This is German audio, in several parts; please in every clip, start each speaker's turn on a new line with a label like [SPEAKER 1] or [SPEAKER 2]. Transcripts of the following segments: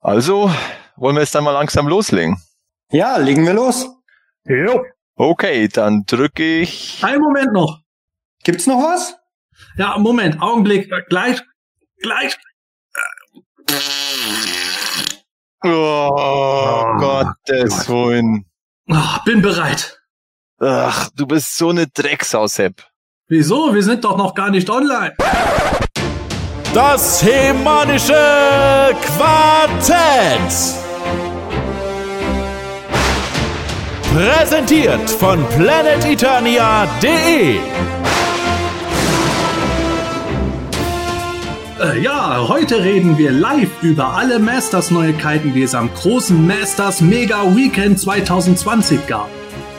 [SPEAKER 1] Also, wollen wir jetzt dann mal langsam loslegen?
[SPEAKER 2] Ja, legen wir los.
[SPEAKER 3] Jo.
[SPEAKER 1] Okay, dann drücke ich.
[SPEAKER 4] Einen Moment noch.
[SPEAKER 2] Gibt's noch was?
[SPEAKER 4] Ja, Moment, Augenblick, gleich, gleich.
[SPEAKER 1] Oh, Gottes Willen.
[SPEAKER 4] Ah, bin bereit.
[SPEAKER 1] Ach, du bist so eine Drecksau, Sepp.
[SPEAKER 4] Wieso? Wir sind doch noch gar nicht online.
[SPEAKER 5] Das hemanische Quartett. Präsentiert von planeteternia.de.
[SPEAKER 4] Äh, ja, heute reden wir live über alle Masters-Neuigkeiten, die es am großen Masters Mega Weekend 2020 gab.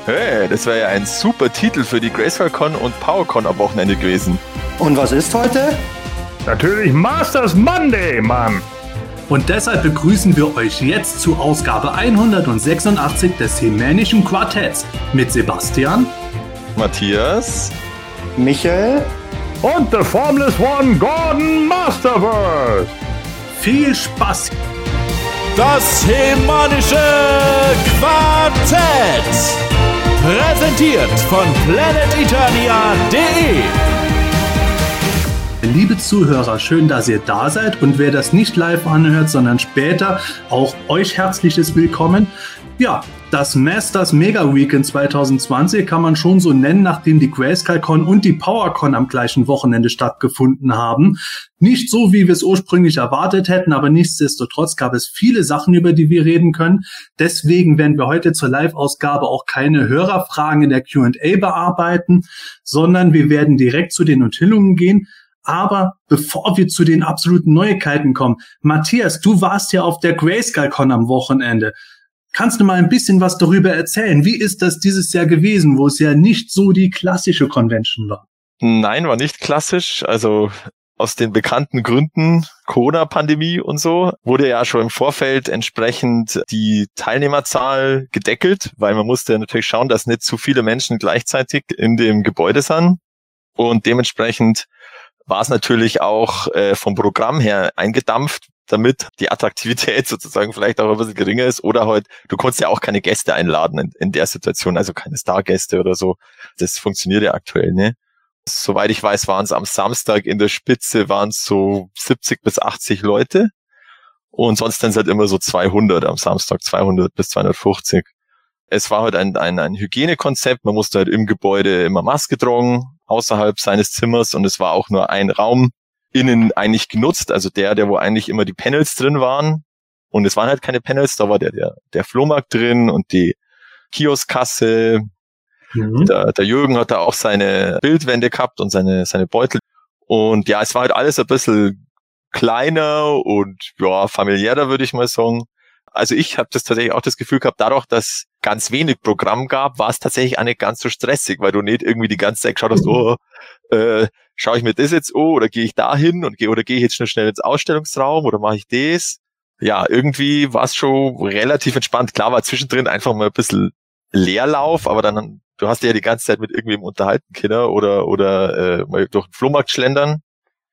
[SPEAKER 1] Hey, das wäre ja ein super Titel für die GraceFullCon und PowerCon am Wochenende gewesen.
[SPEAKER 2] Und was ist heute?
[SPEAKER 3] Natürlich Masters Monday, Mann.
[SPEAKER 4] Und deshalb begrüßen wir euch jetzt zu Ausgabe 186 des Hemänischen Quartetts mit Sebastian,
[SPEAKER 1] Matthias,
[SPEAKER 2] Michael?
[SPEAKER 3] Und the Formless One Gordon Masterverse.
[SPEAKER 4] viel Spaß!
[SPEAKER 5] Das hemanische Quartett. Präsentiert von planeteternia.de.
[SPEAKER 4] Liebe Zuhörer, schön, dass ihr da seid und wer das nicht live anhört, sondern später, auch euch herzliches Willkommen. Ja, das Masters Mega Weekend 2020 kann man schon so nennen, nachdem die GrayscaleCon und die PowerCon am gleichen Wochenende stattgefunden haben. Nicht so, wie wir es ursprünglich erwartet hätten, aber nichtsdestotrotz gab es viele Sachen, über die wir reden können. Deswegen werden wir heute zur Live-Ausgabe auch keine Hörerfragen in der Q&A bearbeiten, sondern wir werden direkt zu den Enthüllungen gehen. Aber bevor wir zu den absoluten Neuigkeiten kommen, Matthias, du warst ja auf der GrayscaleCon am Wochenende. Kannst du mal ein bisschen was darüber erzählen? Wie ist das dieses Jahr gewesen, wo es ja nicht so die klassische Convention war?
[SPEAKER 1] Nein, war nicht klassisch. Also aus den bekannten Gründen, Corona-Pandemie und so, wurde ja schon im Vorfeld entsprechend die Teilnehmerzahl gedeckelt, weil man musste natürlich schauen, dass nicht zu viele Menschen gleichzeitig in dem Gebäude sind. Und dementsprechend war es natürlich auch äh, vom Programm her eingedampft, damit die Attraktivität sozusagen vielleicht auch ein bisschen geringer ist. Oder halt, du konntest ja auch keine Gäste einladen in, in der Situation, also keine Stargäste oder so. Das funktioniert ja aktuell, ne? Soweit ich weiß, waren es am Samstag in der Spitze waren es so 70 bis 80 Leute. Und sonst dann halt immer so 200 am Samstag, 200 bis 250. Es war halt ein, ein, ein Hygienekonzept. Man musste halt im Gebäude immer Maske tragen, außerhalb seines Zimmers. Und es war auch nur ein Raum innen eigentlich genutzt. Also der, der wo eigentlich immer die Panels drin waren. Und es waren halt keine Panels. Da war der, der, der Flohmarkt drin und die Kioskasse,
[SPEAKER 4] Mhm.
[SPEAKER 1] der, der Jürgen hat da auch seine Bildwände gehabt und seine, seine Beutel. Und ja, es war halt alles ein bisschen kleiner und ja, familiärer, würde ich mal sagen. Also ich habe das tatsächlich auch das Gefühl gehabt, dadurch, dass ganz wenig Programm gab, war es tatsächlich auch nicht ganz so stressig, weil du nicht irgendwie die ganze Zeit geschaut hast, oh, äh, schaue ich mir das jetzt oh oder gehe ich da hin und gehe oder gehe ich jetzt schnell schnell ins Ausstellungsraum oder mache ich das? Ja, irgendwie war es schon relativ entspannt. Klar war zwischendrin einfach mal ein bisschen Leerlauf, aber dann du hast ja die ganze Zeit mit irgendwem unterhalten, Kinder, oder oder äh, mal durch den Flohmarkt schlendern.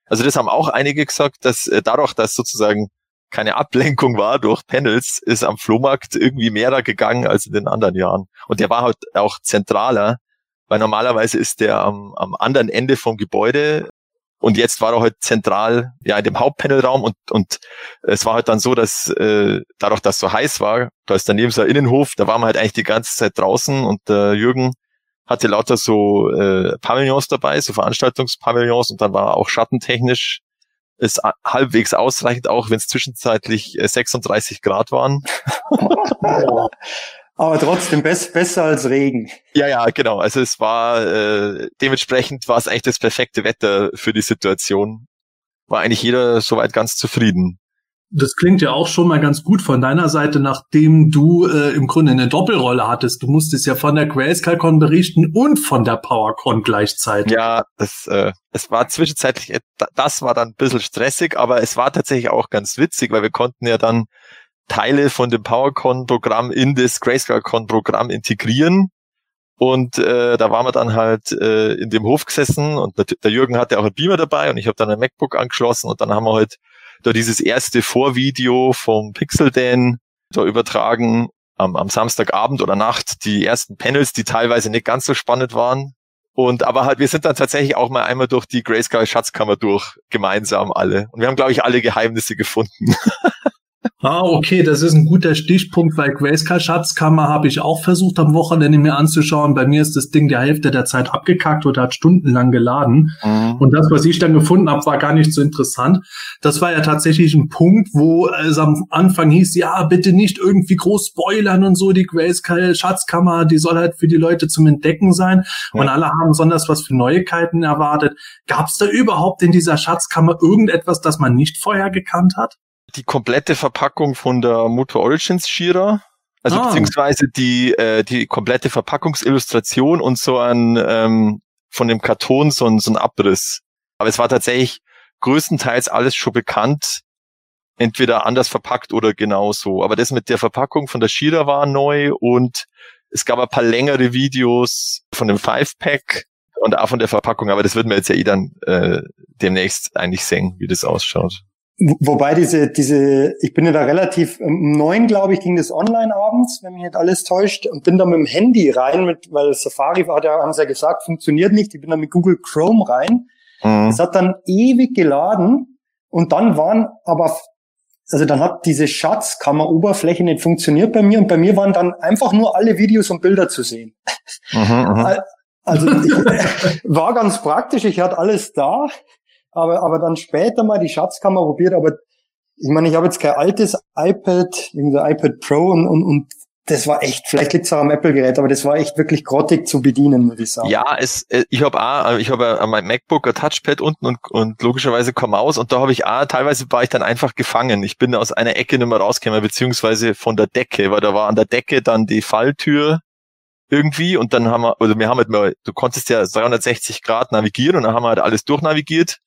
[SPEAKER 1] Also das haben auch einige gesagt, dass äh, dadurch, dass sozusagen keine Ablenkung war durch Panels, ist am Flohmarkt irgendwie mehr da gegangen als in den anderen Jahren. Und der war halt auch zentraler, weil normalerweise ist der am, am anderen Ende vom Gebäude und jetzt war er halt zentral ja in dem Hauptpanelraum und und es war halt dann so, dass äh, dadurch, dass so heiß war, da ist daneben so ein Innenhof, da waren wir halt eigentlich die ganze Zeit draußen und der Jürgen hatte lauter so äh, Pavillons dabei, so Veranstaltungspavillons und dann war auch schattentechnisch ist halbwegs ausreichend, auch wenn es zwischenzeitlich äh, 36 Grad waren.
[SPEAKER 2] Aber trotzdem bess besser als Regen.
[SPEAKER 1] Ja, ja, genau. Also es war äh, dementsprechend war es eigentlich das perfekte Wetter für die Situation. War eigentlich jeder soweit ganz zufrieden.
[SPEAKER 4] Das klingt ja auch schon mal ganz gut von deiner Seite, nachdem du äh, im Grunde eine Doppelrolle hattest. Du musstest ja von der GrayscaleCon berichten und von der PowerCon gleichzeitig.
[SPEAKER 1] Ja, das, äh, es war zwischenzeitlich, et- das war dann ein bisschen stressig, aber es war tatsächlich auch ganz witzig, weil wir konnten ja dann Teile von dem PowerCon-Programm in das GrayscaleCon-Programm integrieren. Und äh, da waren wir dann halt äh, in dem Hof gesessen und der, Jürgen hatte auch einen Beamer dabei und ich habe dann ein MacBook angeschlossen und dann haben wir halt da dieses erste Vorvideo vom Pixel Dan da übertragen am, am Samstagabend oder Nacht die ersten Panels, die teilweise nicht ganz so spannend waren. Und aber halt, wir sind dann tatsächlich auch mal einmal durch die Grayscale Schatzkammer durch, gemeinsam alle. Und wir haben, glaube ich, alle Geheimnisse gefunden.
[SPEAKER 4] Ah, okay, das ist ein guter Stichpunkt, weil Grayscale Schatzkammer habe ich auch versucht am Wochenende mir anzuschauen. Bei mir ist das Ding der Hälfte der Zeit abgekackt oder hat stundenlang geladen. Mhm. Und das, was ich dann gefunden habe, war gar nicht so interessant. Das war ja tatsächlich ein Punkt, wo es am Anfang hieß, ja, bitte nicht irgendwie groß spoilern und so. Die Grayscale Schatzkammer, die soll halt für die Leute zum Entdecken sein. Ja. Und alle haben besonders was für Neuigkeiten erwartet. Gab es da überhaupt in dieser Schatzkammer irgendetwas, das man nicht vorher gekannt hat?
[SPEAKER 1] Die komplette Verpackung von der Motor Origins Shira. Also ah. beziehungsweise die, äh, die komplette Verpackungsillustration und so ein ähm, von dem Karton so ein, so ein Abriss. Aber es war tatsächlich größtenteils alles schon bekannt, entweder anders verpackt oder genauso. Aber das mit der Verpackung von der Shira war neu und es gab ein paar längere Videos von dem Five-Pack und auch von der Verpackung, aber das würden wir jetzt ja eh dann äh, demnächst eigentlich sehen, wie das ausschaut.
[SPEAKER 2] Wobei diese, diese, ich bin ja da relativ, um neun, glaube ich, ging das online abends, wenn mich nicht alles täuscht, und bin da mit dem Handy rein, mit, weil Safari hat ja, haben sie ja gesagt, funktioniert nicht. Ich bin da mit Google Chrome rein. Mhm. Es hat dann ewig geladen und dann waren aber, also dann hat diese Schatzkammer-Oberfläche nicht funktioniert bei mir und bei mir waren dann einfach nur alle Videos und Bilder zu sehen. Mhm, mhm. also ich, war ganz praktisch, ich hatte alles da aber, aber dann später mal die Schatzkammer probiert, aber ich meine, ich habe jetzt kein altes iPad, irgendein iPad Pro und, und, und das war echt, vielleicht liegt es auch am Apple-Gerät, aber das war echt wirklich grottig zu bedienen, würde ich sagen.
[SPEAKER 1] Ja, es, äh, ich habe auch, ich habe an meinem MacBook ein Touchpad unten und, und logischerweise kaum aus und da habe ich auch, teilweise war ich dann einfach gefangen. Ich bin aus einer Ecke nicht mehr rausgekommen, beziehungsweise von der Decke, weil da war an der Decke dann die Falltür irgendwie und dann haben wir, oder wir haben halt mal, du konntest ja 360 Grad navigieren und dann haben wir halt alles durchnavigiert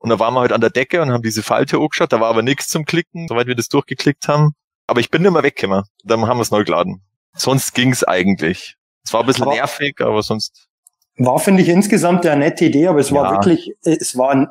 [SPEAKER 1] und da waren wir halt an der Decke und haben diese Falte angeschaut. Da war aber nichts zum Klicken, soweit wir das durchgeklickt haben. Aber ich bin mehr weggekommen. Dann haben wir es neu geladen. Sonst ging's eigentlich. Es war ein bisschen war, nervig, aber sonst.
[SPEAKER 2] War, finde ich, insgesamt eine nette Idee, aber es war ja. wirklich, es war ein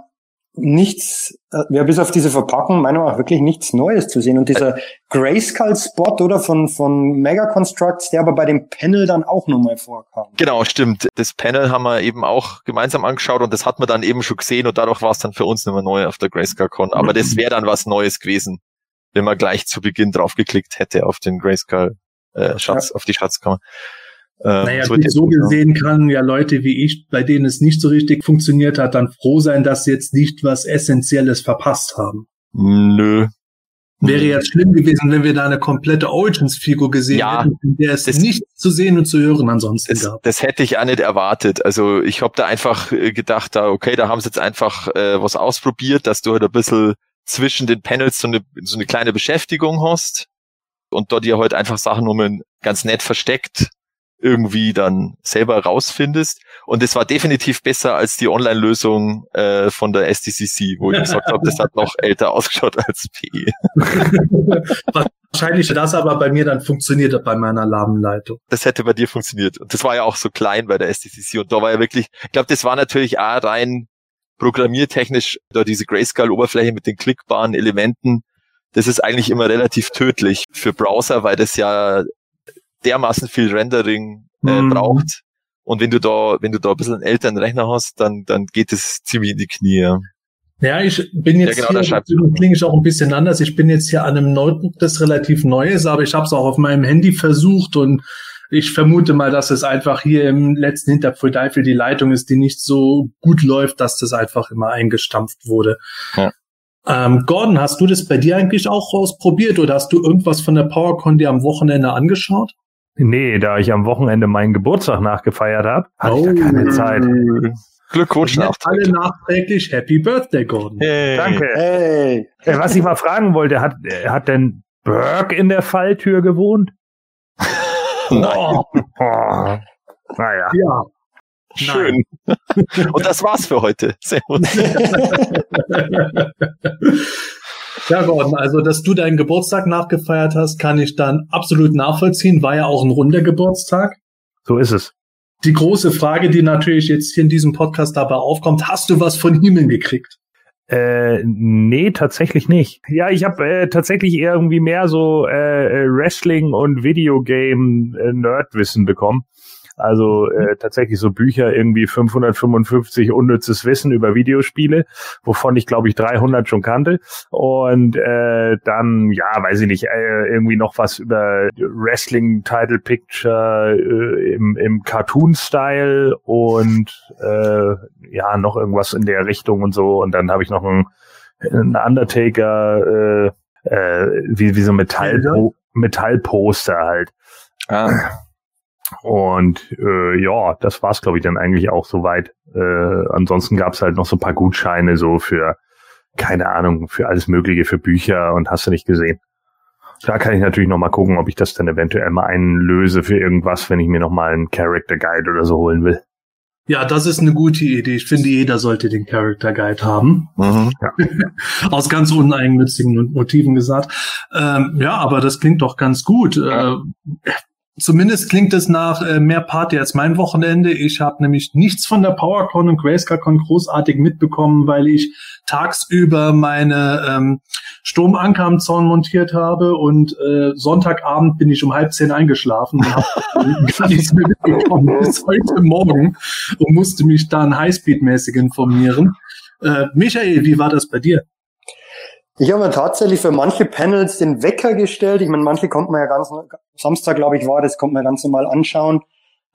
[SPEAKER 2] nichts, ja, bis auf diese Verpackung meiner Meinung nach wirklich nichts Neues zu sehen. Und dieser Grayskull-Spot oder von, von Mega Constructs, der aber bei dem Panel dann auch nochmal vorkam.
[SPEAKER 1] Genau, stimmt. Das Panel haben wir eben auch gemeinsam angeschaut und das hat man dann eben schon gesehen und dadurch war es dann für uns nicht mehr neu auf der Grayskull-Con. Aber das wäre dann was Neues gewesen, wenn man gleich zu Beginn drauf geklickt hätte auf den Grayskull, äh, Schatz, ja. auf die Schatzkammer.
[SPEAKER 4] Ähm, naja, so, so gesehen kann ja Leute wie ich, bei denen es nicht so richtig funktioniert hat, dann froh sein, dass sie jetzt nicht was Essentielles verpasst haben.
[SPEAKER 1] Nö.
[SPEAKER 4] Wäre jetzt schlimm gewesen, wenn wir da eine komplette Origins-Figur gesehen ja, hätten, in der es das, nicht zu sehen und zu hören ansonsten
[SPEAKER 1] das, gab. Das hätte ich auch nicht erwartet. Also ich habe da einfach äh, gedacht, da okay, da haben sie jetzt einfach äh, was ausprobiert, dass du halt ein bisschen zwischen den Panels so eine, so eine kleine Beschäftigung hast und dort dir heute halt einfach Sachen nur ganz nett versteckt irgendwie dann selber rausfindest. Und es war definitiv besser als die Online-Lösung äh, von der SDCC, wo ich gesagt habe, das hat noch älter ausgeschaut als PE.
[SPEAKER 4] Wahrscheinlich das aber bei mir dann funktioniert bei meiner Ladenleitung.
[SPEAKER 1] Das hätte bei dir funktioniert. Und das war ja auch so klein bei der SDCC. Und da war ja wirklich, ich glaube, das war natürlich auch rein programmiertechnisch, da diese Grayscale-Oberfläche mit den klickbaren Elementen, das ist eigentlich immer relativ tödlich für Browser, weil das ja dermaßen viel Rendering äh, mhm. braucht. Und wenn du da, wenn du da ein bisschen einen älteren Rechner hast, dann, dann geht es ziemlich in die Knie.
[SPEAKER 4] Ja, ich bin jetzt ja, genau, hier, klinge ich auch ein bisschen anders. Ich bin jetzt hier an einem Notebook, das relativ neu ist, aber ich habe es auch auf meinem Handy versucht und ich vermute mal, dass es einfach hier im letzten Hinterpfeil für die Leitung ist, die nicht so gut läuft, dass das einfach immer eingestampft wurde. Ja. Ähm, Gordon, hast du das bei dir eigentlich auch ausprobiert oder hast du irgendwas von der PowerCon dir am Wochenende angeschaut?
[SPEAKER 3] Nee, da ich am Wochenende meinen Geburtstag nachgefeiert habe, hatte oh. ich da keine Zeit.
[SPEAKER 1] Glückwunsch
[SPEAKER 4] nachträglich. Alle nachträglich Happy Birthday, Gordon.
[SPEAKER 3] Hey. Danke. Hey. Äh, was ich mal fragen wollte, hat, hat denn Burke in der Falltür gewohnt?
[SPEAKER 1] Nein. Oh. Oh. Naja. Ja. Schön. Und das war's für heute. Servus.
[SPEAKER 4] Ja, Gordon, also dass du deinen Geburtstag nachgefeiert hast, kann ich dann absolut nachvollziehen. War ja auch ein runder Geburtstag.
[SPEAKER 3] So ist es.
[SPEAKER 4] Die große Frage, die natürlich jetzt hier in diesem Podcast dabei aufkommt, hast du was von Himmel gekriegt?
[SPEAKER 3] Äh, nee, tatsächlich nicht. Ja, ich habe äh, tatsächlich irgendwie mehr so äh, Wrestling und Videogame äh, bekommen. Also
[SPEAKER 1] Mhm.
[SPEAKER 3] äh, tatsächlich so Bücher, irgendwie 555 unnützes Wissen über Videospiele, wovon ich glaube ich 300 schon kannte. Und äh, dann, ja, weiß ich nicht, äh, irgendwie noch was über Wrestling Title Picture äh, im, im Cartoon-Style und äh, ja, noch irgendwas in der Richtung und so. Und dann habe ich noch einen, einen Undertaker, äh, äh, wie, wie so Metall, Metallposter halt.
[SPEAKER 1] Ah,
[SPEAKER 3] Und äh, ja, das war's, glaube ich, dann eigentlich auch soweit. Äh, ansonsten gab's halt noch so ein paar Gutscheine so für, keine Ahnung, für alles Mögliche, für Bücher und hast du nicht gesehen. Da kann ich natürlich noch mal gucken, ob ich das dann eventuell mal einlöse für irgendwas, wenn ich mir noch mal einen Character Guide oder so holen will.
[SPEAKER 4] Ja, das ist eine gute Idee. Ich finde, jeder sollte den Character Guide haben.
[SPEAKER 1] mhm.
[SPEAKER 4] Aus ganz uneigennützigen Motiven gesagt. Ähm, ja, aber das klingt doch ganz gut.
[SPEAKER 1] Ja.
[SPEAKER 4] Äh, zumindest klingt es nach äh, mehr Party als mein Wochenende. Ich habe nämlich nichts von der PowerCon und GrayscaleCon großartig mitbekommen, weil ich tagsüber meine ähm, Sturmanker am Zaun montiert habe und äh, Sonntagabend bin ich um halb zehn eingeschlafen und habe gar nichts mehr mitbekommen bis heute Morgen und musste mich dann Highspeed-mäßig informieren. Äh, Michael, wie war das bei dir?
[SPEAKER 2] Ich habe mir tatsächlich für manche Panels den Wecker gestellt. Ich meine, manche konnte man ja ganz, Samstag glaube ich war, das konnte man ganz normal anschauen.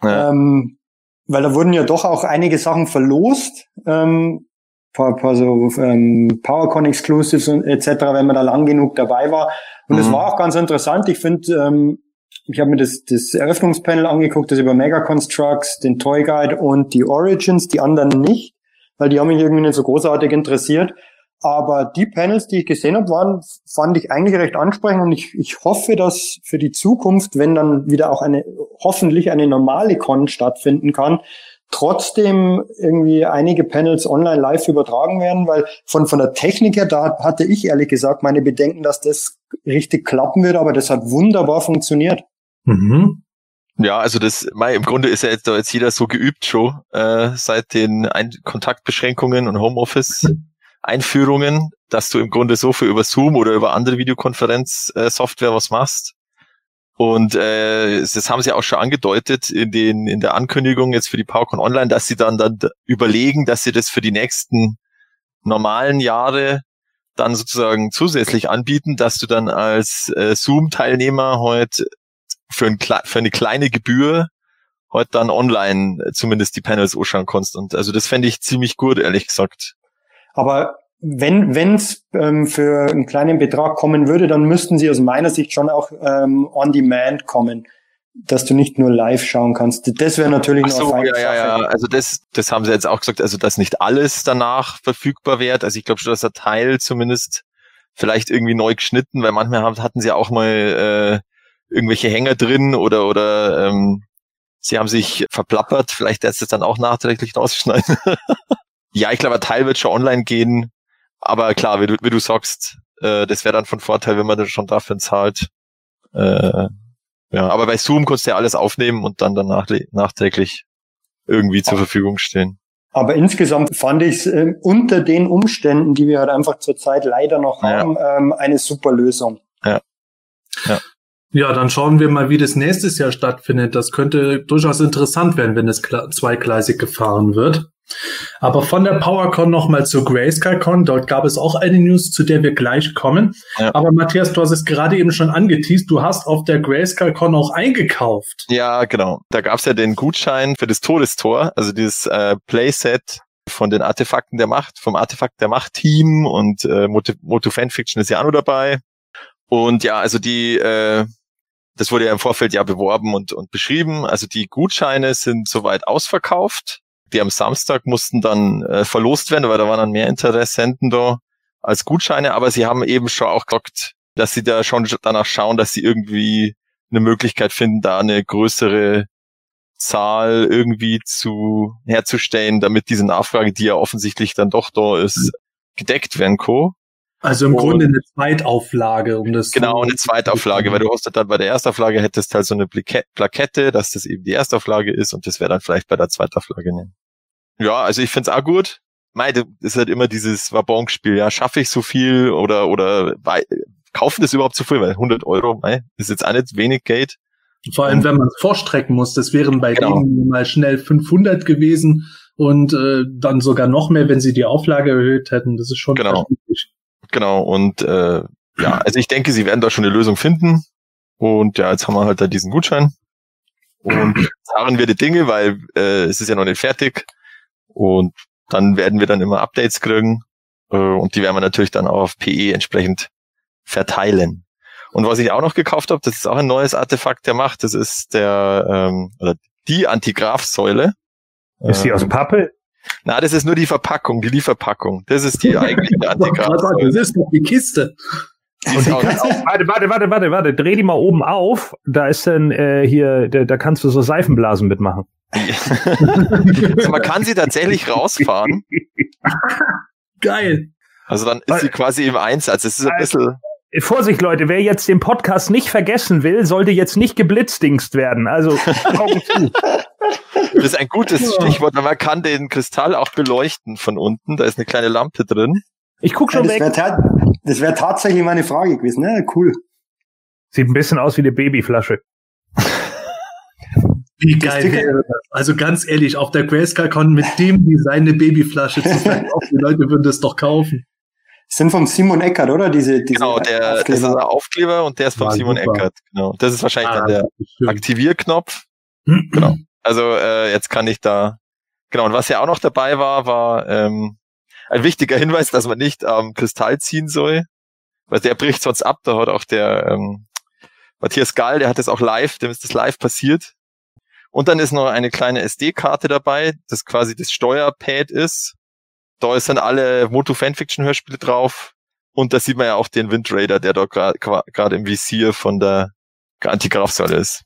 [SPEAKER 1] Ja.
[SPEAKER 2] Ähm, weil da wurden ja doch auch einige Sachen verlost. Ähm, paar, paar so ähm, PowerCon Exclusives und etc., wenn man da lang genug dabei war. Und es
[SPEAKER 1] Mhm.
[SPEAKER 2] war auch ganz interessant. Ich finde, ähm, ich habe mir das, das Eröffnungspanel angeguckt, das über Mega Constructs, den Toy Guide und die Origins, die anderen nicht, weil die haben mich irgendwie nicht so großartig interessiert. Aber die Panels, die ich gesehen habe, waren, fand ich eigentlich recht ansprechend und ich, ich hoffe, dass für die Zukunft, wenn dann wieder auch eine, hoffentlich eine normale Con stattfinden kann, trotzdem irgendwie einige Panels online live übertragen werden, weil von, von der Technik her, da hatte ich ehrlich gesagt meine Bedenken, dass das richtig klappen wird, aber das hat wunderbar funktioniert.
[SPEAKER 4] Mhm.
[SPEAKER 1] Ja, also das, mei, im Grunde ist ja jetzt, da jetzt jeder so geübt schon, äh, seit den Ein Kontaktbeschränkungen und Homeoffice-Einführungen, dass du im Grunde so viel über Zoom oder über andere Videokonferenz-Software was machst. Und äh, das haben sie auch schon angedeutet in den in der Ankündigung jetzt für die PowerCon Online, dass sie dann dann überlegen, dass sie das für die nächsten normalen Jahre dann sozusagen zusätzlich anbieten, dass du dann als äh, Zoom-Teilnehmer heute für, ein, für eine kleine Gebühr heute dann online äh, zumindest die Panels anschauen kannst. Und also das fände ich ziemlich gut, ehrlich gesagt.
[SPEAKER 2] Aber wenn es ähm, für einen kleinen Betrag kommen würde, dann müssten sie aus meiner Sicht schon auch ähm, on demand kommen, dass du nicht nur live schauen kannst. Das wäre natürlich
[SPEAKER 1] Ach
[SPEAKER 2] noch
[SPEAKER 1] so,
[SPEAKER 2] eine
[SPEAKER 1] ja,
[SPEAKER 2] feine
[SPEAKER 1] ja,
[SPEAKER 2] Sache.
[SPEAKER 1] ja. Also das, das haben sie jetzt auch gesagt, also dass nicht alles danach verfügbar wird. Also ich glaube schon, dass der Teil zumindest vielleicht irgendwie neu geschnitten, weil manchmal haben, hatten sie auch mal äh, irgendwelche Hänger drin oder oder ähm, sie haben sich verplappert. Vielleicht lässt es dann auch nachträglich rausschneiden. ja, ich glaube, ein Teil wird schon online gehen. Aber klar, wie du, wie du sagst, äh, das wäre dann von Vorteil, wenn man dann schon dafür zahlt. Äh, ja, aber bei Zoom kannst du ja alles aufnehmen und dann danach nachträglich irgendwie zur Verfügung stehen.
[SPEAKER 2] Aber insgesamt fand ich es ähm, unter den Umständen, die wir halt einfach zurzeit leider noch
[SPEAKER 1] Ja.
[SPEAKER 2] haben, ähm, eine super Lösung.
[SPEAKER 4] Ja, dann schauen wir mal, wie das nächstes Jahr stattfindet. Das könnte durchaus interessant werden, wenn es kla- zweigleisig gefahren wird. Aber von der PowerCon nochmal zur GrayscaleCon. Dort gab es auch eine News, zu der wir gleich kommen.
[SPEAKER 1] Ja.
[SPEAKER 4] Aber Matthias, du hast es gerade eben schon angeteased. Du hast auf der GrayscaleCon auch eingekauft.
[SPEAKER 1] Ja, genau. Da gab's ja den Gutschein für das Todestor, also dieses äh, Playset von den Artefakten der Macht, vom Artefakt der Macht Team und äh, Moto, Moto Fanfiction ist ja auch noch dabei. Und ja, also die, äh, das wurde ja im Vorfeld ja beworben und, und beschrieben. Also die Gutscheine sind soweit ausverkauft. Die am Samstag mussten dann äh, verlost werden, weil da waren dann mehr Interessenten da als Gutscheine. Aber sie haben eben schon auch gesagt, dass sie da schon danach schauen, dass sie irgendwie eine Möglichkeit finden, da eine größere Zahl irgendwie zu herzustellen, damit diese Nachfrage, die ja offensichtlich dann doch da ist, gedeckt werden kann.
[SPEAKER 4] Also im
[SPEAKER 1] Und-
[SPEAKER 4] Grunde eine Zweitauflage, um das
[SPEAKER 1] Genau,
[SPEAKER 4] so-
[SPEAKER 1] eine Zweitauflage, weil du hast ja dann bei der Erstauflage hättest halt so eine Plake- Plakette, dass das eben die Erstauflage ist und das wäre dann vielleicht bei der Zweitauflage nehmen. Ja, also ich find's auch gut. mei, das ist halt immer dieses Wabonk-Spiel, ja, schaffe ich so viel oder, oder kaufen das überhaupt zu viel, weil 100 Euro, mei, ist jetzt auch nicht wenig Geld.
[SPEAKER 4] Vor allem, wenn man es vorstrecken muss, das wären bei
[SPEAKER 1] Genau.
[SPEAKER 4] denen mal schnell 500 gewesen und äh, dann sogar noch mehr, wenn sie die Auflage erhöht hätten. Das ist schon
[SPEAKER 1] Genau.
[SPEAKER 4] erstaunlich.
[SPEAKER 1] Genau, und äh, ja, also ich denke, sie werden da schon eine Lösung finden. Und ja, jetzt haben wir halt da diesen Gutschein. Und jetzt harren wir die Dinge, weil äh, es ist ja noch nicht fertig. Und dann werden wir dann immer Updates kriegen. Äh, und die werden wir natürlich dann auch auf PE entsprechend verteilen. Und was ich auch noch gekauft habe, das ist auch ein neues Artefakt der Macht, das ist der ähm, oder die Antigraph-Säule.
[SPEAKER 3] Ist die aus
[SPEAKER 1] Ähm,
[SPEAKER 3] Pappe?
[SPEAKER 1] Na, das ist nur die Verpackung, die Lieferpackung. Das ist die eigentliche Antigraph-Säule.
[SPEAKER 4] Das ist doch die Kiste.
[SPEAKER 1] Die ist auch-
[SPEAKER 3] Warte, warte, warte, warte, warte. Dreh die mal oben auf. Da ist dann äh, hier, da, da kannst du so Seifenblasen mitmachen.
[SPEAKER 1] also man kann sie tatsächlich rausfahren.
[SPEAKER 4] Geil.
[SPEAKER 1] Also dann ist sie quasi im Einsatz. Es ist ein bisschen,
[SPEAKER 3] Vorsicht, Leute, wer jetzt den Podcast nicht vergessen will, sollte jetzt nicht geblitzdingst werden. Also Augen zu.
[SPEAKER 1] das ist ein gutes
[SPEAKER 4] Ja.
[SPEAKER 1] Stichwort, weil man kann den Kristall auch beleuchten von unten. Da ist eine kleine Lampe drin.
[SPEAKER 3] Ich guck
[SPEAKER 2] Ja,
[SPEAKER 3] schon
[SPEAKER 2] das
[SPEAKER 3] weg.
[SPEAKER 2] wäre ta das wär tatsächlich meine Frage gewesen. Ne? Cool.
[SPEAKER 3] Sieht ein bisschen aus wie eine Babyflasche.
[SPEAKER 4] Wie geil wäre das? Also ganz ehrlich, auf der Grayscale-Con mit dem Design eine Babyflasche zu verkaufen, die Leute würden das doch kaufen.
[SPEAKER 2] Das sind vom Simon Eckert, oder? Diese, diese
[SPEAKER 1] Genau, der, das ist
[SPEAKER 2] Aufkleber.
[SPEAKER 1] der Aufkleber und der ist von
[SPEAKER 4] War
[SPEAKER 1] Simon
[SPEAKER 4] super.
[SPEAKER 1] Eckert. Genau. Das ist wahrscheinlich
[SPEAKER 4] Ah,
[SPEAKER 1] dann der. Aktivierknopf. Genau. Also äh, jetzt kann ich da. Genau. Und was ja auch noch dabei war, war ähm, ein wichtiger Hinweis, dass man nicht am Kristall ziehen soll, weil der bricht sonst ab. Da hat auch der ähm, Matthias Gall, der hat das auch live, dem ist das live passiert. Und dann ist noch eine kleine SD-Karte dabei, das quasi das Steuerpad ist. Da ist dann alle Moto Fanfiction Hörspiele drauf. Und da sieht man ja auch den Wind Raider, der da gerade im Visier von der Antigrafsäule ist.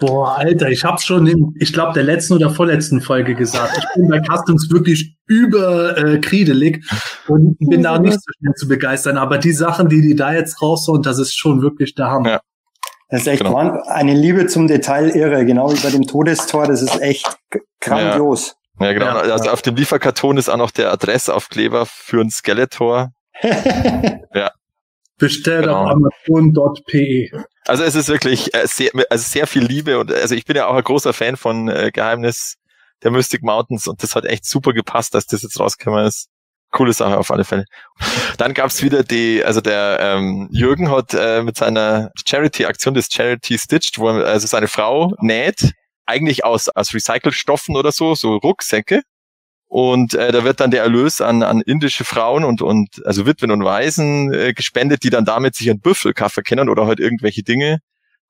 [SPEAKER 4] Boah, Alter, ich hab's schon in, ich glaube, der letzten oder vorletzten Folge gesagt. Ich bin bei Customs wirklich über äh, kriedelig und bin da nicht so schnell zu begeistern. Aber die Sachen, die die da jetzt raushauen, das ist schon wirklich der Hammer.
[SPEAKER 1] Ja.
[SPEAKER 2] Das ist echt
[SPEAKER 1] Genau.
[SPEAKER 2] eine Liebe zum Detail irre, genau wie bei dem Todestor. Das ist echt grandios.
[SPEAKER 1] Ja, genau.
[SPEAKER 4] Ja.
[SPEAKER 1] also auf dem Lieferkarton ist auch noch der Adressaufkleber für ein Skeletor.
[SPEAKER 4] Bestellt
[SPEAKER 1] Genau.
[SPEAKER 4] auf amazon.pe.
[SPEAKER 1] Also es ist wirklich äh, sehr, also sehr viel Liebe und also ich bin ja auch ein großer Fan von äh, Geheimnis der Mystic Mountains und das hat echt super gepasst, dass das jetzt rausgekommen ist. Coole Sache auf alle Fälle. Dann gab's wieder die, also der ähm, Jürgen hat äh, mit seiner Charity-Aktion des Charity Stitched, wo er, also seine Frau näht, eigentlich aus, aus Recycelstoffen oder so, so Rucksäcke. Und äh, da wird dann der Erlös an, an indische Frauen und, und also Witwen und Waisen äh, gespendet, die dann damit sich einen Büffelkaffee kennen oder halt irgendwelche Dinge,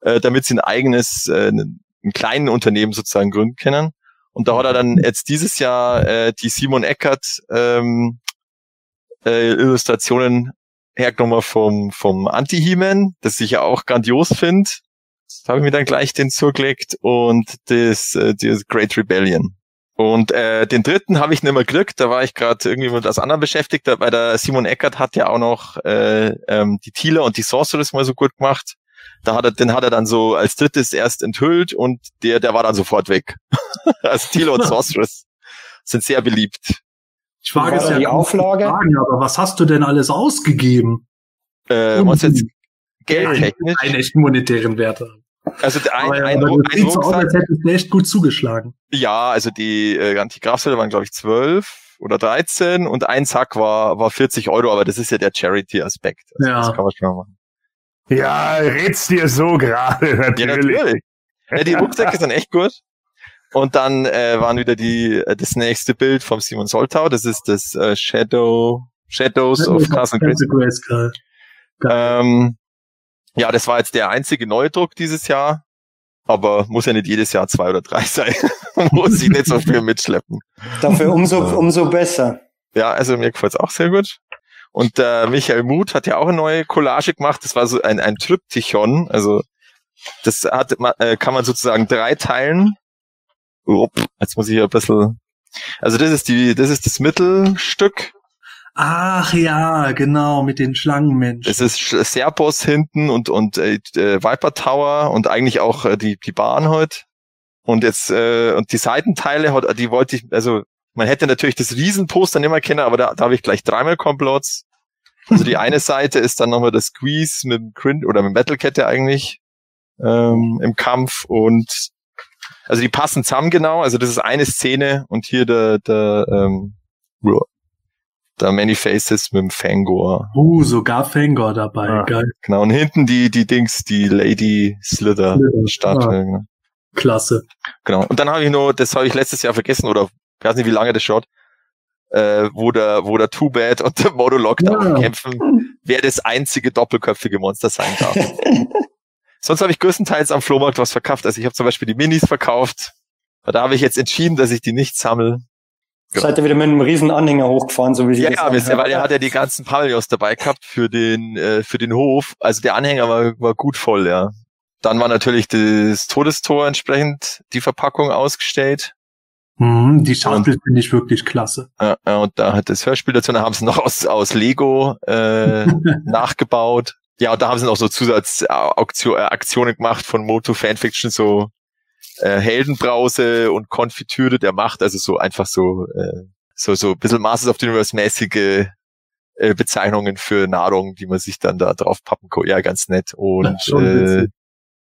[SPEAKER 1] äh, damit sie ein eigenes, äh, einen kleinen Unternehmen sozusagen gründen können. Und da hat er dann jetzt dieses Jahr äh, die Simon Eckert ähm, äh, Illustrationen hergenommen vom, vom Anti-He-Man, das ich ja auch grandios finde. Da habe ich mir dann gleich den zugelegt und das, äh, das Great Rebellion. Und äh, den dritten habe ich nicht mehr gekriegt, da war ich gerade irgendwie mit was anderem beschäftigt, weil der Simon Eckert hat ja auch noch äh, ähm, die Thieler und die Sorceress mal so gut gemacht. Da hat er, den hat er dann so als drittes erst enthüllt und der, der war dann sofort weg. also Thieler und Sorceress sind sehr beliebt.
[SPEAKER 4] Ich
[SPEAKER 2] War
[SPEAKER 4] es ja
[SPEAKER 2] die Auflage?
[SPEAKER 4] Fragen, aber was hast du denn alles ausgegeben?
[SPEAKER 1] Äh, was jetzt geldtechnisch?
[SPEAKER 4] einen echten monetären Wert.
[SPEAKER 1] Also der ein,
[SPEAKER 4] aber
[SPEAKER 1] ein,
[SPEAKER 4] aber
[SPEAKER 1] ein
[SPEAKER 4] sieht so aus,
[SPEAKER 1] Rucksack,
[SPEAKER 4] als hättest du echt gut zugeschlagen.
[SPEAKER 1] ja, also die äh, Antigrafsäule waren glaube ich zwölf oder 13 und ein Sack war war 40 Euro, aber das ist ja der Charity-Aspekt. Also
[SPEAKER 4] Ja.
[SPEAKER 1] Das kann man schon mal machen.
[SPEAKER 3] Ja, red's dir so gerade,
[SPEAKER 1] Ja,
[SPEAKER 3] natürlich.
[SPEAKER 1] natürlich. Ja, die Rucksäcke sind echt gut. Und dann äh, waren wieder die äh, das nächste Bild vom Simon Soltau. Das ist das äh, Shadow Shadows of Castle.
[SPEAKER 4] Grayskull.
[SPEAKER 1] Ähm, ja, das war jetzt der einzige Neudruck dieses Jahr. Aber muss ja nicht jedes Jahr zwei oder drei sein. muss ich nicht so viel mitschleppen.
[SPEAKER 2] Dafür umso, umso besser.
[SPEAKER 1] Ja, also mir gefällt's auch sehr gut. Und äh, Michael Muth hat ja auch eine neue Collage gemacht. Das war so ein, ein Tryptychon. Also das hat, äh, kann man sozusagen drei teilen. Upp, jetzt muss ich hier ein bisschen. Also das ist die, das ist das Mittelstück.
[SPEAKER 4] Ach ja, genau, mit den Schlangenmenschen.
[SPEAKER 1] Das ist Serpos hinten und und äh, äh, Viper Tower und eigentlich auch äh, die die Bahn heute. Und jetzt äh, und die Seitenteile die wollte ich, also Man hätte natürlich das Riesenposter nicht mehr kennen, aber da, da habe ich gleich dreimal Komplots. Also die eine Seite ist dann nochmal das Squeeze mit dem Grin oder mit Metalkette eigentlich ähm, im Kampf und also die passen zusammen genau. Also das ist eine Szene und hier der der ähm, der Many Faces mit dem Fangor.
[SPEAKER 4] Uh, sogar Fangor dabei, ah, geil.
[SPEAKER 1] Genau, und hinten die, die Dings, die Lady Slither, Slither. Statue. Ah, genau.
[SPEAKER 4] Klasse.
[SPEAKER 1] Genau. Und dann habe ich nur, das habe ich letztes Jahr vergessen, oder ich weiß nicht, wie lange das schaut, äh, wo der, wo der Too Bad und der Modulok ja. da kämpfen, wer das einzige doppelköpfige Monster sein darf. Sonst habe ich größtenteils am Flohmarkt was verkauft. Also ich habe zum Beispiel die Minis verkauft. Da habe ich jetzt entschieden, dass ich die nicht sammle.
[SPEAKER 2] Ja. Seid ihr wieder mit einem riesen Anhänger hochgefahren, so wie sie
[SPEAKER 1] Ja, ja bisher, weil er hat ja die ganzen Pavillons dabei gehabt für den, äh, für den Hof. Also der Anhänger war, war gut voll, ja. Dann war natürlich das Todestor entsprechend die Verpackung ausgestellt.
[SPEAKER 4] Mhm, die Schauspiel finde ich wirklich klasse.
[SPEAKER 1] Ja, und da hat das Hörspiel dazu, da haben sie noch aus, aus Lego äh, nachgebaut. Ja, und da haben sie noch so Zusatzaktionen gemacht von Moto Fanfiction, so äh, Heldenbrause und Konfitüre der Macht, also so einfach so, äh, so, so ein bisschen Masters of the Universe mäßige äh, Bezeichnungen für Nahrung, die man sich dann da drauf pappen kann. Ja, ganz nett. Und ja, äh,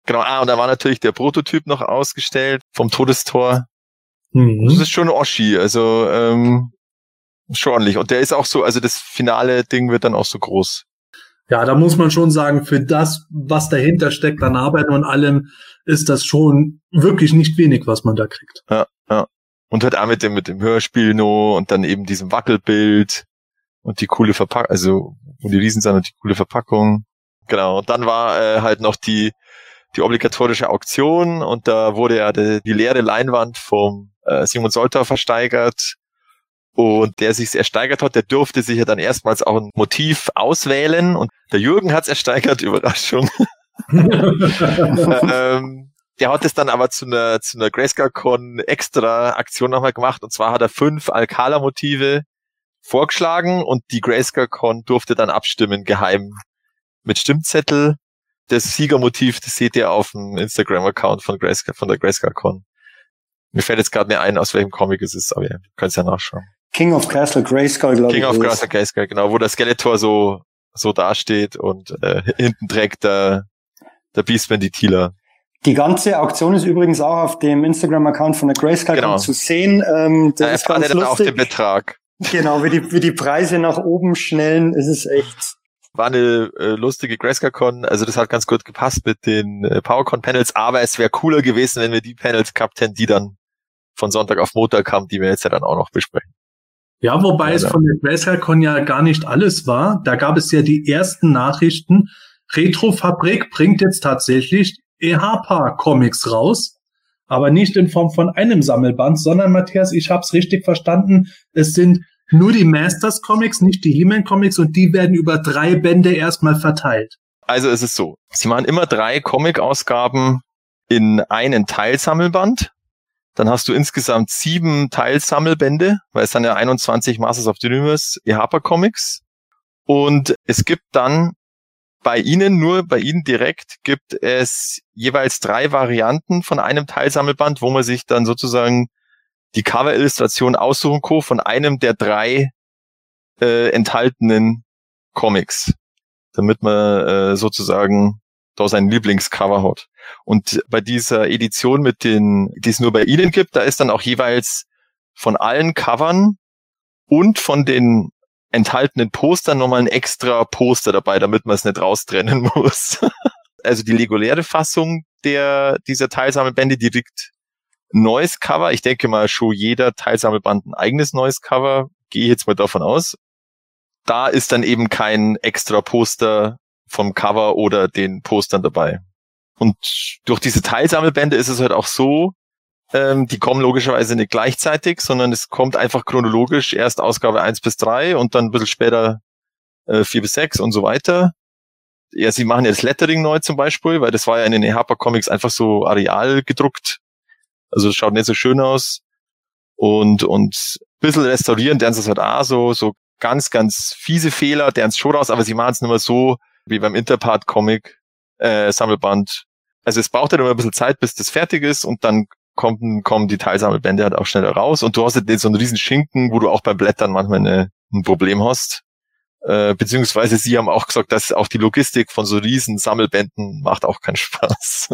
[SPEAKER 1] genau, ah, und da war natürlich der Prototyp noch ausgestellt vom Todestor. Mhm. Das ist schon Oschi, also ähm, schon ordentlich. Und der ist auch so, also das finale Ding wird dann auch so groß.
[SPEAKER 4] Ja, da muss man schon sagen, für das, was dahinter steckt an Arbeit und allem, ist das schon wirklich nicht wenig, was man da kriegt.
[SPEAKER 1] Ja, ja. Und halt auch mit dem, mit dem Hörspiel no und dann eben diesem Wackelbild und die coole Verpackung, also wo die Riesen sind und die coole Verpackung. Genau. Und dann war äh, halt noch die, die obligatorische Auktion und da wurde ja die, die leere Leinwand vom äh, Simon Soltau versteigert und der sich ersteigert hat, der durfte sich ja dann erstmals auch ein Motiv auswählen und der Jürgen hat es ersteigert, Überraschung. ähm, der hat es dann aber zu einer, zu einer Grayscale-Con extra Aktion nochmal gemacht und zwar hat er fünf Alcala-Motive vorgeschlagen und die Grayscale-Con durfte dann abstimmen, geheim mit Stimmzettel. Das Siegermotiv, das seht ihr auf dem Instagram-Account von, Grayscale, von der Grayscale-Con. Mir fällt jetzt gerade nicht ein, aus welchem Comic es ist, aber ihr könnt es ja nachschauen.
[SPEAKER 2] King of Castle Grayskull, glaube
[SPEAKER 1] ich. King of Castle Grayskull, genau, wo der Skeletor so, so dasteht und äh, hinten trägt der, der Beastman die Tila.
[SPEAKER 2] Die ganze Auktion ist übrigens auch auf dem Instagram-Account von der Grayskull genau. zu sehen. Ähm,
[SPEAKER 1] das ja, ist ganz lustig. auch den Betrag.
[SPEAKER 2] Genau, wie die, wie die Preise nach oben schnellen, ist es echt
[SPEAKER 1] war eine äh, lustige Grayscale-Con, also das hat ganz gut gepasst mit den äh, PowerCon-Panels, aber es wäre cooler gewesen, wenn wir die Panels gehabt hätten, die dann von Sonntag auf Montag kamen, die wir jetzt ja dann auch noch besprechen.
[SPEAKER 4] Ja, wobei ja, es von der GrayscaleCon ja gar nicht alles war. Da gab es ja die ersten Nachrichten. Retrofabrik bringt jetzt tatsächlich EHPA-Comics raus, aber nicht in Form von einem Sammelband, sondern Matthias, ich hab's richtig verstanden, es sind nur die Masters Comics, nicht die He-Man Comics und die werden über drei Bände erstmal verteilt.
[SPEAKER 1] Also es ist so, sie machen immer drei Comic-Ausgaben in einen Teilsammelband dann hast du insgesamt sieben Teilsammelbände, weil es dann ja 21 Masters of the Universe EHPA Comics. Und es gibt dann bei Ihnen, nur bei Ihnen direkt, gibt es jeweils drei Varianten von einem Teilsammelband, wo man sich dann sozusagen die Cover-Illustration aussuchen kann von einem der drei äh, enthaltenen Comics, damit man äh, sozusagen da sein Lieblingscover hat. Und bei dieser Edition mit den, die es nur bei Ihnen gibt, da ist dann auch jeweils von allen Covern und von den enthaltenen Postern nochmal ein extra Poster dabei, damit man es nicht raustrennen muss. also die reguläre Fassung der, dieser Teilsammelbände, die liegt neues Cover. Ich denke mal schon jeder Teilsammelband ein eigenes neues Cover. Gehe jetzt mal davon aus. Da ist dann eben kein extra Poster vom Cover oder den Postern dabei. Und durch diese Teilsammelbände ist es halt auch so, ähm, die kommen logischerweise nicht gleichzeitig, sondern es kommt einfach chronologisch erst Ausgabe eins bis drei und dann ein bisschen später äh, 4 bis sechs und so weiter. Ja, sie machen jetzt Lettering neu zum Beispiel, weil das war ja in den EHPA Comics einfach so areal gedruckt. Also schaut nicht so schön aus. Und, und ein bisschen restaurieren, deren es halt auch so, so ganz, ganz fiese Fehler, deren es schon raus, aber sie machen es nicht mehr so, wie beim Interpart-Comic, äh, Sammelband. Also es braucht halt immer ein bisschen Zeit, bis das fertig ist und dann kommen, kommen die Teilsammelbände halt auch schneller raus und du hast jetzt so einen riesen Schinken, wo du auch beim Blättern manchmal eine, ein Problem hast. Äh, beziehungsweise sie haben auch gesagt, dass auch die Logistik von so riesen Sammelbänden macht auch keinen Spaß.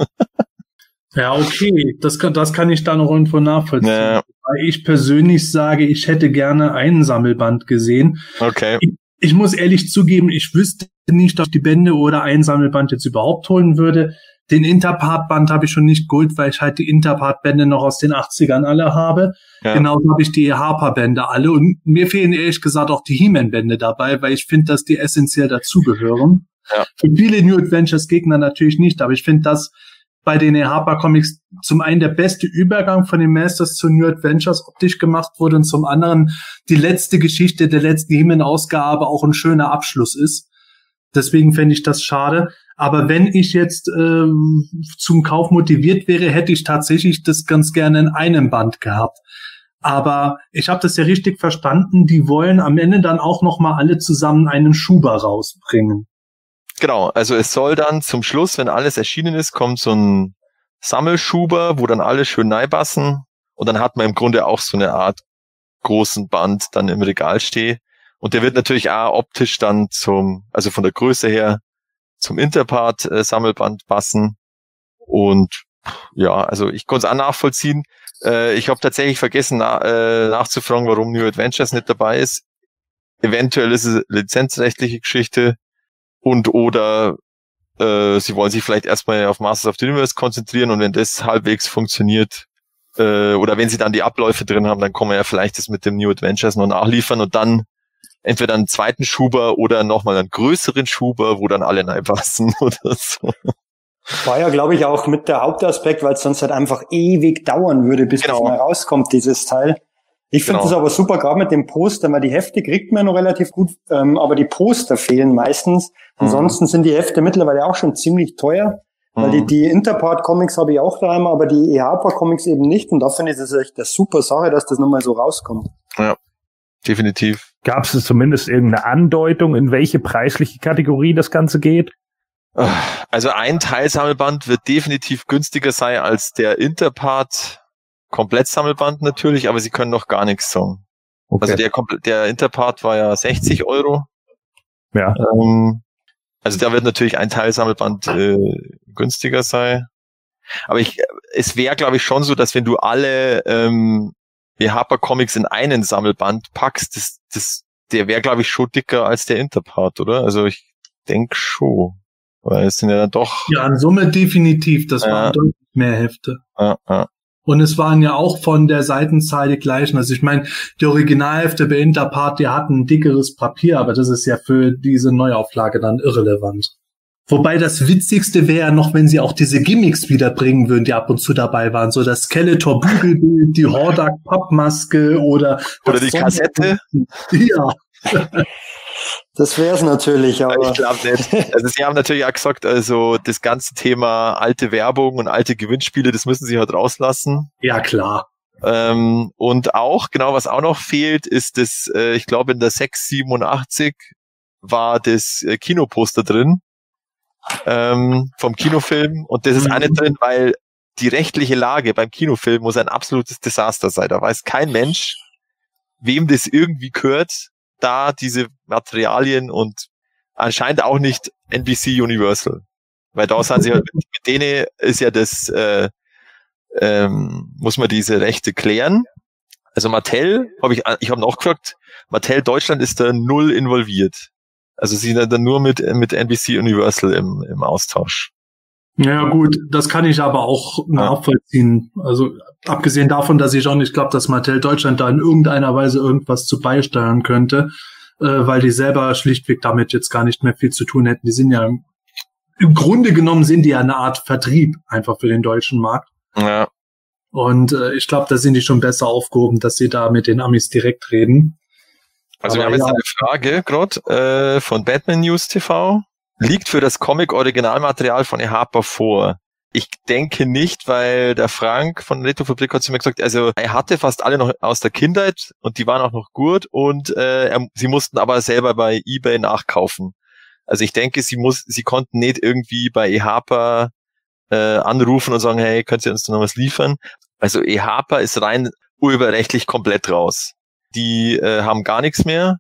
[SPEAKER 4] ja, okay, das kann, das kann ich da noch irgendwo nachvollziehen. Ja. Weil ich persönlich sage, ich hätte gerne einen Sammelband gesehen.
[SPEAKER 1] Okay.
[SPEAKER 4] Ich, ich muss ehrlich zugeben, ich wüsste nicht, ob ich die Bände oder ein Sammelband jetzt überhaupt holen würde. Den Interpart-Band habe ich schon nicht geholt, weil ich halt die Interpart-Bände noch aus den 80ern alle habe. Ja. Genauso habe ich die Harper-Bände alle. Und mir fehlen ehrlich gesagt auch die He-Man-Bände dabei, weil ich finde, dass die essentiell dazugehören. Ja. Für viele New Adventures-Gegner natürlich nicht, aber ich finde das bei den Harper Comics zum einen der beste Übergang von den Masters zu New Adventures optisch gemacht wurde und zum anderen die letzte Geschichte der letzten He-Man-Ausgabe auch ein schöner Abschluss ist. Deswegen fände ich das schade. Aber wenn ich jetzt äh, zum Kauf motiviert wäre, hätte ich tatsächlich das ganz gerne in einem Band gehabt. Aber ich habe das ja richtig verstanden. Die wollen am Ende dann auch noch mal alle zusammen einen Schuber rausbringen.
[SPEAKER 1] Genau. Also es soll dann zum Schluss, wenn alles erschienen ist, kommt so ein Sammelschuber, wo dann alle schön neibassen. Und dann hat man im Grunde auch so eine Art großen Band dann im Regal stehen. Und der wird natürlich auch optisch dann zum, also von der Größe her zum Interpart-Sammelband äh, passen. Und ja, also ich konnte es auch nachvollziehen. Äh, ich habe tatsächlich vergessen na, äh, nachzufragen, warum New Adventures nicht dabei ist. Eventuell ist es lizenzrechtliche Geschichte und oder äh, sie wollen sich vielleicht erstmal auf Masters of the Universe konzentrieren und wenn das halbwegs funktioniert, äh, oder wenn sie dann die Abläufe drin haben, dann kommen wir ja vielleicht das mit dem New Adventures noch nachliefern und dann entweder einen zweiten Schuber oder nochmal einen größeren Schuber, wo dann alle reinpassen oder so.
[SPEAKER 2] War ja, glaube ich, auch mit der Hauptaspekt, weil es sonst halt einfach ewig dauern würde, bis genau. das mal rauskommt, dieses Teil. Ich finde es genau. aber super, gerade mit dem Poster, weil die Hefte kriegt man noch relativ gut, ähm, aber die Poster fehlen meistens. Mhm. Ansonsten sind die Hefte mittlerweile auch schon ziemlich teuer. Weil die, mhm. die Interpart-Comics habe ich auch daheim, aber die EHPA-Comics eben nicht. Und da finde ich das echt eine super Sache, dass das nochmal so rauskommt.
[SPEAKER 1] Ja, definitiv.
[SPEAKER 3] Gab es zumindest irgendeine Andeutung, in welche preisliche Kategorie das Ganze geht?
[SPEAKER 1] Also ein Teilsammelband wird definitiv günstiger sein als der Interpart Komplettsammelband natürlich, aber sie können noch gar nichts sagen. Okay. Also der, der Interpart war ja 60 Euro.
[SPEAKER 3] Ja.
[SPEAKER 1] Ähm, also da wird natürlich ein Teilsammelband äh, günstiger sein. Aber ich, es wäre, glaube ich, schon so, dass wenn du alle ähm, Harper Comics in einen Sammelband packst, das, das, der wäre, glaube ich, schon dicker als der Interpart, oder? Also ich denke schon. Weil es sind ja dann doch.
[SPEAKER 4] Ja, in Summe definitiv. Das ja. waren deutlich mehr Hefte.
[SPEAKER 1] Ja, ja.
[SPEAKER 4] Und es waren ja auch von der Seitenzahl die gleichen. Also ich meine, die Originalhefte bei Interpart, die hatten ein dickeres Papier, aber das ist ja für diese Neuauflage dann irrelevant. Wobei das Witzigste wäre noch, wenn sie auch diese Gimmicks wiederbringen würden, die ab und zu dabei waren. So das Skeletor Bügelbild, die Hordak Pappmaske oder
[SPEAKER 1] oder die Kassette.
[SPEAKER 4] Ja.
[SPEAKER 2] Das wäre es natürlich, aber.
[SPEAKER 1] Ich glaube nicht. Also sie haben natürlich auch gesagt, also das ganze Thema alte Werbung und alte Gewinnspiele, das müssen sie halt rauslassen.
[SPEAKER 4] Ja, klar.
[SPEAKER 1] Ähm, und auch, genau, was auch noch fehlt, ist das, äh, ich glaube in der 687 war das äh, Kinoposter drin ähm, vom Kinofilm und das ist mhm. auch nicht drin, weil die rechtliche Lage beim Kinofilm muss ein absolutes Desaster sein. Da weiß kein Mensch, wem das irgendwie gehört da diese Materialien und anscheinend auch nicht NBC Universal. Weil da sind sie halt, mit, mit denen ist ja das, äh, ähm, muss man diese Rechte klären. Also Mattel, habe ich, ich habe nachgefragt, Mattel Deutschland ist da null involviert. Also sie sind dann nur mit, mit NBC Universal im, im Austausch.
[SPEAKER 4] Ja gut, das kann ich aber auch nachvollziehen. Also abgesehen davon, dass ich auch nicht glaube, dass Mattel Deutschland da in irgendeiner Weise irgendwas zu beisteuern könnte, äh, weil die selber schlichtweg damit jetzt gar nicht mehr viel zu tun hätten. Die sind ja im Grunde genommen sind die ja eine Art Vertrieb einfach für den deutschen Markt.
[SPEAKER 1] Ja.
[SPEAKER 4] Und äh, ich glaube, da sind die schon besser aufgehoben, dass sie da mit den Amis direkt reden.
[SPEAKER 1] Also Aber wir haben ja. jetzt eine Frage gerade äh, von Batman News TV liegt für das Comic-Originalmaterial von Ehapa vor. Ich denke nicht, weil der Frank von Retrofabrik hat zu mir gesagt, also er hatte fast alle noch aus der Kindheit und die waren auch noch gut und äh, er, sie mussten aber selber bei eBay nachkaufen. Also ich denke, sie muss, sie konnten nicht irgendwie bei eHapa äh, anrufen und sagen, hey, könnt ihr uns da noch was liefern? Also EHAPA ist rein urheberrechtlich komplett raus. Die äh, haben gar nichts mehr.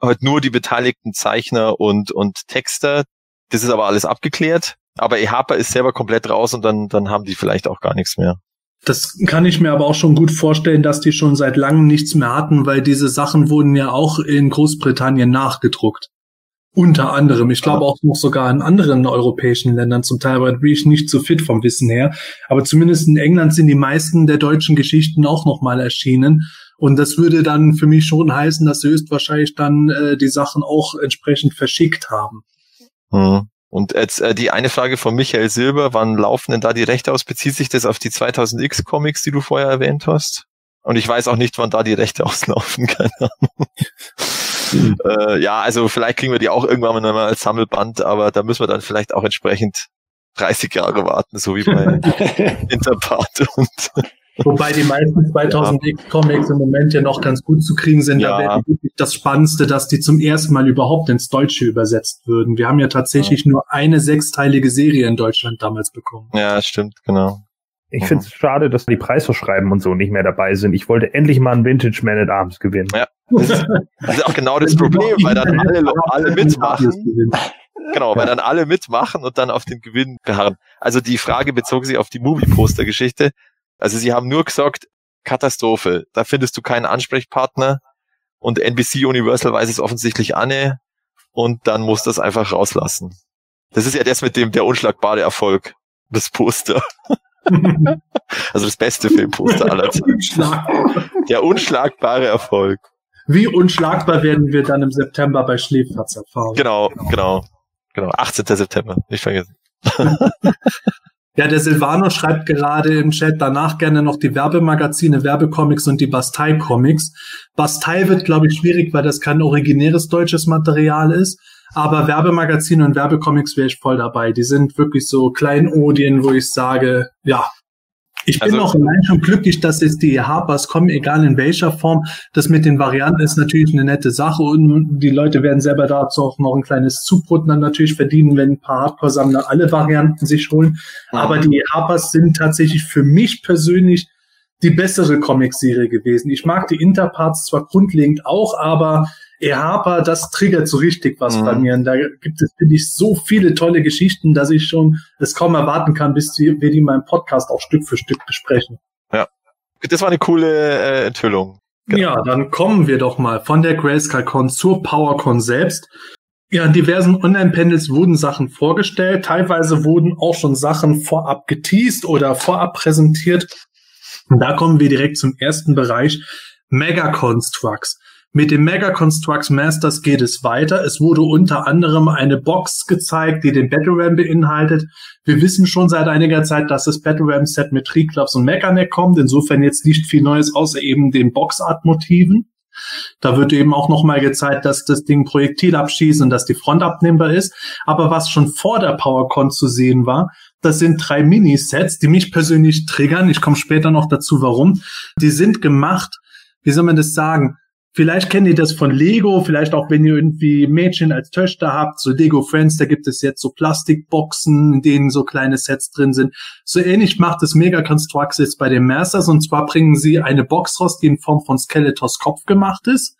[SPEAKER 1] Halt nur die beteiligten Zeichner und, und Texter. Das ist aber alles abgeklärt. Aber EHAPA ist selber komplett raus und dann, dann haben die vielleicht auch gar nichts mehr.
[SPEAKER 4] Das kann ich mir aber auch schon gut vorstellen, dass die schon seit langem nichts mehr hatten, weil diese Sachen wurden ja auch in Großbritannien nachgedruckt. Unter anderem. Ich glaube auch noch sogar in anderen europäischen Ländern zum Teil, aber bin ich nicht so fit vom Wissen her. Aber zumindest in England sind die meisten der deutschen Geschichten auch nochmal erschienen. Und das würde dann für mich schon heißen, dass sie höchstwahrscheinlich dann äh, die Sachen auch entsprechend verschickt haben.
[SPEAKER 1] Hm. Und jetzt äh, die eine Frage von Michael Silber, wann laufen denn da die Rechte aus? Bezieht sich das auf die 2000X Comics, die du vorher erwähnt hast? Und ich weiß auch nicht, wann da die Rechte auslaufen, keine Ahnung. Mhm. Äh, ja, also vielleicht kriegen wir die auch irgendwann mal als Sammelband, aber da müssen wir dann vielleicht auch entsprechend 30 Jahre warten, so wie bei Interpart und
[SPEAKER 4] Wobei die meisten 2000 ja. Comics im Moment ja noch ganz gut zu kriegen sind. Ja. Da wäre wirklich das Spannendste, dass die zum ersten Mal überhaupt ins Deutsche übersetzt würden. Wir haben ja tatsächlich ja. nur eine sechsteilige Serie in Deutschland damals bekommen.
[SPEAKER 1] Ja, stimmt, genau.
[SPEAKER 3] Ich mhm. finde es schade, dass die Preisverschreiben und so nicht mehr dabei sind. Ich wollte endlich mal ein Vintage Man at Arms gewinnen.
[SPEAKER 1] Ja, das ist, das ist auch genau das Problem, weil dann alle, alle mitmachen. Genau, weil dann alle mitmachen und dann auf den Gewinn beharren. Also die Frage bezog sich auf die Movie-Poster-Geschichte. Also sie haben nur gesagt, Katastrophe, da findest du keinen Ansprechpartner und NBC Universal weiß es offensichtlich Anne und dann muss das einfach rauslassen. Das ist ja das mit dem der unschlagbare Erfolg, das Poster. also das beste Filmposter aller Zeiten. Der unschlagbare Erfolg.
[SPEAKER 4] Wie unschlagbar werden wir dann im September bei Schläferz erfahren?
[SPEAKER 1] Genau, genau, genau. 18. September, nicht vergessen.
[SPEAKER 4] Ja, der Silvano schreibt gerade im Chat danach gerne noch die Werbemagazine, Werbecomics und die Bastei-Comics. Bastei wird, glaube ich, schwierig, weil das kein originäres deutsches Material ist. Aber Werbemagazine und Werbecomics wäre ich voll dabei. Die sind wirklich so Kleinodien, wo ich sage, ja, ich bin also, auch allein schon glücklich, dass jetzt die Harpers kommen, egal in welcher Form. Das mit den Varianten ist natürlich eine nette Sache und die Leute werden selber dazu auch noch ein kleines Zubrot dann natürlich verdienen, wenn ein paar Hardcore-Sammler alle Varianten sich holen. Mhm. Aber die Harpers sind tatsächlich für mich persönlich die bessere Comic-Serie gewesen. Ich mag die Interparts zwar grundlegend auch, aber Harper, das triggert so richtig was mhm. bei mir. Und da gibt es, finde ich, so viele tolle Geschichten, dass ich schon es kaum erwarten kann, bis wir die in meinem Podcast auch Stück für Stück besprechen.
[SPEAKER 1] Ja. Das war eine coole äh, Enthüllung.
[SPEAKER 4] Genau. Ja, dann kommen wir doch mal von der Grayscale-Con zur PowerCon selbst. Ja, in diversen Online-Panels wurden Sachen vorgestellt. Teilweise wurden auch schon Sachen vorab geteased oder vorab präsentiert. Und da kommen wir direkt zum ersten Bereich. Mega Constructs. Mit dem Mega Constructs Masters geht es weiter. Es wurde unter anderem eine Box gezeigt, die den Battle Ram beinhaltet. Wir wissen schon seit einiger Zeit, dass das Battle Ram Set mit Triclops und Mechaneck kommt. Insofern jetzt nicht viel Neues außer eben den Boxart-Motiven. Da wird eben auch nochmal gezeigt, dass das Ding Projektil abschießt und dass die Front abnehmbar ist. Aber was schon vor der PowerCon zu sehen war, das sind drei Minisets, die mich persönlich triggern. Ich komme später noch dazu, warum. Die sind gemacht, wie soll man das sagen? Vielleicht kennt ihr das von Lego, vielleicht auch wenn ihr irgendwie Mädchen als Töchter habt, so Lego Friends, da gibt es jetzt so Plastikboxen, in denen so kleine Sets drin sind. So ähnlich macht es Mega Constructs jetzt bei den Masters und zwar bringen sie eine Box raus, die in Form von Skeletors Kopf gemacht ist.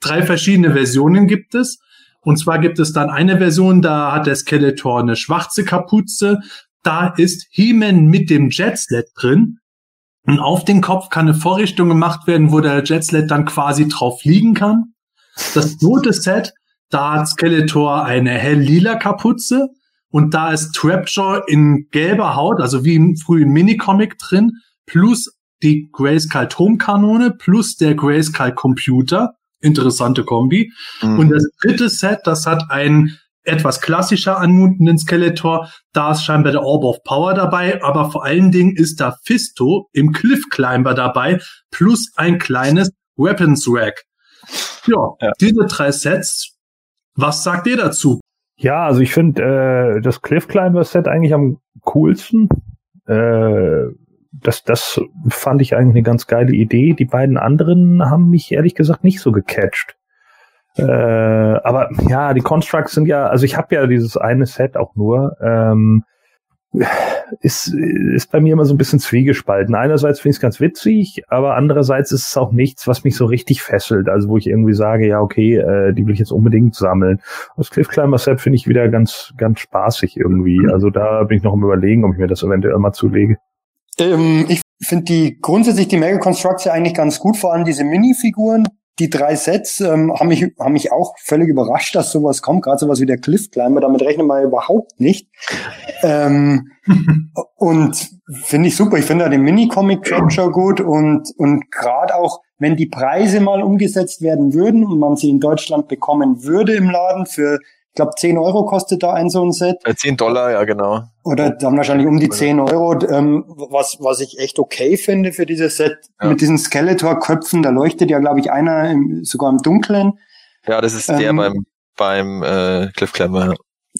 [SPEAKER 4] Drei verschiedene Versionen gibt es. Und zwar gibt es dann eine Version, da hat der Skeletor eine schwarze Kapuze, da ist He-Man mit dem Jetsled drin. Und auf den Kopf kann eine Vorrichtung gemacht werden, wo der Jetsled dann quasi drauf liegen kann. Das zweite Set, da hat Skeletor eine hell-lila Kapuze und da ist Trapjaw in gelber Haut, also wie im frühen Minicomic drin, plus die Grayskull Turmkanone plus der Grayskull Computer. Interessante Kombi. Mhm. Und das dritte Set, das hat ein etwas klassischer anmutenden Skeletor. Da ist scheinbar der Orb of Power dabei, aber vor allen Dingen ist da Fisto im Cliff Climber dabei, plus ein kleines Weapons Rack. Ja, ja. diese drei Sets. Was sagt ihr dazu?
[SPEAKER 3] Ja, also ich finde äh, das Cliff Climber Set eigentlich am coolsten. Äh, das, das fand ich eigentlich eine ganz geile Idee. Die beiden anderen haben mich ehrlich gesagt nicht so gecatcht. Äh, aber ja, die Constructs sind ja, also ich habe ja dieses eine Set auch nur. Ähm, ist, ist bei mir immer so ein bisschen zwiegespalten. Einerseits finde ich es ganz witzig, aber andererseits ist es auch nichts, was mich so richtig fesselt. Also wo ich irgendwie sage, ja, okay, äh, die will ich jetzt unbedingt sammeln. Das Cliff Climber Set finde ich wieder ganz, ganz spaßig irgendwie. Mhm. Also da bin ich noch im Überlegen, ob ich mir das eventuell mal zulege.
[SPEAKER 2] Ähm, ich finde die grundsätzlich die Mega Constructs ja eigentlich ganz gut, vor allem diese Minifiguren die drei Sets ähm, haben, mich, haben mich auch völlig überrascht, dass sowas kommt, gerade sowas wie der Cliff Climber, damit rechnet man überhaupt nicht. ähm, und finde ich super. Ich finde da den Mini-Comic Capture gut und, und gerade auch, wenn die Preise mal umgesetzt werden würden und man sie in Deutschland bekommen würde im Laden für glaube, 10 Euro kostet da ein so ein Set.
[SPEAKER 1] 10 äh, Dollar, ja, genau.
[SPEAKER 2] Oder dann wahrscheinlich um die 10 Euro, ähm, was, was ich echt okay finde für dieses Set. Ja. Mit diesen Skeletor-Köpfen, da leuchtet ja, glaube ich, einer im, sogar im Dunkeln.
[SPEAKER 1] Ja, das ist der ähm, beim, beim äh, Cliff Climber.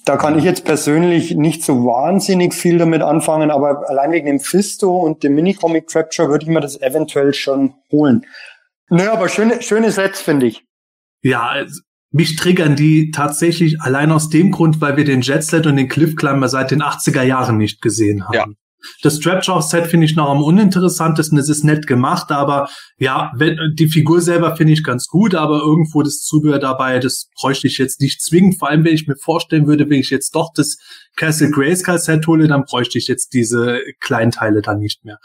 [SPEAKER 2] Da kann ich jetzt persönlich nicht so wahnsinnig viel damit anfangen, aber allein wegen dem Fisto und dem Mini-Comic Capture würde ich mir das eventuell schon holen. Naja, aber schöne, schöne Sets, finde ich.
[SPEAKER 4] Ja, mich triggern die tatsächlich allein aus dem Grund, weil wir den Jetset und den Cliffclimber seit den 80er Jahren nicht gesehen haben. Ja. Das Trapjaw-Set finde ich noch am uninteressantesten. Es ist nett gemacht, aber ja, wenn, die Figur selber finde ich ganz gut, aber irgendwo das Zubehör dabei, das bräuchte ich jetzt nicht zwingend. Vor allem, wenn ich mir vorstellen würde, wenn ich jetzt doch das Castle Grayskull Set hole, dann bräuchte ich jetzt diese Kleinteile dann nicht mehr.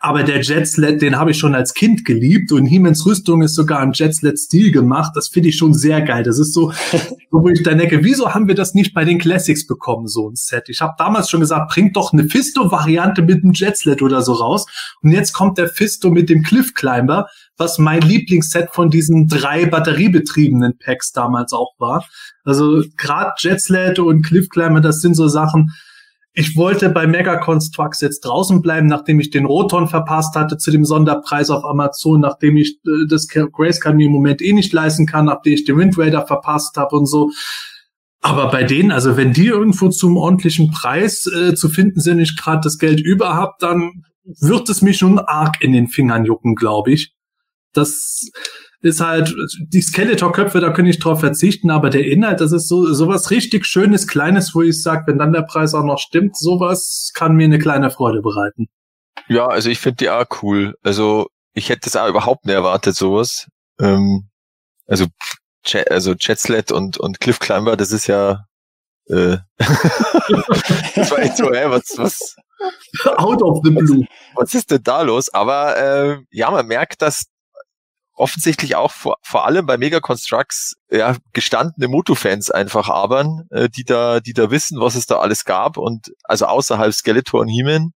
[SPEAKER 4] Aber der Jetslet, den habe ich schon als Kind geliebt und Hiemens Rüstung ist sogar im Jetslet-Stil gemacht. Das finde ich schon sehr geil. Das ist so, wo ich dann denke, wieso haben wir das nicht bei den Classics bekommen, so ein Set? Ich habe damals schon gesagt, bringt doch eine Fisto-Variante mit einem Jetslet oder so raus. Und jetzt kommt der Fisto mit dem Cliff Climber, was mein Lieblingsset von diesen drei batteriebetriebenen Packs damals auch war. Also gerade Jetsled und Cliff Climber, das sind so Sachen. Ich wollte bei Mega Constructs jetzt draußen bleiben, nachdem ich den Roton verpasst hatte zu dem Sonderpreis auf Amazon, nachdem ich äh, das Grace kann mir im Moment eh nicht leisten kann, nachdem ich den Wind Raider verpasst habe und so. Aber bei denen, also wenn die irgendwo zum ordentlichen Preis äh, zu finden sind, ich gerade das Geld über hab, dann wird es mich schon arg in den Fingern jucken, glaube ich. Das ist halt, die Skeletor-Köpfe, da könnte ich drauf verzichten, aber der Inhalt, das ist so sowas richtig Schönes, Kleines, wo ich sage, wenn dann der Preis auch noch stimmt, sowas kann mir eine kleine Freude bereiten.
[SPEAKER 1] Ja, also ich finde die auch cool. Also ich hätte das auch überhaupt nicht erwartet, sowas. Ähm, also Ch also Jetslet und, und Cliff Climber, das ist ja äh, das war echt so, ey, was, was
[SPEAKER 4] Out of the blue.
[SPEAKER 1] Was, was ist denn da los? Aber äh, ja, man merkt, dass offensichtlich auch vor, vor allem bei Mega Constructs ja, gestandene Moto-Fans einfach abern, äh, die da, die da wissen, was es da alles gab und also außerhalb Skeletor und He-Man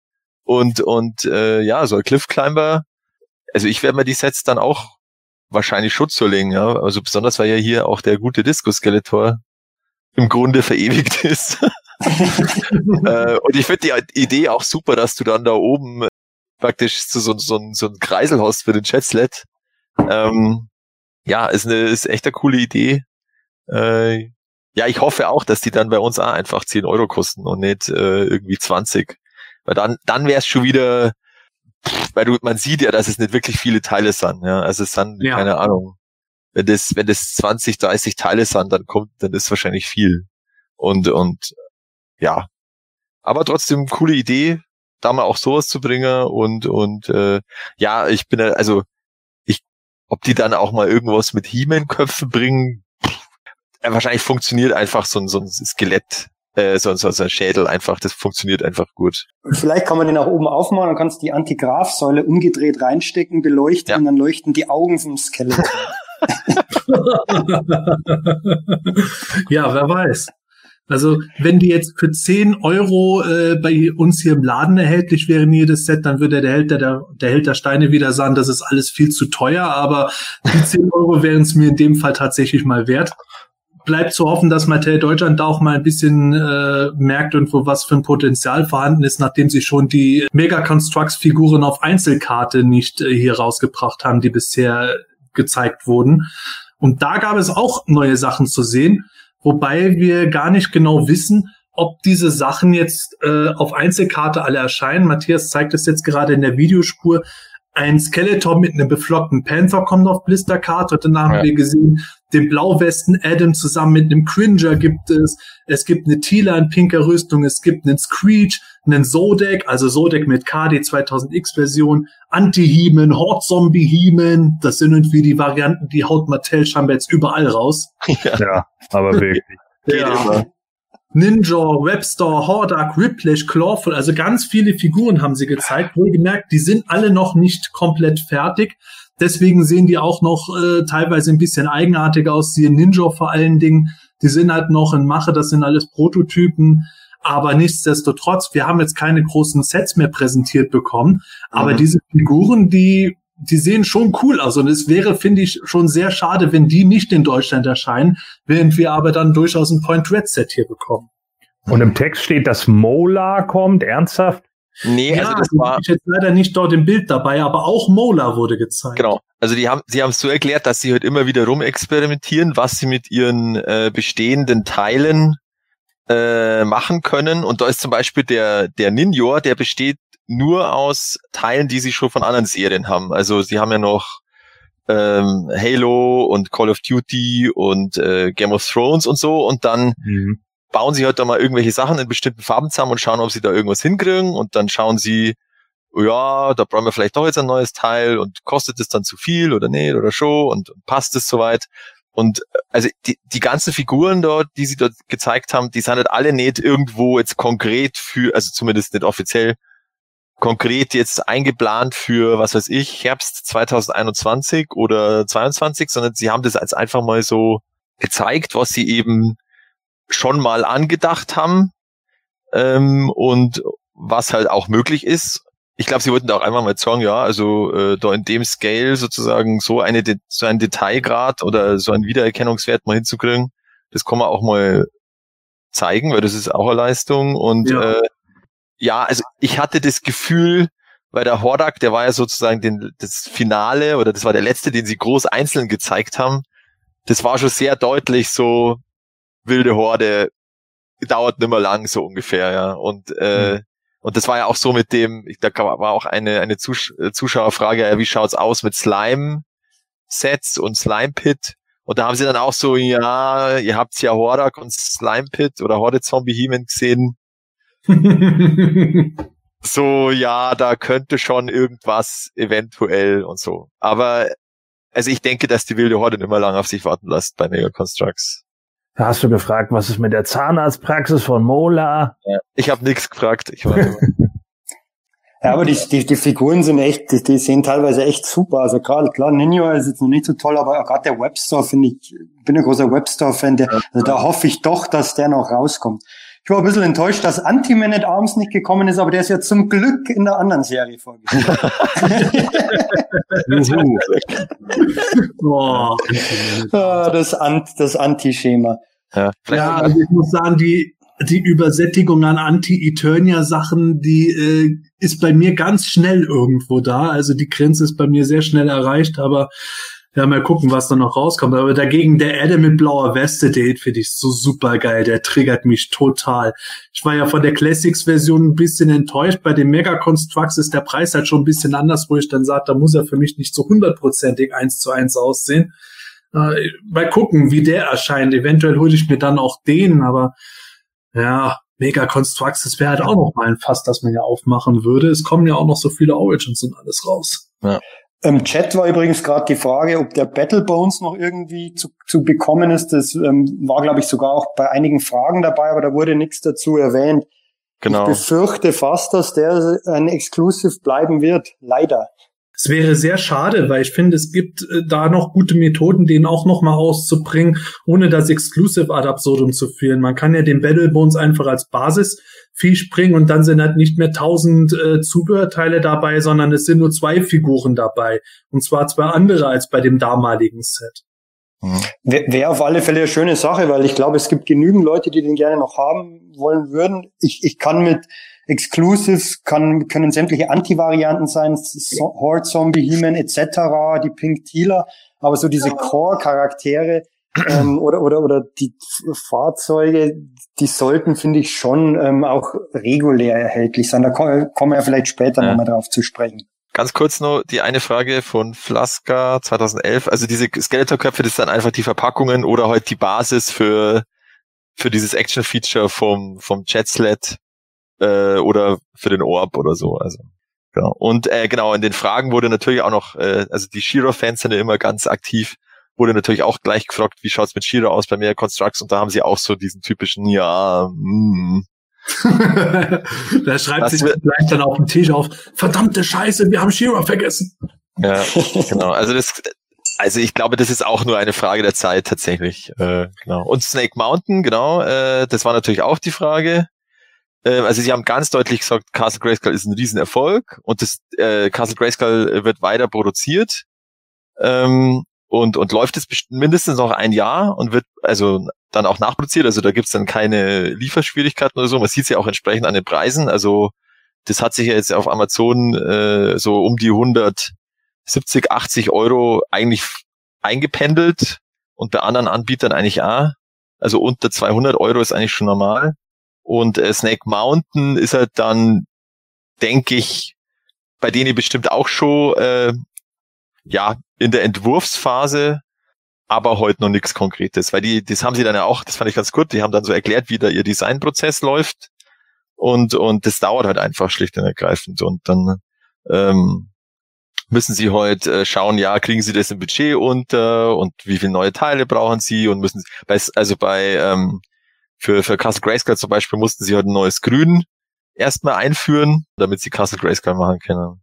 [SPEAKER 1] und und äh, ja, so ein Cliff Climber. Also ich werde mir die Sets dann auch wahrscheinlich Schutz legen, ja. Also besonders weil ja hier auch der gute Disco Skeletor im Grunde verewigt ist. äh, und ich finde die Idee auch super, dass du dann da oben praktisch so, so, so, so ein Kreisel hast für den Chatslet ähm, ja, ist eine ist echt eine coole Idee. Äh, ja, ich hoffe auch, dass die dann bei uns auch einfach 10 Euro kosten und nicht äh, irgendwie 20. Weil dann, dann wäre es schon wieder, weil du, man sieht ja, dass es nicht wirklich viele Teile sind. Ja, also es sind, ja. keine Ahnung, wenn das, wenn das 20, 30 Teile sind, dann kommt, dann ist wahrscheinlich viel. Und, und, ja. Aber trotzdem coole Idee, da mal auch sowas zu bringen und, und, äh, ja, ich bin, also, ob die dann auch mal irgendwas mit He-Man-Köpfen bringen, ja, wahrscheinlich funktioniert einfach so ein, so ein Skelett, äh, so, so, so ein Schädel einfach, das funktioniert einfach gut.
[SPEAKER 2] Vielleicht kann man den auch oben aufmachen, dann kannst du die Antigraph-Säule umgedreht reinstecken, beleuchten ja. und dann leuchten die Augen vom Skelett.
[SPEAKER 4] ja, wer weiß. Also wenn die jetzt für 10 Euro äh, bei uns hier im Laden erhältlich wären, jedes Set, dann würde der Held der, der Held der Steine wieder sagen, das ist alles viel zu teuer, aber die 10 Euro wären es mir in dem Fall tatsächlich mal wert. Bleibt zu hoffen, dass Mattel Deutschland da auch mal ein bisschen äh, merkt und wo was für ein Potenzial vorhanden ist, nachdem sie schon die Mega Constructs Figuren auf Einzelkarte nicht äh, hier rausgebracht haben, die bisher gezeigt wurden. Und da gab es auch neue Sachen zu sehen wobei wir gar nicht genau wissen, ob diese Sachen jetzt äh, auf Einzelkarte alle erscheinen. Matthias zeigt es jetzt gerade in der Videospur. Ein Skeletor mit einem beflockten Panther kommt auf Blisterkarte und dann haben ja. wir gesehen, den Blauwesten Adam zusammen mit einem Cringer gibt es. Es gibt eine Tila in pinker Rüstung. Es gibt einen Screech, einen Zodek, also Zodek mit KD 2000X Version, Anti-Heeman, Horde-Zombie-Heeman. Das sind irgendwie die Varianten, die haut Mattel scheinbar jetzt überall raus.
[SPEAKER 3] Ja, ja aber wirklich.
[SPEAKER 4] ja. Ninja, Webster, Hordak, Riplash, Clawful, also ganz viele Figuren haben sie gezeigt. Wohlgemerkt, die sind alle noch nicht komplett fertig. Deswegen sehen die auch noch äh, teilweise ein bisschen eigenartig aus. Die Ninja vor allen Dingen, die sind halt noch in Mache, das sind alles Prototypen. Aber nichtsdestotrotz, wir haben jetzt keine großen Sets mehr präsentiert bekommen. Aber mhm. diese Figuren, die, die sehen schon cool aus. Und es wäre, finde ich, schon sehr schade, wenn die nicht in Deutschland erscheinen, während wir aber dann durchaus ein Point Red Set hier bekommen.
[SPEAKER 3] Und im Text steht, dass Mola kommt, ernsthaft?
[SPEAKER 1] Nee, ja, also das war
[SPEAKER 4] ich jetzt leider nicht dort im Bild dabei, aber auch Mola wurde gezeigt.
[SPEAKER 1] Genau. Also die haben, sie haben es so erklärt, dass sie halt immer wieder rumexperimentieren, was sie mit ihren äh, bestehenden Teilen äh, machen können. Und da ist zum Beispiel der der Ninjor, der besteht nur aus Teilen, die sie schon von anderen Serien haben. Also sie haben ja noch ähm, Halo und Call of Duty und äh, Game of Thrones und so und dann mhm bauen sie halt da mal irgendwelche Sachen in bestimmten Farben zusammen und schauen, ob sie da irgendwas hinkriegen und dann schauen sie, ja, da brauchen wir vielleicht doch jetzt ein neues Teil und kostet es dann zu viel oder nicht oder schon und passt es soweit. Und also die, die ganzen Figuren dort, die sie dort gezeigt haben, die sind halt alle nicht irgendwo jetzt konkret für, also zumindest nicht offiziell, konkret jetzt eingeplant für, was weiß ich, Herbst 2021 oder 22, sondern sie haben das als einfach mal so gezeigt, was sie eben schon mal angedacht haben ähm, und was halt auch möglich ist. Ich glaube, sie wollten da auch einmal mal sagen, ja, also äh, da in dem Scale sozusagen so eine so ein Detailgrad oder so ein Wiedererkennungswert mal hinzukriegen, das kann man auch mal zeigen, weil das ist auch eine Leistung. Und ja, äh, ja also ich hatte das Gefühl, weil der Hordak, der war ja sozusagen den, das Finale oder das war der letzte, den sie groß einzeln gezeigt haben. Das war schon sehr deutlich so, wilde Horde dauert nimmer lang, so ungefähr, ja. Und, äh, mhm. und das war ja auch so mit dem, da war auch eine, eine Zus äh, Zuschauerfrage, ja, wie schaut's aus mit Slime-Sets und Slime-Pit? Und da haben sie dann auch so, ja, ihr habt ja Hordak und Slime Pit oder Horde Zombie Heeman gesehen. so, ja, da könnte schon irgendwas eventuell und so. Aber, also ich denke, dass die wilde Horde immer lang auf sich warten lässt bei Mega Constructs.
[SPEAKER 3] Da hast du gefragt, was ist mit der Zahnarztpraxis von Mola?
[SPEAKER 1] Ja, ich habe nichts gefragt. Ich war
[SPEAKER 2] ja, aber die, die, die Figuren sind echt, die, die sehen teilweise echt super. Also gerade klar, Ninja ist jetzt noch nicht so toll, aber gerade der Webstore finde ich, bin ein großer Webstore-Fan, der, also da hoffe ich doch, dass der noch rauskommt. Ich war ein bisschen enttäuscht, dass Anti-Man at Arms nicht gekommen ist, aber der ist ja zum Glück in der anderen Serie vorgestellt. oh. das, Ant, das Anti-Schema.
[SPEAKER 4] Ja, ja also ich muss sagen, die, die Übersättigung an Anti-Eternia-Sachen, die äh, ist bei mir ganz schnell irgendwo da. Also die Grenze ist bei mir sehr schnell erreicht, aber ja, mal gucken, was da noch rauskommt. Aber dagegen der Adam mit blauer Weste, den finde ich so super geil. Der triggert mich total. Ich war ja von der Classics-Version ein bisschen enttäuscht. Bei dem Mega Constructs ist der Preis halt schon ein bisschen anders, wo ich dann sage, da muss er für mich nicht so hundertprozentig eins zu eins aussehen. Äh, mal gucken, wie der erscheint. Eventuell hole ich mir dann auch den, aber ja, Mega Constructs, das wäre halt auch noch mal ein Fass, das man ja aufmachen würde. Es kommen ja auch noch so viele Origins und alles raus.
[SPEAKER 2] Ja. Im Chat war übrigens gerade die Frage, ob der Battle Bones noch irgendwie zu, zu bekommen ist. Das ähm, war, glaube ich, sogar auch bei einigen Fragen dabei, aber da wurde nichts dazu erwähnt. Genau. Ich befürchte fast, dass der ein Exclusive bleiben wird. Leider.
[SPEAKER 4] Es wäre sehr schade, weil ich finde, es gibt äh, da noch gute Methoden, den auch noch mal auszubringen, ohne das Exclusive ad absurdum zu führen. Man kann ja den Battle Bones einfach als Basis Viech bringen und dann sind halt nicht mehr tausend äh, Zubehörteile dabei, sondern es sind nur zwei Figuren dabei. Und zwar zwei andere als bei dem damaligen Set.
[SPEAKER 2] Mhm. Wäre auf alle Fälle eine schöne Sache, weil ich glaube, es gibt genügend Leute, die den gerne noch haben wollen würden. Ich, ich kann mit Exclusives kann, können sämtliche Anti-Varianten sein, Horde Zombie, He-Man etc., die Pink Tealer, aber so diese Core-Charaktere ähm, oder, oder, oder die Fahrzeuge, die sollten, finde ich, schon ähm, auch regulär erhältlich sein. Da kommen wir ja vielleicht später ja. nochmal drauf zu sprechen.
[SPEAKER 1] ganz kurz noch die eine Frage von Flaska 2011. Also diese Skeletor-Köpfe, das sind einfach die Verpackungen oder halt die Basis für, für dieses Action-Feature vom, vom Jetsled äh, oder für den Orb oder so. Also genau. Und äh, genau, in den Fragen wurde natürlich auch noch, äh, also die Shiro-Fans sind ja immer ganz aktiv, wurde natürlich auch gleich gefragt, wie schaut's mit Shiro aus bei Mehr Constructs und da haben sie auch so diesen typischen, ja, mm,
[SPEAKER 4] da schreibt sich gleich dann auf den Tisch auf, verdammte Scheiße, wir haben Shiro vergessen.
[SPEAKER 1] Ja, genau. Also das, also ich glaube, das ist auch nur eine Frage der Zeit tatsächlich. Äh, genau. Und Snake Mountain, genau, äh, das war natürlich auch die Frage. Äh, also sie haben ganz deutlich gesagt, Castle Grayskull ist ein Riesenerfolg und das äh, Castle Grayskull wird weiter produziert. Ähm, und, und läuft es mindestens noch ein Jahr und wird also dann auch nachproduziert. Also da gibt's dann keine Lieferschwierigkeiten oder so. Man sieht es ja auch entsprechend an den Preisen. Also das hat sich ja jetzt auf Amazon äh, so um die 170, 80 Euro eigentlich eingependelt und bei anderen Anbietern eigentlich auch. Also unter 200 Euro ist eigentlich schon normal. Und äh, Snake Mountain ist halt dann, denke ich, bei denen bestimmt auch schon äh, ja in der Entwurfsphase, aber heute noch nichts Konkretes, weil die, das haben sie dann ja auch, das fand ich ganz gut, die haben dann so erklärt, wie da ihr Designprozess läuft. Und und das dauert halt einfach schlicht und ergreifend. Und dann ähm, müssen sie heute äh, schauen, ja, kriegen sie das im Budget unter und wie viele neue Teile brauchen sie und müssen bei, also bei ähm, für für Castle Grayskull zum Beispiel mussten sie heute ein neues Grün erstmal einführen, damit sie Castle Grayskull machen können.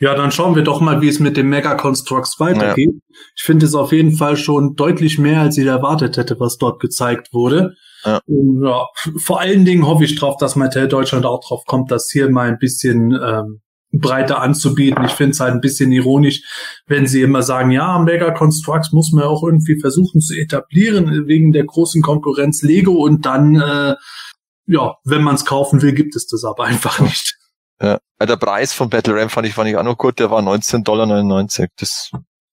[SPEAKER 4] Ja, dann schauen wir doch mal, wie es mit dem Mega Constructs weitergeht. Ja. Ich finde es auf jeden Fall schon deutlich mehr, als ich erwartet hätte, was dort gezeigt wurde. Ja. Und, ja, vor allen Dingen hoffe ich drauf, dass Mattel Deutschland auch drauf kommt, das hier mal ein bisschen ähm, breiter anzubieten. Ich finde es halt ein bisschen ironisch, wenn sie immer sagen, ja, Mega Constructs muss man auch irgendwie versuchen zu etablieren wegen der großen Konkurrenz Lego und dann, äh, ja, wenn man es kaufen will, gibt es das aber einfach nicht.
[SPEAKER 1] Ja. Der Preis von Battle Ram fand ich, fand ich auch noch gut, der war 19,99 Dollar. Das,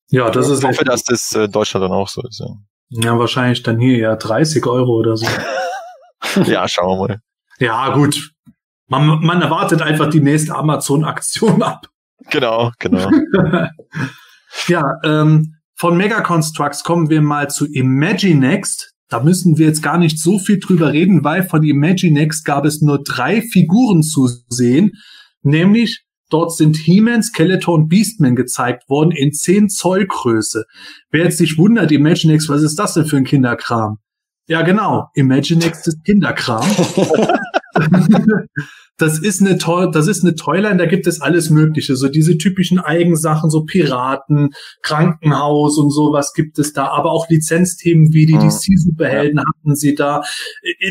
[SPEAKER 4] ja, das ist
[SPEAKER 1] ich hoffe, dass das äh, Deutschland dann auch so ist. Ja.
[SPEAKER 4] ja, wahrscheinlich dann hier ja 30 Euro oder so.
[SPEAKER 1] ja, schauen wir mal.
[SPEAKER 4] Ja, gut. Man, man erwartet einfach die nächste Amazon-Aktion ab.
[SPEAKER 1] Genau, genau.
[SPEAKER 4] ja, ähm, von Mega Constructs kommen wir mal zu Imaginext. Da müssen wir jetzt gar nicht so viel drüber reden, weil von Imaginext gab es nur drei Figuren zu sehen. Nämlich dort sind He-Man, Skeletor und Beastman gezeigt worden in 10 Zoll Größe. Wer jetzt sich wundert, Imaginext, was ist das denn für ein Kinderkram? Ja, genau. Imaginext ist Kinderkram. das ist eine Toy, das ist eine Toyline, da gibt es alles Mögliche, so diese typischen Eigensachen, so Piraten, Krankenhaus und sowas gibt es da, aber auch Lizenzthemen wie die mhm. DC-Superhelden ja. hatten sie da.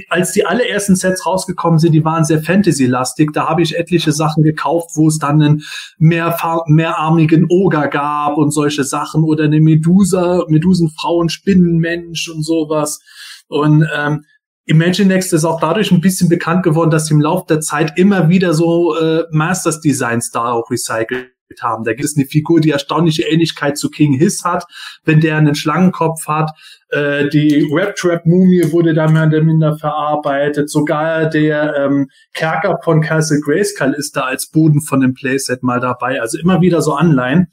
[SPEAKER 4] Als die allerersten Sets rausgekommen sind, die waren sehr Fantasy-lastig, da habe ich etliche Sachen gekauft, wo es dann einen mehr, mehrarmigen Oger gab und solche Sachen oder eine Medusa, Medusenfrau, ein Spinnenmensch und sowas. Und ähm, Imaginext ist auch dadurch ein bisschen bekannt geworden, dass sie im Laufe der Zeit immer wieder so äh, Masters Designs da auch recycelt haben. Da gibt es eine Figur, die erstaunliche Ähnlichkeit zu King Hiss hat, wenn der einen Schlangenkopf hat. Äh, die Rap Trap Mumie wurde da mehr oder minder verarbeitet. Sogar der ähm, Kerker von Castle Grayskull ist da als Boden von dem Playset mal dabei. Also immer wieder so Anleihen.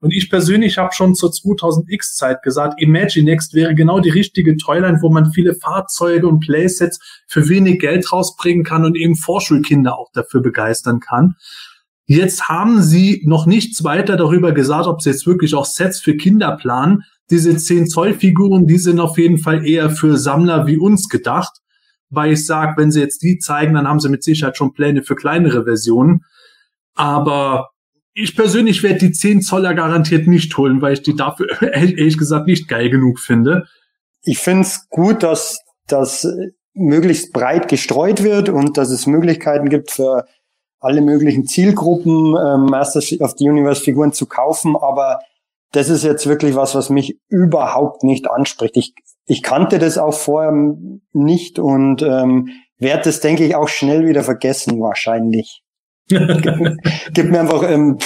[SPEAKER 4] Und ich persönlich habe schon zur 2000X-Zeit gesagt, Imaginext wäre genau die richtige Toyline, wo man viele Fahrzeuge und Playsets für wenig Geld rausbringen kann und eben Vorschulkinder auch dafür begeistern kann. Jetzt haben sie noch nichts weiter darüber gesagt, ob sie jetzt wirklich auch Sets für Kinder planen. Diese 10 Zoll Figuren, die sind auf jeden Fall eher für Sammler wie uns gedacht. Weil ich sage, wenn sie jetzt die zeigen, dann haben sie mit Sicherheit schon Pläne für kleinere Versionen. Aber ich persönlich werde die 10 Zoller garantiert nicht holen, weil ich die dafür ehrlich gesagt nicht geil genug finde.
[SPEAKER 2] Ich finde es gut, dass das möglichst breit gestreut wird und dass es Möglichkeiten gibt für alle möglichen Zielgruppen ähm, Masters of the Universe Figuren zu kaufen, aber das ist jetzt wirklich was, was mich überhaupt nicht anspricht. Ich, ich kannte das auch vorher nicht und ähm, werde das, denke ich, auch schnell wieder vergessen wahrscheinlich gib, mir einfach, ähm,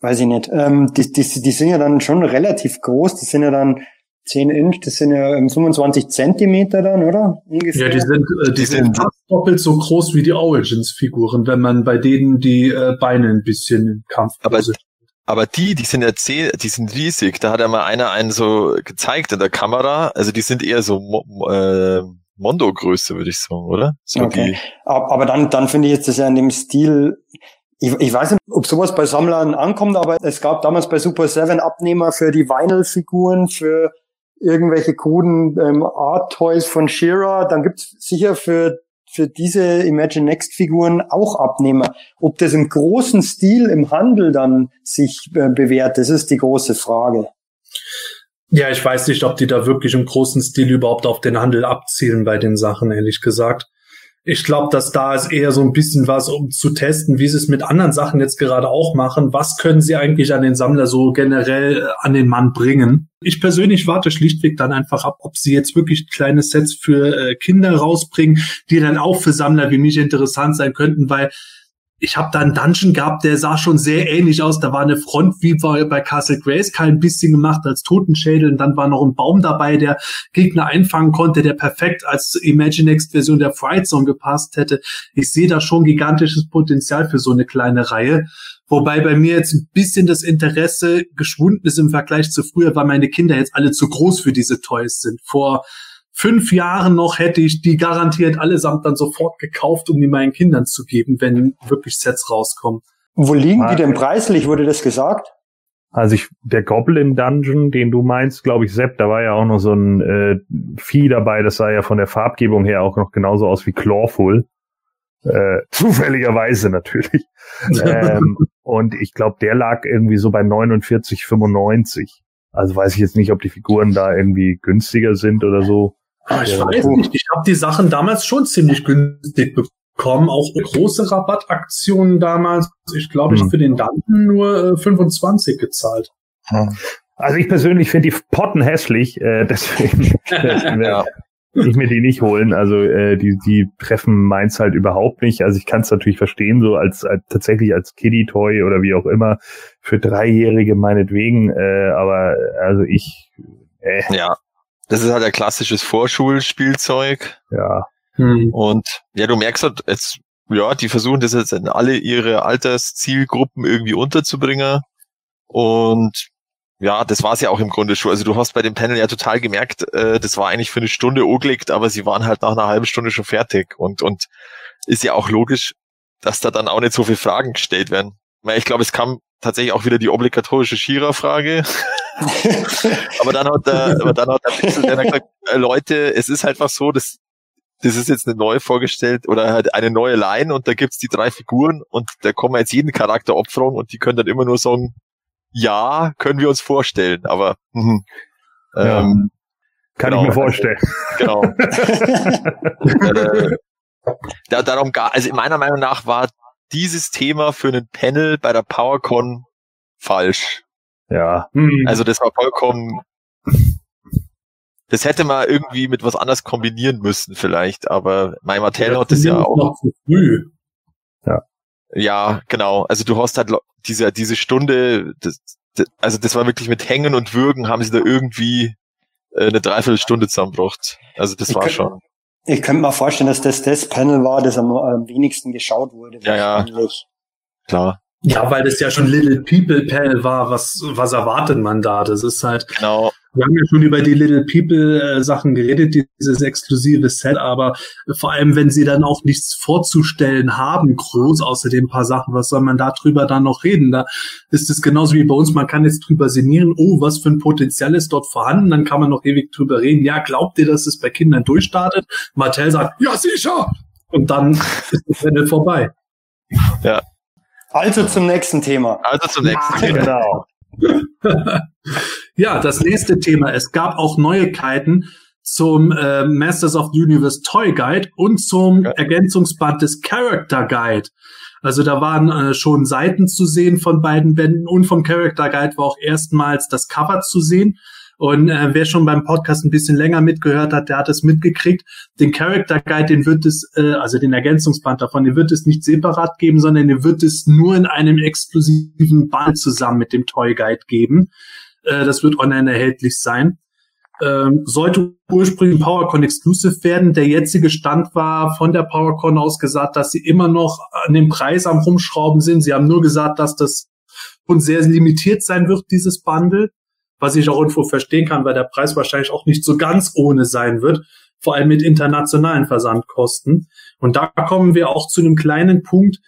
[SPEAKER 2] weiß ich nicht, ähm, die, die, die sind ja dann schon relativ groß, das sind ja dann 10 Inch, das sind ja 25 ähm, Zentimeter dann, oder?
[SPEAKER 4] Ungefähr. Ja, die sind, äh, die, die sind fast doppelt so groß wie die Origins-Figuren, wenn man bei denen die äh, Beine ein bisschen im Kampf.
[SPEAKER 1] Aber Aber die, die sind ja zehn, die sind riesig. Da hat ja mal einer einen so gezeigt in der Kamera. Also die sind eher so äh, Mondo-Größe, würde ich sagen, oder? So
[SPEAKER 2] okay. Aber dann, dann finde ich jetzt das ja in dem Stil, ich, ich weiß nicht, ob sowas bei Sammlern ankommt, aber es gab damals bei Super 7 Abnehmer für die Vinyl-Figuren, für irgendwelche kruden ähm, Art-Toys von Shira. Dann gibt's sicher für für diese Imagine Next Figuren auch Abnehmer. Ob das im großen Stil im Handel dann sich äh, bewährt, das ist die große Frage.
[SPEAKER 4] Ja, ich weiß nicht, ob die da wirklich im großen Stil überhaupt auf den Handel abzielen bei den Sachen, ehrlich gesagt. Ich glaube, dass da ist eher so ein bisschen was, um zu testen, wie sie es mit anderen Sachen jetzt gerade auch machen. Was können sie eigentlich an den Sammler so generell äh, an den Mann bringen? Ich persönlich warte schlichtweg dann einfach ab, ob sie jetzt wirklich kleine Sets für äh, Kinder rausbringen, die dann auch für Sammler wie mich interessant sein könnten, weil ich habe da einen Dungeon gehabt, der sah schon sehr ähnlich aus. Da war eine Front wie bei, Castle Grayskull ein bisschen gemacht als Totenschädel und dann war noch ein Baum dabei, der Gegner einfangen konnte, der perfekt als Imaginext-Version der Fright Zone gepasst hätte. Ich sehe da schon gigantisches Potenzial für so eine kleine Reihe. Wobei bei mir jetzt ein bisschen das Interesse geschwunden ist im Vergleich zu früher, weil meine Kinder jetzt alle zu groß für diese Toys sind. Vor fünf Jahren noch hätte ich die garantiert allesamt dann sofort gekauft, um die meinen Kindern zu geben, wenn wirklich Sets rauskommen.
[SPEAKER 2] Wo liegen die denn preislich, wurde das gesagt?
[SPEAKER 3] Also ich, der Goblin Dungeon, den du meinst, glaube ich, Sepp, da war ja auch noch so ein äh, Vieh dabei, das sah ja von der Farbgebung her auch noch genauso aus wie Clawful. Äh, zufälligerweise natürlich. ähm, und ich glaube, der lag irgendwie so bei 49,95. Also weiß ich jetzt nicht, ob die Figuren da irgendwie günstiger sind oder so.
[SPEAKER 4] Ah, ich weiß nicht. Ich habe die Sachen damals schon ziemlich günstig bekommen. Auch große Rabattaktionen damals. Ich glaube, ich hm. für den Danten nur äh, 25 gezahlt.
[SPEAKER 3] Also ich persönlich finde die Potten hässlich, äh, deswegen, deswegen ja. ich mir die nicht holen. Also äh, die, die treffen meins halt überhaupt nicht. Also ich kann es natürlich verstehen, so als, als tatsächlich als Kiddie-Toy oder wie auch immer, für Dreijährige meinetwegen, äh, aber also ich
[SPEAKER 1] äh. Ja, das ist halt ein klassisches Vorschulspielzeug.
[SPEAKER 3] Ja.
[SPEAKER 1] Hm. Und ja, du merkst halt jetzt, ja, die versuchen das jetzt in alle ihre Alterszielgruppen irgendwie unterzubringen. Und ja, das war es ja auch im Grunde schon. Also du hast bei dem Panel ja total gemerkt, äh, das war eigentlich für eine Stunde angelegt, aber sie waren halt nach einer halben Stunde schon fertig. Und, und ist ja auch logisch, dass da dann auch nicht so viele Fragen gestellt werden. Weil ich glaube, es kam tatsächlich auch wieder die obligatorische Shira-Frage. aber dann hat der, aber dann hat der Pixel dann gesagt, äh, Leute, es ist halt einfach so, dass das ist jetzt eine neue vorgestellt oder halt eine neue Line und da gibt's die drei Figuren und da kommen jetzt jeden Charakter opfern und die können dann immer nur sagen, ja, können wir uns vorstellen, aber hm,
[SPEAKER 3] ja. ähm, kann genau, ich mir vorstellen.
[SPEAKER 1] Genau. äh, da, darum gar, also in meiner Meinung nach war dieses Thema für einen Panel bei der PowerCon falsch.
[SPEAKER 3] Ja.
[SPEAKER 1] Hm. Also das war vollkommen. Das hätte man irgendwie mit was anders kombinieren müssen vielleicht, aber mein Mattel hat das ja auch. Noch zu früh. Ja. Ja, genau. Also du hast halt diese diese Stunde, das, das, also das war wirklich mit Hängen und Würgen haben sie da irgendwie äh, eine Dreiviertelstunde zusammengebracht. Also das ich war schon.
[SPEAKER 2] Ich könnte mir vorstellen, dass das das Panel war, das am, am wenigsten geschaut wurde.
[SPEAKER 1] Ja, ja. Klar.
[SPEAKER 4] Ja, weil das ja schon Little People Panel war. Was, was erwartet man da? Das ist halt.
[SPEAKER 1] Genau.
[SPEAKER 4] Wir haben ja schon über die Little People äh, Sachen geredet, dieses exklusive Set, aber vor allem, wenn sie dann auch nichts vorzustellen haben, groß, außer den paar Sachen, was soll man da drüber dann noch reden? Da ist es genauso wie bei uns, man kann jetzt drüber sinnieren, oh, was für ein Potenzial ist dort vorhanden, dann kann man noch ewig drüber reden. Ja, glaubt ihr, dass es bei Kindern durchstartet? Mattel sagt, ja, sicher! Und dann ist das Panel vorbei.
[SPEAKER 1] Ja.
[SPEAKER 2] Also zum nächsten Thema.
[SPEAKER 1] Also zum nächsten Thema.
[SPEAKER 3] Genau.
[SPEAKER 4] ja, das nächste Thema. Es gab auch Neuigkeiten zum äh, Masters of the Universe Toy Guide und zum ja. Ergänzungsband des Character Guide. Also da waren äh, schon Seiten zu sehen von beiden Bänden und vom Character Guide war auch erstmals das Cover zu sehen. Und äh, wer schon beim Podcast ein bisschen länger mitgehört hat, der hat es mitgekriegt. Den Character Guide, den wird es, äh, also den Ergänzungsband davon, den wird es nicht separat geben, sondern den wird es nur in einem exklusiven Band zusammen mit dem Toy Guide geben. Äh, das wird online erhältlich sein. Ähm, sollte ursprünglich PowerCon Exclusive werden. Der jetzige Stand war von der PowerCon aus gesagt, dass sie immer noch an dem Preis am Rumschrauben sind. Sie haben nur gesagt, dass das sehr limitiert sein wird, dieses Bundle, was ich auch irgendwo verstehen kann, weil der Preis wahrscheinlich auch nicht so ganz ohne sein wird, vor allem mit internationalen Versandkosten. Und da kommen wir auch zu einem kleinen Punkt,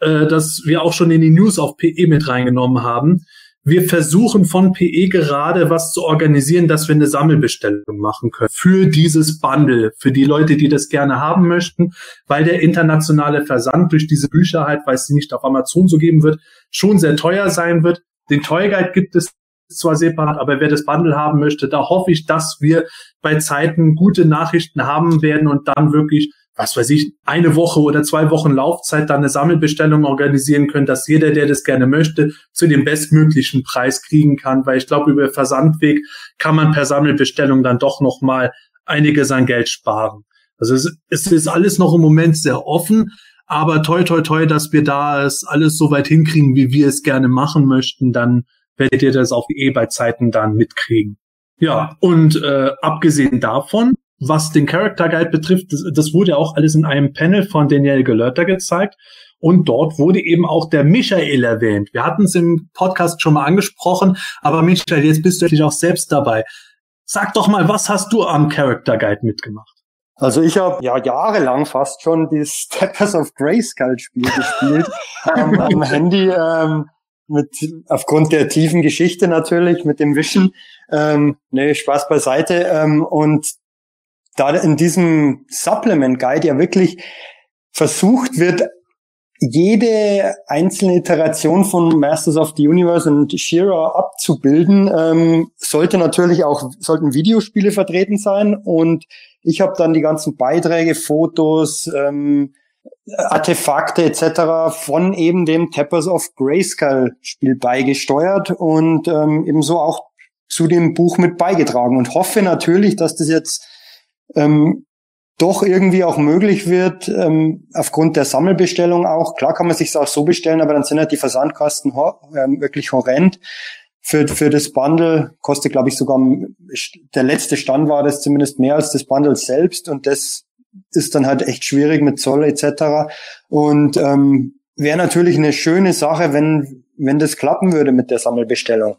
[SPEAKER 4] äh, das wir auch schon in die News auf PE mit reingenommen haben. Wir versuchen von PE gerade was zu organisieren, dass wir eine Sammelbestellung machen können für dieses Bundle, für die Leute, die das gerne haben möchten, weil der internationale Versand durch diese Bücher halt, weil es sie nicht auf Amazon so geben wird, schon sehr teuer sein wird. Den Toy Guide gibt es zwar separat, aber wer das Bundle haben möchte, da hoffe ich, dass wir bei Zeiten gute Nachrichten haben werden und dann wirklich was weiß ich, eine Woche oder zwei Wochen Laufzeit dann eine Sammelbestellung organisieren können, dass jeder, der das gerne möchte, zu dem bestmöglichen Preis kriegen kann, weil ich glaube, über Versandweg kann man per Sammelbestellung dann doch nochmal einiges an Geld sparen. Also es, es ist alles noch im Moment sehr offen, aber toi toi toi, dass wir da es alles so weit hinkriegen, wie wir es gerne machen möchten, dann werdet ihr das auch eh bei Zeiten dann mitkriegen. Ja, und äh, abgesehen davon was den Character Guide betrifft, das, das wurde auch alles in einem Panel von Daniel Gelörter gezeigt. Und dort wurde eben auch der Michael erwähnt. Wir hatten es im Podcast schon mal angesprochen, aber Michael, jetzt bist du endlich auch selbst dabei. Sag doch mal, was hast du am Character Guide mitgemacht?
[SPEAKER 2] Also ich habe ja jahrelang fast schon die Steppers of Grayskull Spiel gespielt ähm, am Handy ähm, mit aufgrund der tiefen Geschichte natürlich mit dem Wischen. Ähm, nee, Spaß beiseite. Ähm, und da in diesem Supplement Guide ja wirklich versucht wird, jede einzelne Iteration von Masters of the Universe und Shira abzubilden, ähm, sollte natürlich auch, sollten Videospiele vertreten sein und ich habe dann die ganzen Beiträge, Fotos, ähm, Artefakte etc. von eben dem Tappers of Grayskull Spiel beigesteuert und ähm, ebenso auch zu dem Buch mit beigetragen und hoffe natürlich, dass das jetzt ähm, doch irgendwie auch möglich wird, ähm, aufgrund der Sammelbestellung auch. Klar kann man sich auch so bestellen, aber dann sind halt die Versandkosten ho ähm, wirklich horrend. Für, für das Bundle kostet, glaube ich, sogar, der letzte Stand war das zumindest mehr als das Bundle selbst und das ist dann halt echt schwierig mit Zoll etc. Und ähm, wäre natürlich eine schöne Sache, wenn, wenn das klappen würde mit der Sammelbestellung.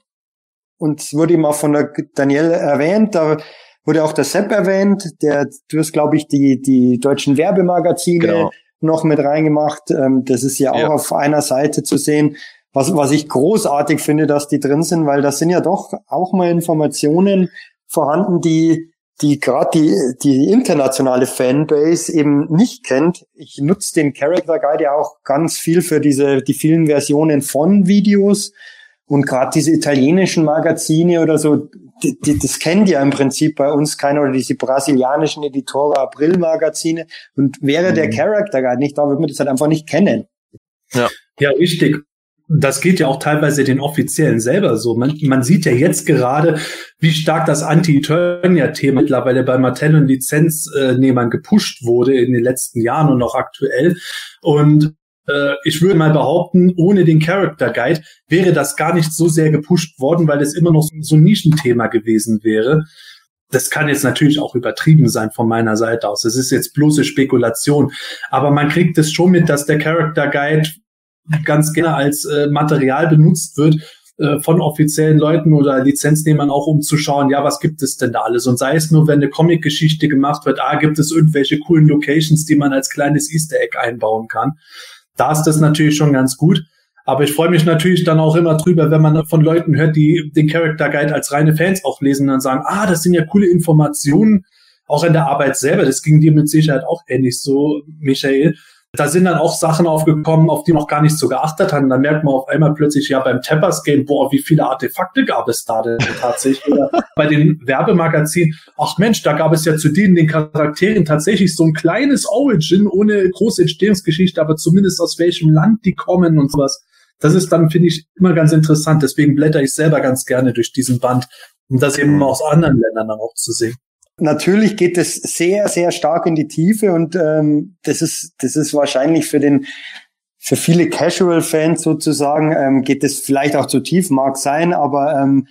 [SPEAKER 2] Und es wurde eben auch von der Danielle erwähnt, da wurde auch der Sepp erwähnt, der, du hast, glaube ich, die, die deutschen Werbemagazine genau. noch mit reingemacht. Ähm, das ist ja auch ja. auf einer Seite zu sehen. Was, was ich großartig finde, dass die drin sind, weil das sind ja doch auch mal Informationen vorhanden, die die gerade die, die internationale Fanbase eben nicht kennt. Ich nutze den Character Guide ja auch ganz viel für diese die vielen Versionen von Videos und gerade diese italienischen Magazine oder so, die, die, das kennt ja im Prinzip bei uns keiner oder diese brasilianischen Editora April Magazine. Und wäre mhm. der Character Guide nicht da, würde man das halt einfach nicht kennen.
[SPEAKER 4] Ja, ja, richtig. Das geht ja auch teilweise den Offiziellen selber so. Man, man sieht ja jetzt gerade, wie stark das Anti-Eternia-Thema mittlerweile bei Mattel und Lizenznehmern gepusht wurde in den letzten Jahren und auch aktuell. Und äh, ich würde mal behaupten, ohne den Character Guide wäre das gar nicht so sehr gepusht worden, weil es immer noch so ein Nischenthema gewesen wäre. Das kann jetzt natürlich auch übertrieben sein von meiner Seite aus. Es ist jetzt bloße Spekulation. Aber man kriegt es schon mit, dass der Character Guide ganz gerne als äh, Material benutzt wird äh, von offiziellen Leuten oder Lizenznehmern auch um zu schauen, ja, was gibt es denn da alles? Und sei es nur, wenn eine Comic-Geschichte gemacht wird, ah, gibt es irgendwelche coolen Locations, die man als kleines Easter Egg einbauen kann. Da ist das natürlich schon ganz gut. Aber ich freue mich natürlich dann auch immer drüber, wenn man von Leuten hört, die den Character Guide als reine Fans auch lesen und dann sagen, ah, das sind ja coole Informationen, auch in der Arbeit selber. Das ging dir mit Sicherheit auch ähnlich so, Michael. Da sind dann auch Sachen aufgekommen, auf die noch gar nicht so geachtet haben. Dann merkt man auf einmal plötzlich, ja, beim Tappers Game, boah, wie viele Artefakte gab es da denn tatsächlich? Oder bei den Werbemagazinen, ach Mensch, da gab es ja zu denen, den Charakteren tatsächlich so ein kleines Origin ohne große Entstehungsgeschichte, aber zumindest aus welchem Land die kommen und sowas. Das ist dann, finde ich, immer ganz interessant. Deswegen blätter ich selber ganz gerne durch diesen Band, um das eben aus anderen Ländern dann auch zu sehen
[SPEAKER 2] natürlich geht es sehr, sehr stark in die Tiefe und ähm, das ist, das ist wahrscheinlich für den für viele Casual-Fans sozusagen ähm, geht es vielleicht auch zu tief, mag sein, aber ähm,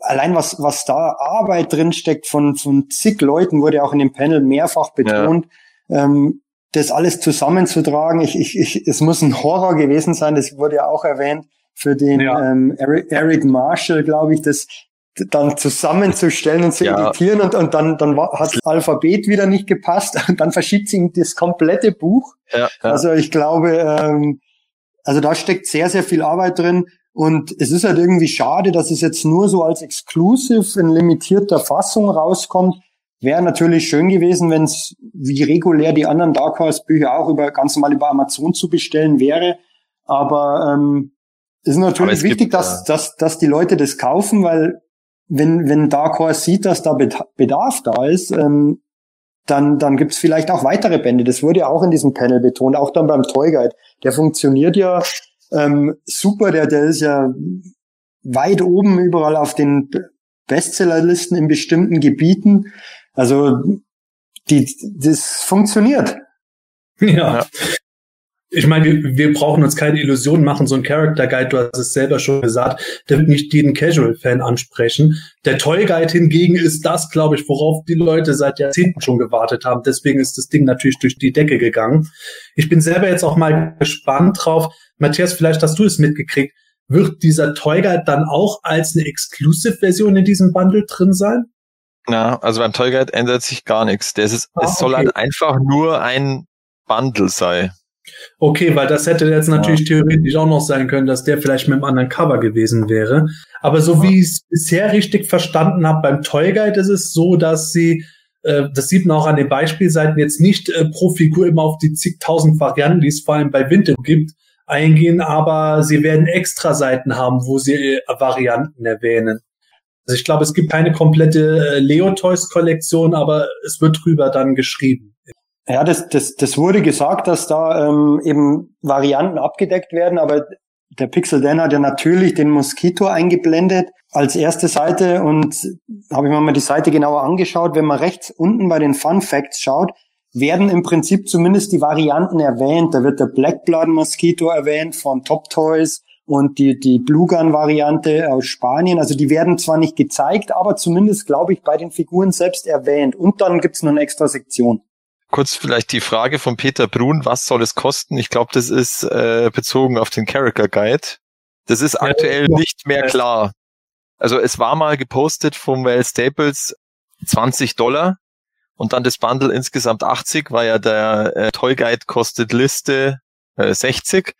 [SPEAKER 2] allein was was da Arbeit drin steckt von von zig Leuten wurde auch in dem Panel mehrfach betont. Ja. Ähm, das alles zusammenzutragen, ich, ich, ich, es muss ein Horror gewesen sein, das wurde ja auch erwähnt, für den
[SPEAKER 4] Ja.
[SPEAKER 2] ähm, Eric, Eric Marshall, glaube ich, das dann zusammenzustellen und zu
[SPEAKER 1] Ja.
[SPEAKER 2] editieren und, und dann, dann war- hat das Alphabet wieder nicht gepasst und dann verschiebt sie ihm das komplette Buch.
[SPEAKER 1] Ja, ja.
[SPEAKER 2] Also ich glaube, ähm, also da steckt sehr, sehr viel Arbeit drin. Und es ist halt irgendwie schade, dass es jetzt nur so als Exclusive in limitierter Fassung rauskommt. Wäre natürlich schön gewesen, wenn es wie regulär die anderen Dark Horse Bücher auch über ganz normal über Amazon zu bestellen wäre. Aber ähm, ist natürlich wichtig,
[SPEAKER 1] gibt,
[SPEAKER 2] dass,
[SPEAKER 1] äh,
[SPEAKER 2] dass, dass die Leute das kaufen, weil wenn, wenn Dark Horse sieht, dass da Bedarf da ist, ähm, dann, dann gibt's vielleicht auch weitere Bände. Das wurde ja auch in diesem Panel betont, auch dann beim Toy Guide. Der funktioniert ja ähm, super, der, der ist ja weit oben überall auf den Be- Bestsellerlisten in bestimmten Gebieten. Also die, das funktioniert.
[SPEAKER 4] Ja.
[SPEAKER 1] Ja.
[SPEAKER 4] Ich meine, wir, wir brauchen uns keine Illusionen machen. So ein Character Guide, du hast es selber schon gesagt, der wird nicht jeden Casual-Fan ansprechen. Der Toy Guide hingegen ist das, glaube ich, worauf die Leute seit Jahrzehnten schon gewartet haben. Deswegen ist das Ding natürlich durch die Decke gegangen. Ich bin selber jetzt auch mal gespannt drauf. Matthias, vielleicht hast du es mitgekriegt. Wird dieser Toy Guide dann auch als eine Exclusive-Version in diesem Bundle drin sein?
[SPEAKER 1] Na, also beim Toy Guide ändert sich gar nichts. Das ist,
[SPEAKER 4] Ah,
[SPEAKER 1] es soll
[SPEAKER 4] okay.
[SPEAKER 1] halt einfach nur ein Bundle sein.
[SPEAKER 4] Okay, weil das hätte jetzt natürlich theoretisch auch noch sein können, dass der vielleicht mit einem anderen Cover gewesen wäre. Aber so wie ich es bisher richtig verstanden habe, beim Toy Guide ist es so, dass sie, äh, das sieht man auch an den Beispielseiten, jetzt nicht äh, pro Figur immer auf die zigtausend Varianten, die es vor allem bei Vinted gibt, eingehen, aber sie werden extra Seiten haben, wo sie äh, Varianten erwähnen. Also ich glaube, es gibt keine komplette äh, Leo Toys Kollektion, aber es wird drüber dann geschrieben.
[SPEAKER 2] Ja, das, das, das wurde gesagt, dass da ähm, eben Varianten abgedeckt werden, aber der Pixel Dan hat ja natürlich den Mosquito eingeblendet als erste Seite und habe ich mir mal die Seite genauer angeschaut. Wenn man rechts unten bei den Fun Facts schaut, werden im Prinzip zumindest die Varianten erwähnt. Da wird der Black Blood Mosquito erwähnt von Top Toys und die, die Blue Gun Variante aus Spanien. Also die werden zwar nicht gezeigt, aber zumindest, glaube ich, bei den Figuren selbst erwähnt. Und dann gibt's noch eine extra Sektion.
[SPEAKER 1] Kurz vielleicht die Frage von Peter Brun, was soll es kosten? Ich glaube, das ist äh, bezogen auf den Character Guide. Das ist aktuell nicht mehr klar. Also es war mal gepostet vom Well Staples 20 Dollar und dann das Bundle insgesamt 80, weil ja der äh, Toy Guide kostet Liste äh, 60.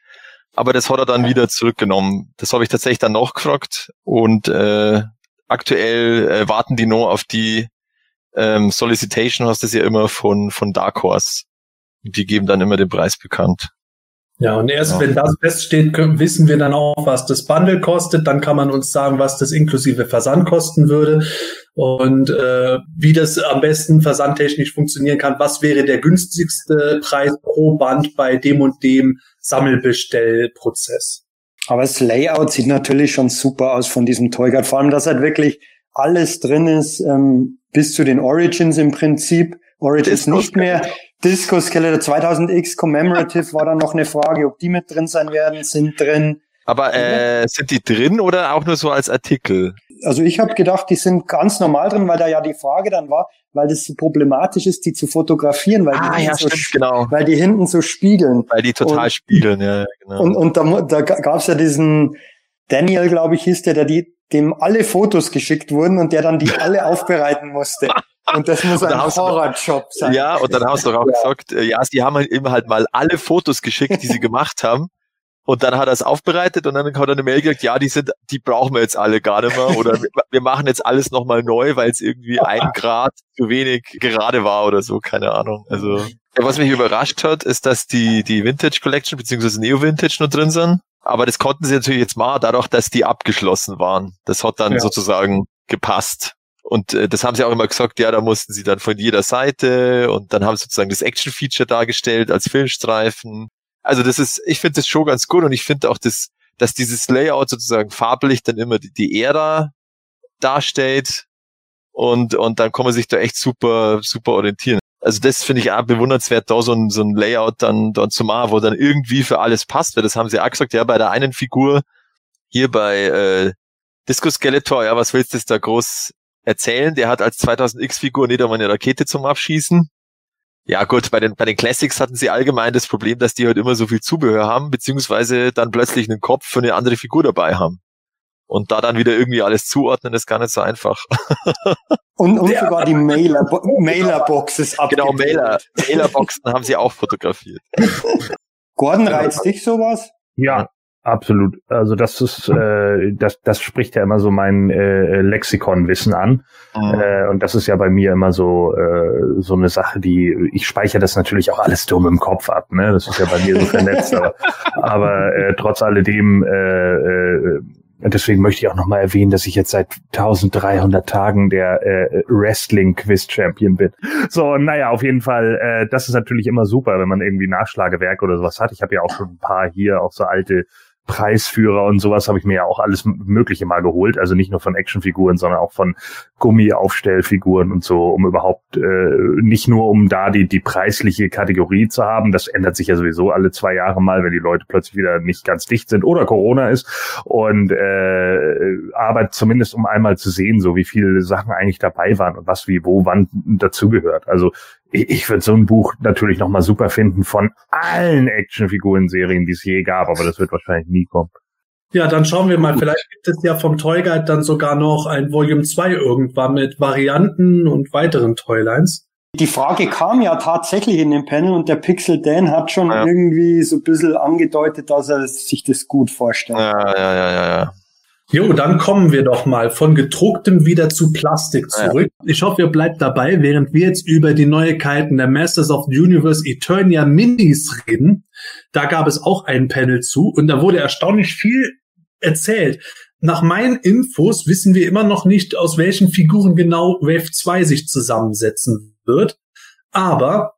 [SPEAKER 1] Aber das hat er dann wieder zurückgenommen. Das habe ich tatsächlich dann noch gefragt und äh, aktuell äh, warten die nur auf die ähm, Solicitation hast du ja immer von, von Dark Horse. Die geben dann immer den Preis bekannt.
[SPEAKER 4] Ja, und erst
[SPEAKER 1] Ja.
[SPEAKER 4] wenn das feststeht, können, wissen wir dann auch, was das Bundle kostet. Dann kann man uns sagen, was das inklusive Versand kosten würde und äh, wie das am besten versandtechnisch funktionieren kann. Was wäre der günstigste Preis pro Band bei dem und dem Sammelbestellprozess?
[SPEAKER 2] Aber das Layout sieht natürlich schon super aus von diesem Toy Guide. Vor allem, dass halt wirklich alles drin ist, ähm, bis zu den Origins im Prinzip. Origins
[SPEAKER 1] Disco
[SPEAKER 2] nicht mehr. Disco Skeletor 2000X Commemorative war dann noch eine Frage, ob die mit drin sein werden, sind drin.
[SPEAKER 1] Aber äh, sind die drin oder auch nur so als Artikel?
[SPEAKER 2] Also ich habe gedacht, die sind ganz normal drin, weil da ja die Frage dann war, weil das so problematisch ist, die zu fotografieren, weil, die, hinten so,
[SPEAKER 1] genau.
[SPEAKER 2] weil die hinten so spiegeln.
[SPEAKER 1] Weil die total
[SPEAKER 2] Und-
[SPEAKER 1] spiegeln, ja, ja, genau.
[SPEAKER 2] Und, und da, da gab es ja diesen Daniel, glaube ich, hieß der, der die, dem alle Fotos geschickt wurden und der dann die alle aufbereiten musste. Und das muss
[SPEAKER 1] Und
[SPEAKER 2] ein Horrorjob sein.
[SPEAKER 1] ja, und dann hast du doch auch gesagt, äh, ja, sie haben halt eben halt mal alle Fotos geschickt, die sie gemacht haben. Und dann hat er es aufbereitet und dann hat er eine Mail gekriegt, ja, die sind, die brauchen wir jetzt alle gar nicht mehr. Oder wir- machen jetzt alles nochmal neu, weil es irgendwie ein Grad zu wenig gerade war oder so, keine Ahnung. Also, ja, was mich überrascht hat, ist, dass die, die Vintage Collection beziehungsweise Neo Vintage noch drin sind. Aber das konnten sie natürlich jetzt machen, dadurch, dass die abgeschlossen waren. Das hat dann
[SPEAKER 4] Ja.
[SPEAKER 1] sozusagen gepasst. Und äh, das haben sie auch immer gesagt, ja, da mussten sie dann von jeder Seite und dann haben sie sozusagen das Action-Feature dargestellt als Filmstreifen. Also das ist, ich finde das schon ganz gut und ich finde auch, das, dass dieses Layout sozusagen farblich dann immer die, die Ära darstellt und, und dann kann man sich da echt super, super orientieren. Also das finde ich auch bewundernswert, da so ein, so ein Layout dann dort zu machen, wo dann irgendwie für alles passt, weil das haben sie auch gesagt, ja, bei der einen Figur, hier bei äh, Disco Skeletor, ja, was willst du da groß erzählen? Der hat als 2000X-Figur nicht einmal eine Rakete zum Abschießen. Ja gut, bei den, bei den Classics hatten sie allgemein das Problem, dass die halt immer so viel Zubehör haben, beziehungsweise dann plötzlich einen Kopf für eine andere Figur dabei haben. Und da dann wieder irgendwie alles zuordnen, ist gar nicht so einfach.
[SPEAKER 2] Und, und sogar die Mailer, Mailerboxes
[SPEAKER 1] Genau, Mailer, Mailerboxen haben sie auch fotografiert.
[SPEAKER 2] Gordon, reizt dich sowas?
[SPEAKER 3] Ja, absolut. Also das ist, äh, das, das spricht ja immer so mein äh, Lexikonwissen an.
[SPEAKER 1] Mhm.
[SPEAKER 3] Äh, und das ist ja bei mir immer so äh, so eine Sache, die ich speichere das natürlich auch alles dumm im Kopf ab. Ne, das ist ja bei mir so vernetzt. aber aber äh, trotz alledem äh, äh, deswegen möchte ich auch nochmal erwähnen, dass ich jetzt seit 1300 Tagen der äh, Wrestling-Quiz-Champion bin. So, naja, auf jeden Fall, äh, das ist natürlich immer super, wenn man irgendwie Nachschlagewerk oder sowas hat. Ich habe ja auch schon ein paar hier, auch so alte Preisführer und sowas habe ich mir ja auch alles Mögliche mal geholt. Also nicht nur von Actionfiguren, sondern auch von Gummiaufstellfiguren und so, um überhaupt äh, nicht nur um da die, die preisliche Kategorie zu haben. Das ändert sich ja sowieso alle zwei Jahre mal, wenn die Leute plötzlich wieder nicht ganz dicht sind oder Corona ist. Und äh, aber zumindest um einmal zu sehen, so wie viele Sachen eigentlich dabei waren und was wie wo wann dazugehört. Also ich, ich würde so ein Buch natürlich nochmal super finden von allen Actionfiguren-Serien, die es je gab, aber das wird wahrscheinlich nie kommen.
[SPEAKER 4] Ja, dann schauen wir mal. Vielleicht gibt es ja vom Toy Guide dann sogar noch ein Volume 2 irgendwann mit Varianten und weiteren Toylines.
[SPEAKER 2] Die Frage kam ja tatsächlich in dem Panel und der Pixel Dan hat schon
[SPEAKER 1] Ja.
[SPEAKER 2] irgendwie so ein bisschen angedeutet, dass er sich das gut vorstellt.
[SPEAKER 1] Ja, ja, ja, ja, ja.
[SPEAKER 4] Jo, dann kommen wir doch mal von gedrucktem wieder zu Plastik
[SPEAKER 1] Ja.
[SPEAKER 4] zurück. Ich hoffe, ihr bleibt dabei, während wir jetzt über die Neuigkeiten der Masters of the Universe Eternia Minis reden. Da gab es auch ein Panel zu und da wurde erstaunlich viel erzählt. Nach meinen Infos wissen wir immer noch nicht, aus welchen Figuren genau Wave 2 sich zusammensetzen wird. Aber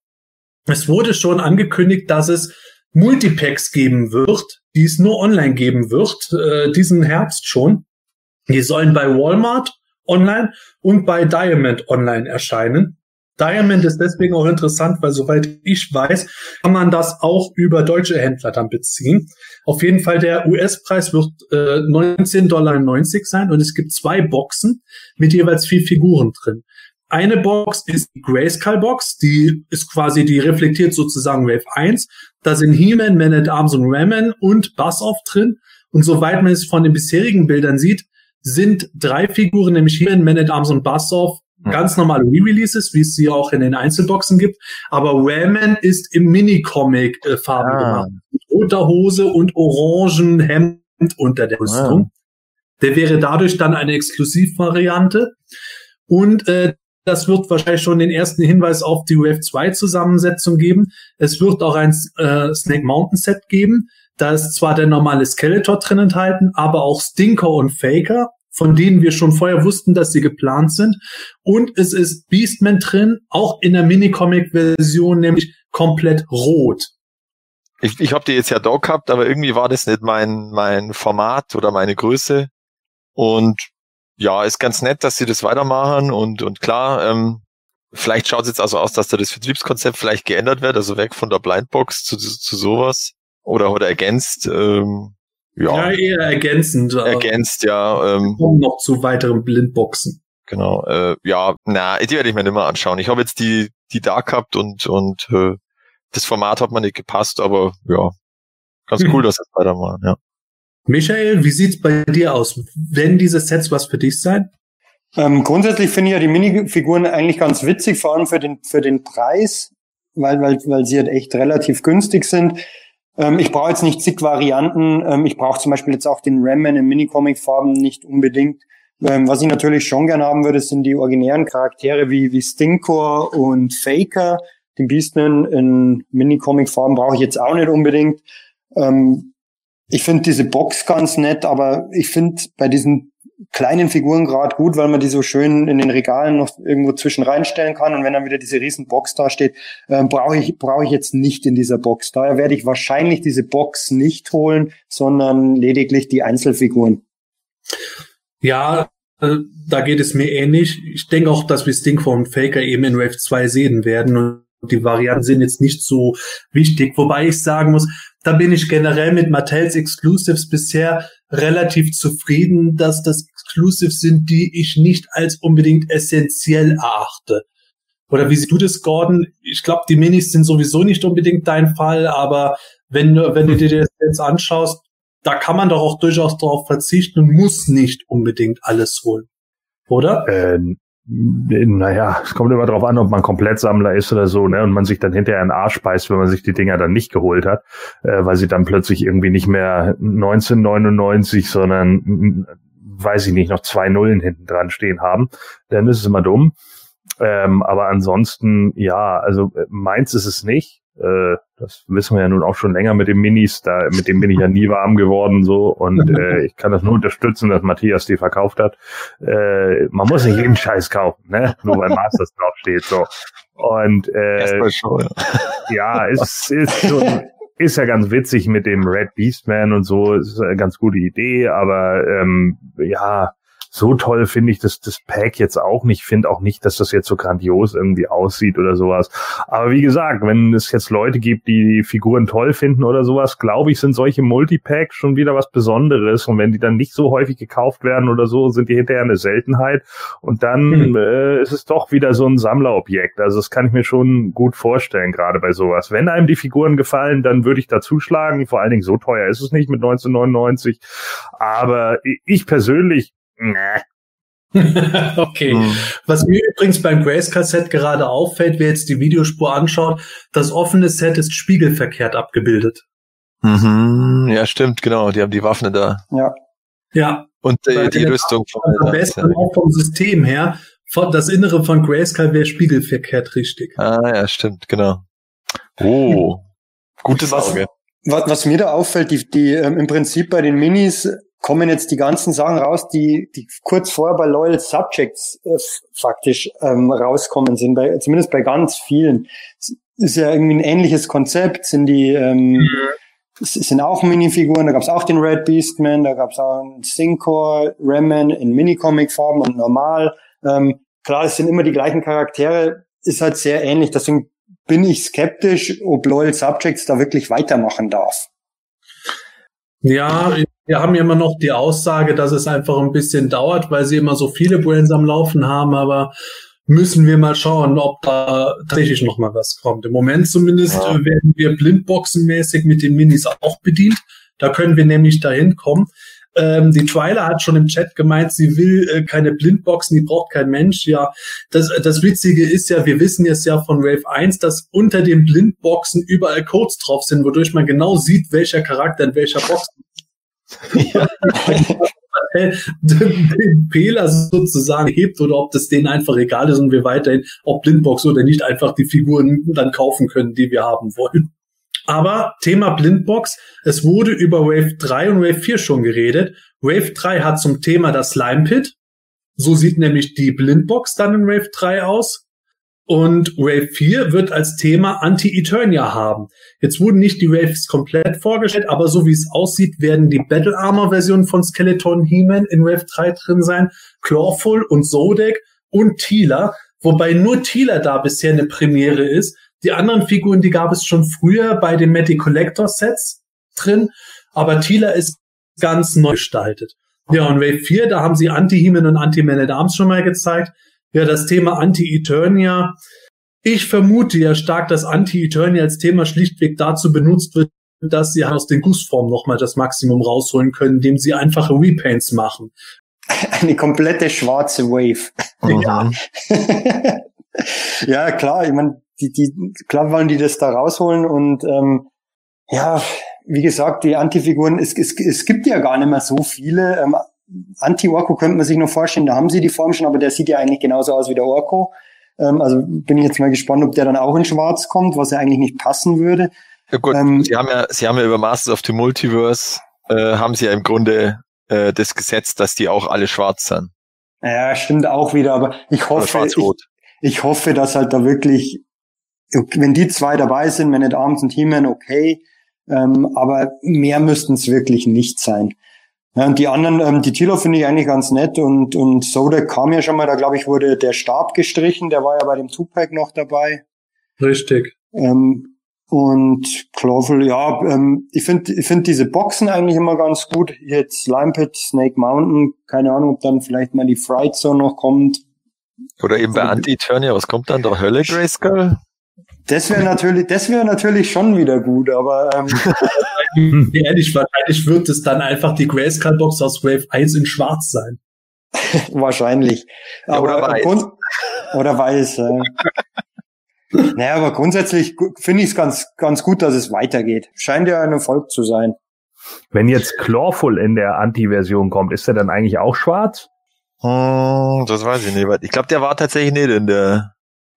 [SPEAKER 4] es wurde schon angekündigt, dass es Multipacks geben wird, die es nur online geben wird, äh, diesen Herbst schon. Die sollen bei Walmart online und bei Diamond online erscheinen. Diamond ist deswegen auch interessant, weil soweit ich weiß, kann man das auch über deutsche Händler dann beziehen. Auf jeden Fall der US-Preis wird äh, 19,90 Dollar sein und es gibt zwei Boxen mit jeweils vier Figuren drin. Eine Box ist die Grayskull Box, die ist quasi, die reflektiert sozusagen Wave 1. Da sind He-Man, Man at Arms und Ramen und Buzz-Off drin. Und soweit man es von den bisherigen Bildern sieht, sind drei Figuren, nämlich He-Man, Man at Arms und Buzz-Off,
[SPEAKER 1] Mhm.
[SPEAKER 4] ganz normale Re-Releases, wie es sie auch in den Einzelboxen gibt. Aber Ramen ist im Mini-Comic-Farben
[SPEAKER 1] Ah.
[SPEAKER 4] gemacht. Mit roter Hose und orangen Hemd unter der Rüstung. Der wäre dadurch dann eine Exklusivvariante. Und äh, das wird wahrscheinlich schon den ersten Hinweis auf die Wave 2 Zusammensetzung geben. Es wird auch ein äh, Snake Mountain Set geben. Da ist zwar der normale Skeletor drin enthalten, aber auch Stinker und Faker, von denen wir schon vorher wussten, dass sie geplant sind. Und es ist Beastman drin, auch in der Minicomic-Version, nämlich komplett rot.
[SPEAKER 1] Ich, ich habe die jetzt ja da gehabt, aber irgendwie war das nicht mein, mein Format oder meine Größe. Und ja, ist ganz nett, dass sie das weitermachen und, und klar, ähm, vielleicht schaut es jetzt also aus, dass da das Vertriebskonzept vielleicht geändert wird, also weg von der Blindbox zu, zu, zu sowas oder, oder ergänzt, ähm,
[SPEAKER 4] Ja,
[SPEAKER 1] ja,
[SPEAKER 4] eher ergänzend. aber
[SPEAKER 1] ergänzt, ja, ähm,
[SPEAKER 4] kommen noch zu weiteren Blindboxen.
[SPEAKER 1] genau, äh, ja, na, die werde ich mir nicht mehr anschauen. Ich habe jetzt die, die da gehabt und, und äh, das Format hat mir nicht gepasst, aber ja, ganz
[SPEAKER 4] Mhm.
[SPEAKER 1] cool, dass sie es weitermachen, ja.
[SPEAKER 4] Michael, wie sieht's bei dir aus? Werden diese Sets was für dich sein?
[SPEAKER 2] Ähm, grundsätzlich finde ich ja die Minifiguren eigentlich ganz witzig, vor allem für den, für den Preis, weil, weil, weil sie halt echt relativ günstig sind. Ähm, ich brauche jetzt nicht zig Varianten. Ähm, ich brauche zum Beispiel jetzt auch den Ramman in Minicomic-Farben nicht unbedingt. Ähm, was ich natürlich schon gern haben würde, sind die originären Charaktere wie, wie Stinkor und Faker. Den Beastman in Minicomic-Farben brauche ich jetzt auch nicht unbedingt. Ähm, ich finde diese Box ganz nett, aber ich finde bei diesen kleinen Figuren gerade gut, weil man die so schön in den Regalen noch irgendwo zwischen reinstellen kann. Und wenn dann wieder diese riesen Box da steht, ähm, brauche ich, brauche ich jetzt nicht in dieser Box. Daher werde ich wahrscheinlich diese Box nicht holen, sondern lediglich die Einzelfiguren.
[SPEAKER 4] Ja, äh, da geht es mir ähnlich. Ich denke auch, dass wir Stinkfor und Faker eben in Wave 2 sehen werden. Und die Varianten sind jetzt nicht so wichtig. Wobei ich sagen muss, da bin ich generell mit Mattels Exclusives bisher relativ zufrieden, dass das Exclusives sind, die ich nicht als unbedingt essentiell erachte. Oder wie siehst du das, Gordon? Ich glaube, die Minis sind sowieso nicht unbedingt dein Fall, aber wenn, wenn du dir das jetzt anschaust, da kann man doch auch durchaus darauf verzichten und muss nicht unbedingt alles holen. Oder?
[SPEAKER 3] Ähm, naja, es kommt immer darauf an, ob man Komplettsammler ist oder so, ne, und man sich dann hinterher einen Arsch beißt, wenn man sich die Dinger dann nicht geholt hat, äh, weil sie dann plötzlich irgendwie nicht mehr 1999, sondern, weiß ich nicht, noch zwei Nullen hinten dran stehen haben. Dann ist es immer dumm. Ähm, aber ansonsten, ja, also äh, meins ist es nicht. Äh, das wissen wir ja nun auch schon länger mit den Minis. Da, mit dem bin ich ja nie warm geworden so. Und äh, ich kann das nur unterstützen, dass Matthias die verkauft hat. Äh, man muss nicht jeden Scheiß kaufen, ne? Nur weil Masters draufsteht. So. Und äh, schon, ja. ja, es ist schon, ist ja ganz witzig mit dem Red Beastman und so. Ist eine ganz gute Idee, aber ähm, ja, so toll finde ich das, das Pack jetzt auch nicht. Finde auch nicht, dass das jetzt so grandios irgendwie aussieht oder sowas. Aber wie gesagt, wenn es jetzt Leute gibt, die die Figuren toll finden oder sowas, glaube ich, sind solche Multipacks schon wieder was Besonderes. Und wenn die dann nicht so häufig gekauft werden oder so, sind die hinterher eine Seltenheit. Und dann mhm. äh, ist es doch wieder so ein Sammlerobjekt. Also das kann ich mir schon gut vorstellen, gerade bei sowas. Wenn einem die Figuren gefallen, dann würde ich da zuschlagen. Vor allen Dingen so teuer ist es nicht mit 1999. Aber ich persönlich Nee.
[SPEAKER 4] okay. Hm. Was mir übrigens beim Grace-Kassett gerade auffällt, wer jetzt die Videospur anschaut, das offene Set ist spiegelverkehrt abgebildet.
[SPEAKER 1] Mhm. Ja, stimmt, genau. Die haben die Waffen da.
[SPEAKER 2] Ja.
[SPEAKER 4] Ja.
[SPEAKER 1] Und äh, die Rüstung
[SPEAKER 4] vom, am besten auch vom System her. Das Innere von Grayskull wäre spiegelverkehrt richtig.
[SPEAKER 1] Ah, ja, stimmt, genau. Oh, gutes Auge.
[SPEAKER 2] Was, was mir da auffällt, die, die ähm, im Prinzip bei den Minis kommen jetzt die ganzen Sachen raus, die, die kurz vorher bei Loyal Subjects äh, faktisch ähm, rauskommen sind, bei, zumindest bei ganz vielen. Es ist ja irgendwie ein ähnliches Konzept, sind die ähm, mhm. es sind auch Minifiguren, da gab es auch den Red Beastman, da gab es auch einen Syncor, Remman in Minicomic-Farben und normal. Ähm, klar, es sind immer die gleichen Charaktere, ist halt sehr ähnlich, deswegen bin ich skeptisch, ob Loyal Subjects da wirklich weitermachen darf.
[SPEAKER 4] Ja, wir haben ja immer noch die Aussage, dass es einfach ein bisschen dauert, weil sie immer so viele Brands am Laufen haben, aber müssen wir mal schauen, ob da tatsächlich noch mal was kommt. Im Moment zumindest ja. werden wir blindboxenmäßig mit den Minis auch bedient. Da können wir nämlich dahin kommen. Ähm, die Twyla hat schon im Chat gemeint, sie will äh, keine Blindboxen, die braucht kein Mensch. Ja, das, das Witzige ist ja, wir wissen jetzt ja von Wave 1, dass unter den Blindboxen überall Codes drauf sind, wodurch man genau sieht, welcher Charakter in welcher Box ja. den Fehler sozusagen hebt oder ob das denen einfach egal ist und wir weiterhin, ob Blindbox oder nicht, einfach die Figuren dann kaufen können, die wir haben wollen. Aber Thema Blindbox, es wurde über Wave 3 und Wave 4 schon geredet. Wave 3 hat zum Thema das Slime Pit. So sieht nämlich die Blindbox dann in Wave 3 aus. Und Wave 4 wird als Thema Anti-Eternia haben. Jetzt wurden nicht die Waves komplett vorgestellt, aber so wie es aussieht, werden die Battle Armor Versionen von Skeleton He-Man in Wave 3 drin sein, Clawful und Zodek und Tila, wobei nur Tila da bisher eine Premiere ist. Die anderen Figuren, die gab es schon früher bei den Matty Collector Sets drin, aber Tila ist ganz neu gestaltet. Ja, und Wave 4, da haben sie Anti-He-Man und Anti-Man at Arms schon mal gezeigt. Ja, das Thema Anti-Eternia. Ich vermute ja stark, dass Anti-Eternia als Thema schlichtweg dazu benutzt wird, dass sie aus den Gussformen nochmal das Maximum rausholen können, indem sie einfache Repaints machen.
[SPEAKER 2] Eine komplette schwarze Wave.
[SPEAKER 4] Ja.
[SPEAKER 2] ja, klar, ich meine, die, die, klar wollen die das da rausholen und ähm, ja, wie gesagt, die Antifiguren, es, es, es gibt ja gar nicht mehr so viele. Ähm, Anti-Orko könnte man sich noch vorstellen, da haben sie die Form schon, aber der sieht ja eigentlich genauso aus wie der Orko. Ähm, also bin ich jetzt mal gespannt, ob der dann auch in Schwarz kommt, was ja eigentlich nicht passen würde.
[SPEAKER 1] Ja gut, ähm, sie haben ja, sie haben ja über Masters of the Multiverse äh, haben sie ja im Grunde äh, das Gesetz, dass die auch alle schwarz sind.
[SPEAKER 2] Ja, stimmt auch wieder, aber ich hoffe, ich, ich hoffe, dass halt da wirklich, wenn die zwei dabei sind, wenn nicht Arms und He-Man, okay, ähm, aber mehr müssten es wirklich nicht sein. Ja, und die anderen, ähm, die Tilo finde ich eigentlich ganz nett und, und Soda kam ja schon mal, da glaube ich wurde der Stab gestrichen, der war ja bei dem Tupac noch dabei.
[SPEAKER 4] Richtig.
[SPEAKER 2] Ähm, und Clawful, ja, ähm, ich finde ich finde diese Boxen eigentlich immer ganz gut. Jetzt Slime Pit, Snake Mountain, keine Ahnung, ob dann vielleicht mal die Fright Zone noch kommt.
[SPEAKER 1] Oder eben bei Anti-Eternia, was kommt dann? Der Hölle Grayskull?
[SPEAKER 2] Das wäre natürlich, das wäre natürlich schon wieder gut, aber
[SPEAKER 4] ähm, ehrlich, wahrscheinlich wird es dann einfach die Grayskull-Box aus Wave 1 in Schwarz sein.
[SPEAKER 2] wahrscheinlich.
[SPEAKER 1] Ja, oder
[SPEAKER 2] aber
[SPEAKER 1] weiß.
[SPEAKER 2] Grund- Oder weiß. Äh. naja, aber grundsätzlich finde ich es ganz, ganz gut, dass es weitergeht. Scheint ja ein Erfolg zu sein.
[SPEAKER 3] Wenn jetzt Clawful in der Anti-Version kommt, ist der dann eigentlich auch schwarz?
[SPEAKER 1] Hm, das weiß ich nicht. Ich glaube, der war tatsächlich nicht in der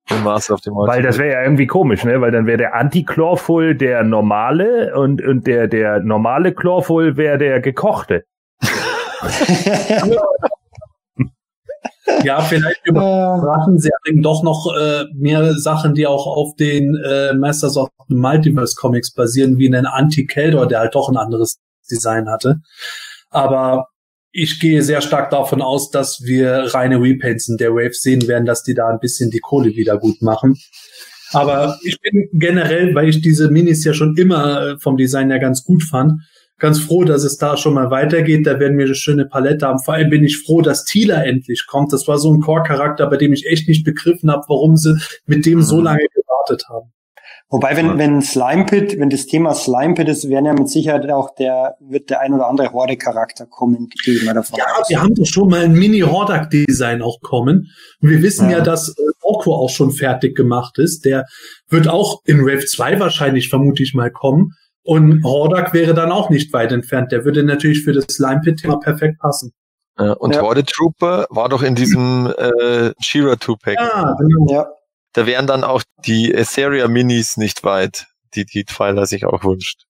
[SPEAKER 1] im Master of the
[SPEAKER 3] Weil das wäre ja irgendwie komisch, ne? Weil dann wäre der Anti-Clawful der normale und, und der, der normale Clawful wäre der gekochte.
[SPEAKER 4] Ja, vielleicht überraschen sie allerdings doch noch äh, mehr Sachen, die auch auf den äh, Masters of the Multiverse Comics basieren, wie einen Anti-Keldor, der halt doch ein anderes Design hatte. Aber ich gehe sehr stark davon aus, dass wir reine Repaints in der Wave sehen werden, dass die da ein bisschen die Kohle wieder gut machen. Aber ich bin generell, weil ich diese Minis ja schon immer äh, vom Design her ganz gut fand, ganz froh, dass es da schon mal weitergeht. Da werden wir eine schöne Palette haben. Vor allem bin ich froh, dass Tila endlich kommt. Das war so ein Core-Charakter, bei dem ich echt nicht begriffen habe, warum sie mit dem so
[SPEAKER 1] Mhm.
[SPEAKER 4] lange gewartet haben.
[SPEAKER 2] Wobei, wenn, wenn Slime Pit, wenn das Thema Slime Pit ist, werden ja mit Sicherheit auch der, wird der ein oder andere Horde-Charakter kommen, gehe ich mal davon
[SPEAKER 4] Ja,
[SPEAKER 2] aus.
[SPEAKER 4] wir haben doch schon mal ein Mini-Hordak-Design auch kommen. Und wir wissen ja,
[SPEAKER 2] Ja.
[SPEAKER 4] dass äh, Orko auch schon fertig gemacht ist. Der wird auch in Wave 2 wahrscheinlich vermute ich mal kommen. Und Hordak wäre dann auch nicht weit entfernt. Der würde natürlich für das Slime Pit-Thema perfekt passen.
[SPEAKER 1] Ja, und
[SPEAKER 2] Ja.
[SPEAKER 1] Horde Trooper war doch in diesem äh, Shira 2-Pack.
[SPEAKER 4] Ja, genau.
[SPEAKER 2] Ja,
[SPEAKER 1] Da wären dann auch die Etheria Minis nicht weit, die die Twyla sich auch wünscht.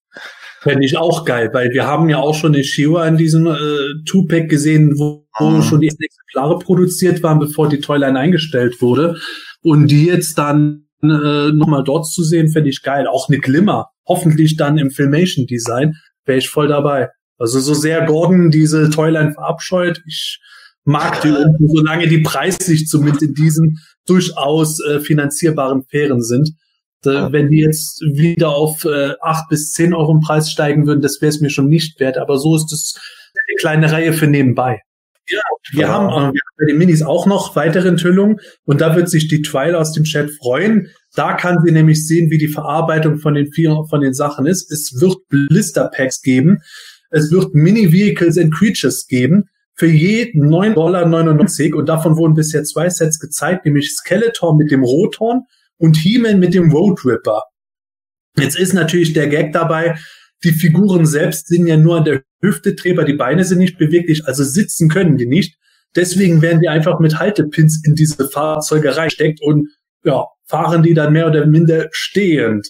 [SPEAKER 4] Fände ich auch geil, weil wir haben ja auch schon eine Shiva in diesem äh, Two-Pack gesehen, wo,
[SPEAKER 1] Mhm.
[SPEAKER 4] schon die ersten Exemplare produziert waren, bevor die Toyline eingestellt wurde. Und die jetzt dann äh, nochmal dort zu sehen, fände ich geil. Auch eine Glimmer. Hoffentlich dann im Filmation-Design. Wäre ich voll dabei. Also so sehr Gordon diese Toyline verabscheut, ich mag die solange die preislich zumindest in diesen durchaus äh, finanzierbaren Fähren sind. Äh, wenn die jetzt wieder auf äh, 8 bis 10 Euro im Preis steigen würden, das wäre es mir schon nicht wert. Aber so ist es eine kleine Reihe für nebenbei. Ja, wir
[SPEAKER 1] Ja.
[SPEAKER 4] haben, äh, wir haben bei den Minis auch noch weitere Enthüllungen und da wird sich die Twile aus dem Chat freuen. Da kann sie nämlich sehen, wie die Verarbeitung von den vier, von den Sachen ist. Es wird Blister Packs geben. Es wird Mini Vehicles and Creatures geben. Für je 9,99 Dollar und davon wurden bisher zwei Sets gezeigt, nämlich Skeletor mit dem Rothorn und He-Man mit dem Road Ripper. Jetzt ist natürlich der Gag dabei, die Figuren selbst sind ja nur an der Hüfte drehbar, die Beine sind nicht beweglich, also sitzen können die nicht. Deswegen werden die einfach mit Haltepins in diese Fahrzeuge reingesteckt und ja, fahren die dann mehr oder minder stehend.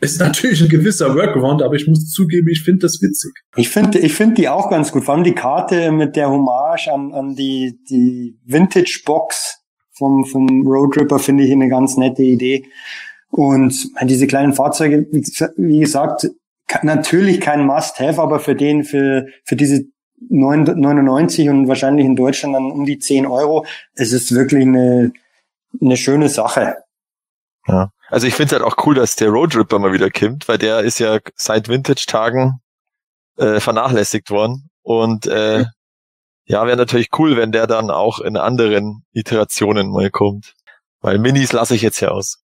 [SPEAKER 4] Ist natürlich ein gewisser Workaround, aber ich muss zugeben, ich finde das witzig.
[SPEAKER 2] ich finde, ich finde die auch ganz gut. Vor allem die Karte mit der Hommage an, an die, die Vintage Box vom, vom Road Ripper finde ich eine ganz nette Idee. Und diese kleinen Fahrzeuge, wie gesa- wie gesagt, natürlich kein Must-Have, aber für den, für, für diese 9 99 und wahrscheinlich in Deutschland dann um die 10 Euro, es ist wirklich eine, eine schöne Sache.
[SPEAKER 1] Ja. Also ich finde es halt auch cool, dass der Road Ripper mal wieder kommt, weil der ist ja seit Vintage-Tagen äh, vernachlässigt worden. Und äh, ja, wäre natürlich cool, wenn der dann auch in anderen Iterationen mal kommt. Weil Minis lasse ich jetzt ja aus.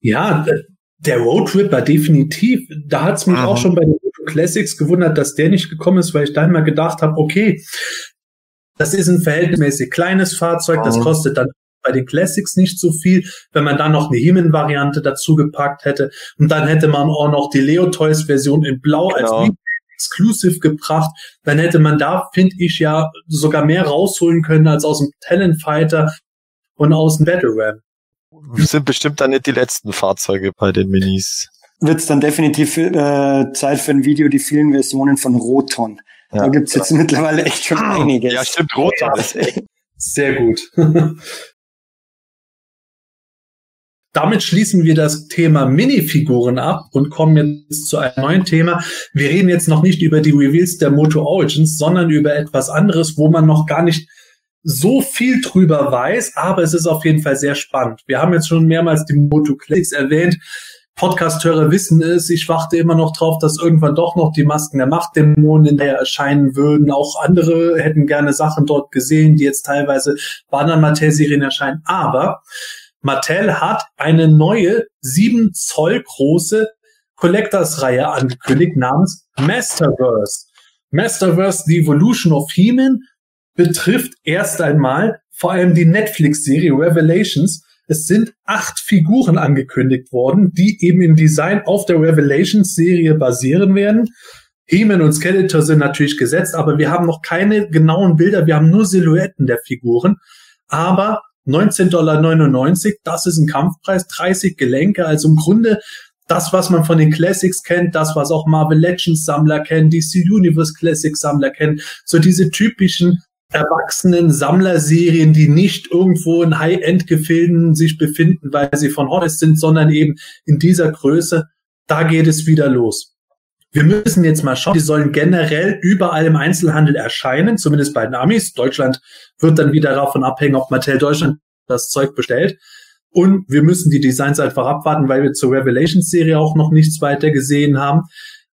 [SPEAKER 4] Ja, der Road Ripper definitiv. Da hat's mich
[SPEAKER 1] Mhm.
[SPEAKER 4] auch schon bei den Classics gewundert, dass der nicht gekommen ist, weil ich da immer gedacht habe, okay, das ist ein verhältnismäßig kleines Fahrzeug, das
[SPEAKER 1] Mhm.
[SPEAKER 4] kostet dann bei den Classics nicht so viel, wenn man dann noch eine Heeman-Variante dazu gepackt hätte. Und dann hätte man auch noch die Leo Toys Version in Blau
[SPEAKER 1] Genau.
[SPEAKER 4] als Exclusive gebracht. Dann hätte man da, finde ich, ja sogar mehr rausholen können als aus dem Talent Fighter und aus dem Battle Ram.
[SPEAKER 1] Sind bestimmt dann nicht die letzten Fahrzeuge bei den Minis.
[SPEAKER 2] Wird's dann definitiv äh, Zeit für ein Video, die vielen Versionen von Roton.
[SPEAKER 1] Ja.
[SPEAKER 2] Da gibt's jetzt mittlerweile echt schon einiges.
[SPEAKER 1] Ja, stimmt, Rotor ist echt.
[SPEAKER 4] Sehr gut. Damit schließen wir das Thema Minifiguren ab und kommen jetzt zu einem neuen Thema. Wir reden jetzt noch nicht über die Reveals der Moto Origins, sondern über etwas anderes, wo man noch gar nicht so viel drüber weiß, aber es ist auf jeden Fall sehr spannend. Wir haben jetzt schon mehrmals die Moto Classics erwähnt. Podcast-Hörer wissen es, ich warte immer noch drauf, dass irgendwann doch noch die Masken der Machtdämonen der erscheinen würden. Auch andere hätten gerne Sachen dort gesehen, die jetzt teilweise bei anderen Mattel-Serien erscheinen. Aber Mattel hat eine neue sieben Zoll große Collectors-Reihe angekündigt namens Masterverse. Masterverse The Evolution of He-Man betrifft erst einmal vor allem die Netflix-Serie Revelations. Es sind acht Figuren angekündigt worden, die eben im Design auf der Revelations-Serie basieren werden. He-Man und Skeletor sind natürlich gesetzt, aber wir haben noch keine genauen Bilder, wir haben nur Silhouetten der Figuren. Aber 19,99 Dollar, das ist ein Kampfpreis, 30 Gelenke, also im Grunde das, was man von den Classics kennt, das, was auch Marvel Legends Sammler kennen, DC Universe Classics Sammler kennen, so diese typischen erwachsenen Sammlerserien, die nicht irgendwo in High-End-Gefilden sich befinden, weil sie von Horus sind, sondern eben in dieser Größe, da geht es wieder los. Wir müssen jetzt mal schauen, die sollen generell überall im Einzelhandel erscheinen, zumindest bei den Amis. Deutschland wird dann wieder davon abhängen, ob Mattel Deutschland das Zeug bestellt. Und wir müssen die Designs einfach abwarten, weil wir zur Revelations-Serie auch noch nichts weiter gesehen haben.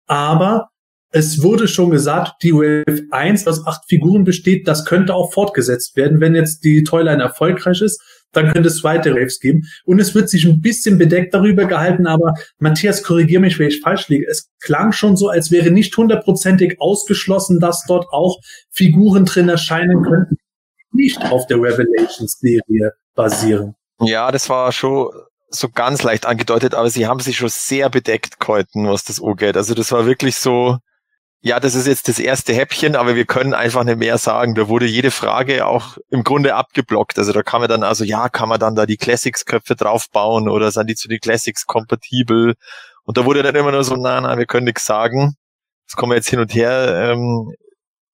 [SPEAKER 4] Aber es wurde schon gesagt, die Wave 1 aus acht Figuren besteht, das könnte auch fortgesetzt werden. Wenn jetzt die Toyline erfolgreich ist, dann könnte es weitere Waves geben. Und es wird sich ein bisschen bedeckt darüber gehalten, aber Matthias, korrigier mich, wenn ich falsch liege. Es klang schon so, als wäre nicht hundertprozentig ausgeschlossen, dass dort auch Figuren drin erscheinen könnten, die nicht auf der Revelations-Serie basieren.
[SPEAKER 1] Ja, das war schon so ganz leicht angedeutet, aber sie haben sich schon sehr bedeckt gehalten, was das angeht. Also das war wirklich so, ja, das ist jetzt das erste Häppchen, aber wir können einfach nicht mehr sagen. Da wurde jede Frage auch im Grunde abgeblockt. Also da kann man dann also, ja, kann man dann da die Classics-Köpfe draufbauen oder sind die zu den Classics kompatibel? Und da wurde dann immer nur so, na, na, wir können nichts sagen. Das können wir jetzt hin und her ähm,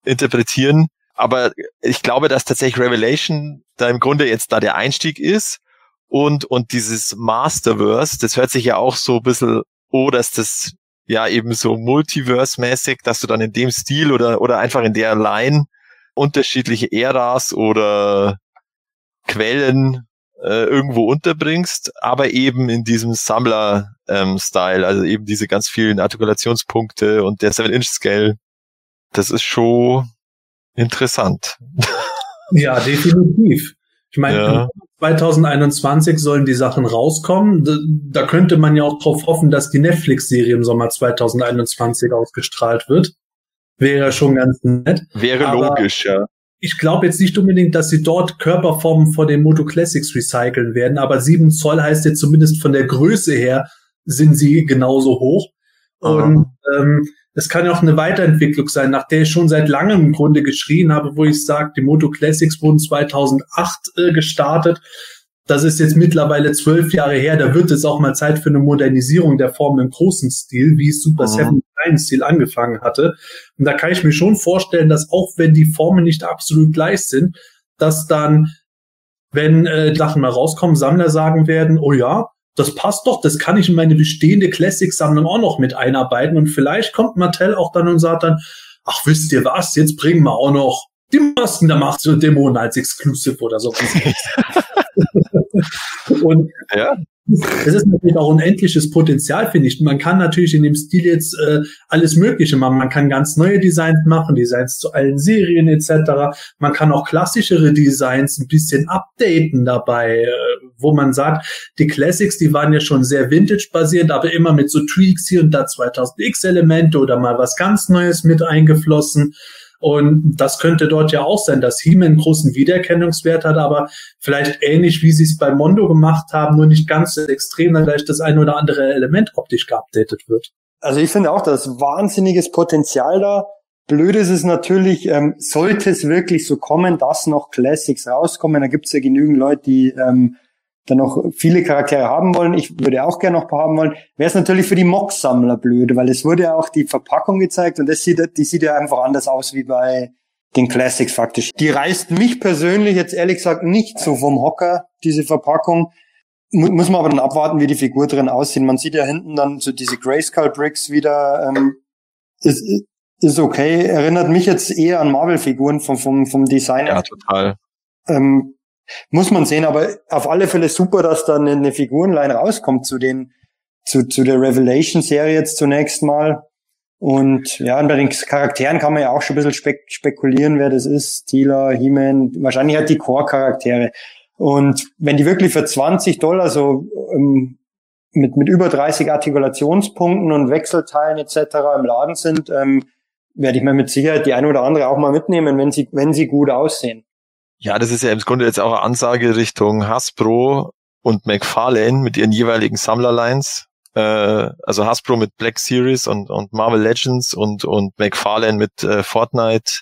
[SPEAKER 1] interpretieren. Aber ich glaube, dass tatsächlich Revelation da im Grunde jetzt da der Einstieg ist und, und dieses Masterverse, das hört sich ja auch so ein bisschen, oh, dass das ja eben so Multiverse-mäßig, dass du dann in dem Stil oder, oder einfach in der Line unterschiedliche Äras oder Quellen äh, irgendwo unterbringst, aber eben in diesem Sammler-Style, ähm, also eben diese ganz vielen Artikulationspunkte und der 7-Inch-Scale. Das ist schon interessant.
[SPEAKER 4] Ja, definitiv. Ich meine, ja. 2021 sollen die Sachen rauskommen. Da könnte man ja auch darauf hoffen, dass die Netflix-Serie im Sommer 2021 ausgestrahlt wird. Wäre schon ganz nett.
[SPEAKER 1] Wäre Aber logisch, ja.
[SPEAKER 4] Ich glaube jetzt nicht unbedingt, dass sie dort Körperformen von den Moto Classics recyceln werden, aber 7 Zoll heißt jetzt zumindest von der Größe her sind sie genauso hoch. Und ähm, es kann ja auch eine Weiterentwicklung sein, nach der ich schon seit langem im Grunde geschrien habe, wo ich sage, die Moto Classics wurden 2008 äh, gestartet. Das ist jetzt mittlerweile zwölf Jahre her. Da wird es auch mal Zeit für eine Modernisierung der Form im großen Stil, wie es Super mhm. Seven im kleinen Stil angefangen hatte. Und da kann ich mir schon vorstellen, dass auch wenn die Formen nicht absolut gleich sind, dass dann, wenn äh, Sachen mal rauskommen, Sammler sagen werden, oh ja, das passt doch, das kann ich in meine bestehende Classic-Sammlung auch noch mit einarbeiten. Und vielleicht kommt Mattel auch dann und sagt dann, ach, wisst ihr was, jetzt bringen wir auch noch die Masken der Macht zur Dämonen als Exclusive oder so. und ja. Es ist natürlich auch unendliches Potenzial, finde ich. Man kann natürlich in dem Stil jetzt äh, alles Mögliche machen. Man kann ganz neue Designs machen, Designs zu allen Serien etc. Man kann auch klassischere Designs ein bisschen updaten dabei, äh, wo man sagt, die Classics, die waren ja schon sehr Vintage-basierend, aber immer mit so Tweaks hier und da 2000X-Elemente oder mal was ganz Neues mit eingeflossen. Und das könnte dort ja auch sein, dass He-Man einen großen Wiedererkennungswert hat, aber vielleicht ähnlich wie sie es bei Mondo gemacht haben, nur nicht ganz so extrem, dann vielleicht das ein oder andere Element optisch geupdatet wird.
[SPEAKER 2] Also ich finde auch, da wahnsinniges Potenzial da. Blöd ist es natürlich, ähm, sollte es wirklich so kommen, dass noch Classics rauskommen, da gibt es ja genügend Leute, die ähm, dann noch viele Charaktere haben wollen. Ich würde auch gerne noch ein paar haben wollen. Wäre es natürlich für die Mock-Sammler blöd, weil es wurde ja auch die Verpackung gezeigt und das sieht, die sieht ja einfach anders aus wie bei den Classics faktisch. Die reißt mich persönlich jetzt ehrlich gesagt nicht so vom Hocker, diese Verpackung. Muss man aber dann abwarten, wie die Figur drin aussieht. Man sieht ja hinten dann so diese Grayskull Bricks wieder. Ähm, ist, ist okay. Erinnert mich jetzt eher an Marvel-Figuren vom, vom, vom Design.
[SPEAKER 1] Ja, total.
[SPEAKER 2] Ähm, muss man sehen, aber auf alle Fälle super, dass da eine, eine Figurenline rauskommt zu den, zu, zu der Revelation-Serie jetzt zunächst mal. Und ja, und bei den Charakteren kann man ja auch schon ein bisschen spek spekulieren, wer das ist. Tila, He-Man, wahrscheinlich halt die Core-Charaktere. Und wenn die wirklich für 20 Dollar so ähm, mit, mit über 30 Artikulationspunkten und Wechselteilen etc. im Laden sind, ähm, werde ich mir mit Sicherheit die eine oder andere auch mal mitnehmen, wenn sie, wenn sie gut aussehen.
[SPEAKER 1] Ja, das ist ja im Grunde jetzt auch eine Ansage Richtung Hasbro und McFarlane mit ihren jeweiligen Sammlerlines. Äh, also Hasbro mit Black Series und, und Marvel Legends und, und McFarlane mit äh, Fortnite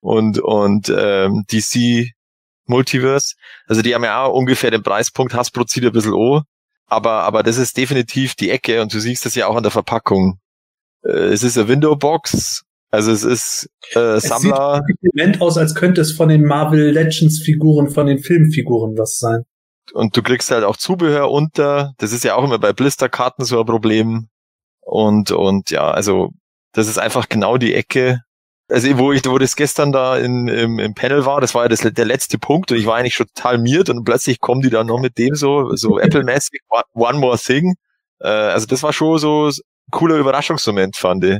[SPEAKER 1] und, und ähm, DC Multiverse. Also die haben ja auch ungefähr den Preispunkt. Hasbro zieht ein bisschen O. Aber, aber das ist definitiv die Ecke und du siehst das ja auch an der Verpackung. Äh, es ist eine Window-Box, also es ist äh, Sammler.
[SPEAKER 4] Es sieht Moment aus, als könnte es von den Marvel Legends Figuren, von den Filmfiguren was sein.
[SPEAKER 1] Und du kriegst halt auch Zubehör unter. Das ist ja auch immer bei Blisterkarten so ein Problem. Und, und ja, also das ist einfach genau die Ecke. Also wo ich, wo das gestern da in, im, im Panel war, das war ja das, der letzte Punkt und ich war eigentlich schon total miert und plötzlich kommen die dann noch mit dem so, so Apple-mäßig, One More Thing. Äh, also das war schon so ein cooler Überraschungsmoment, fand ich.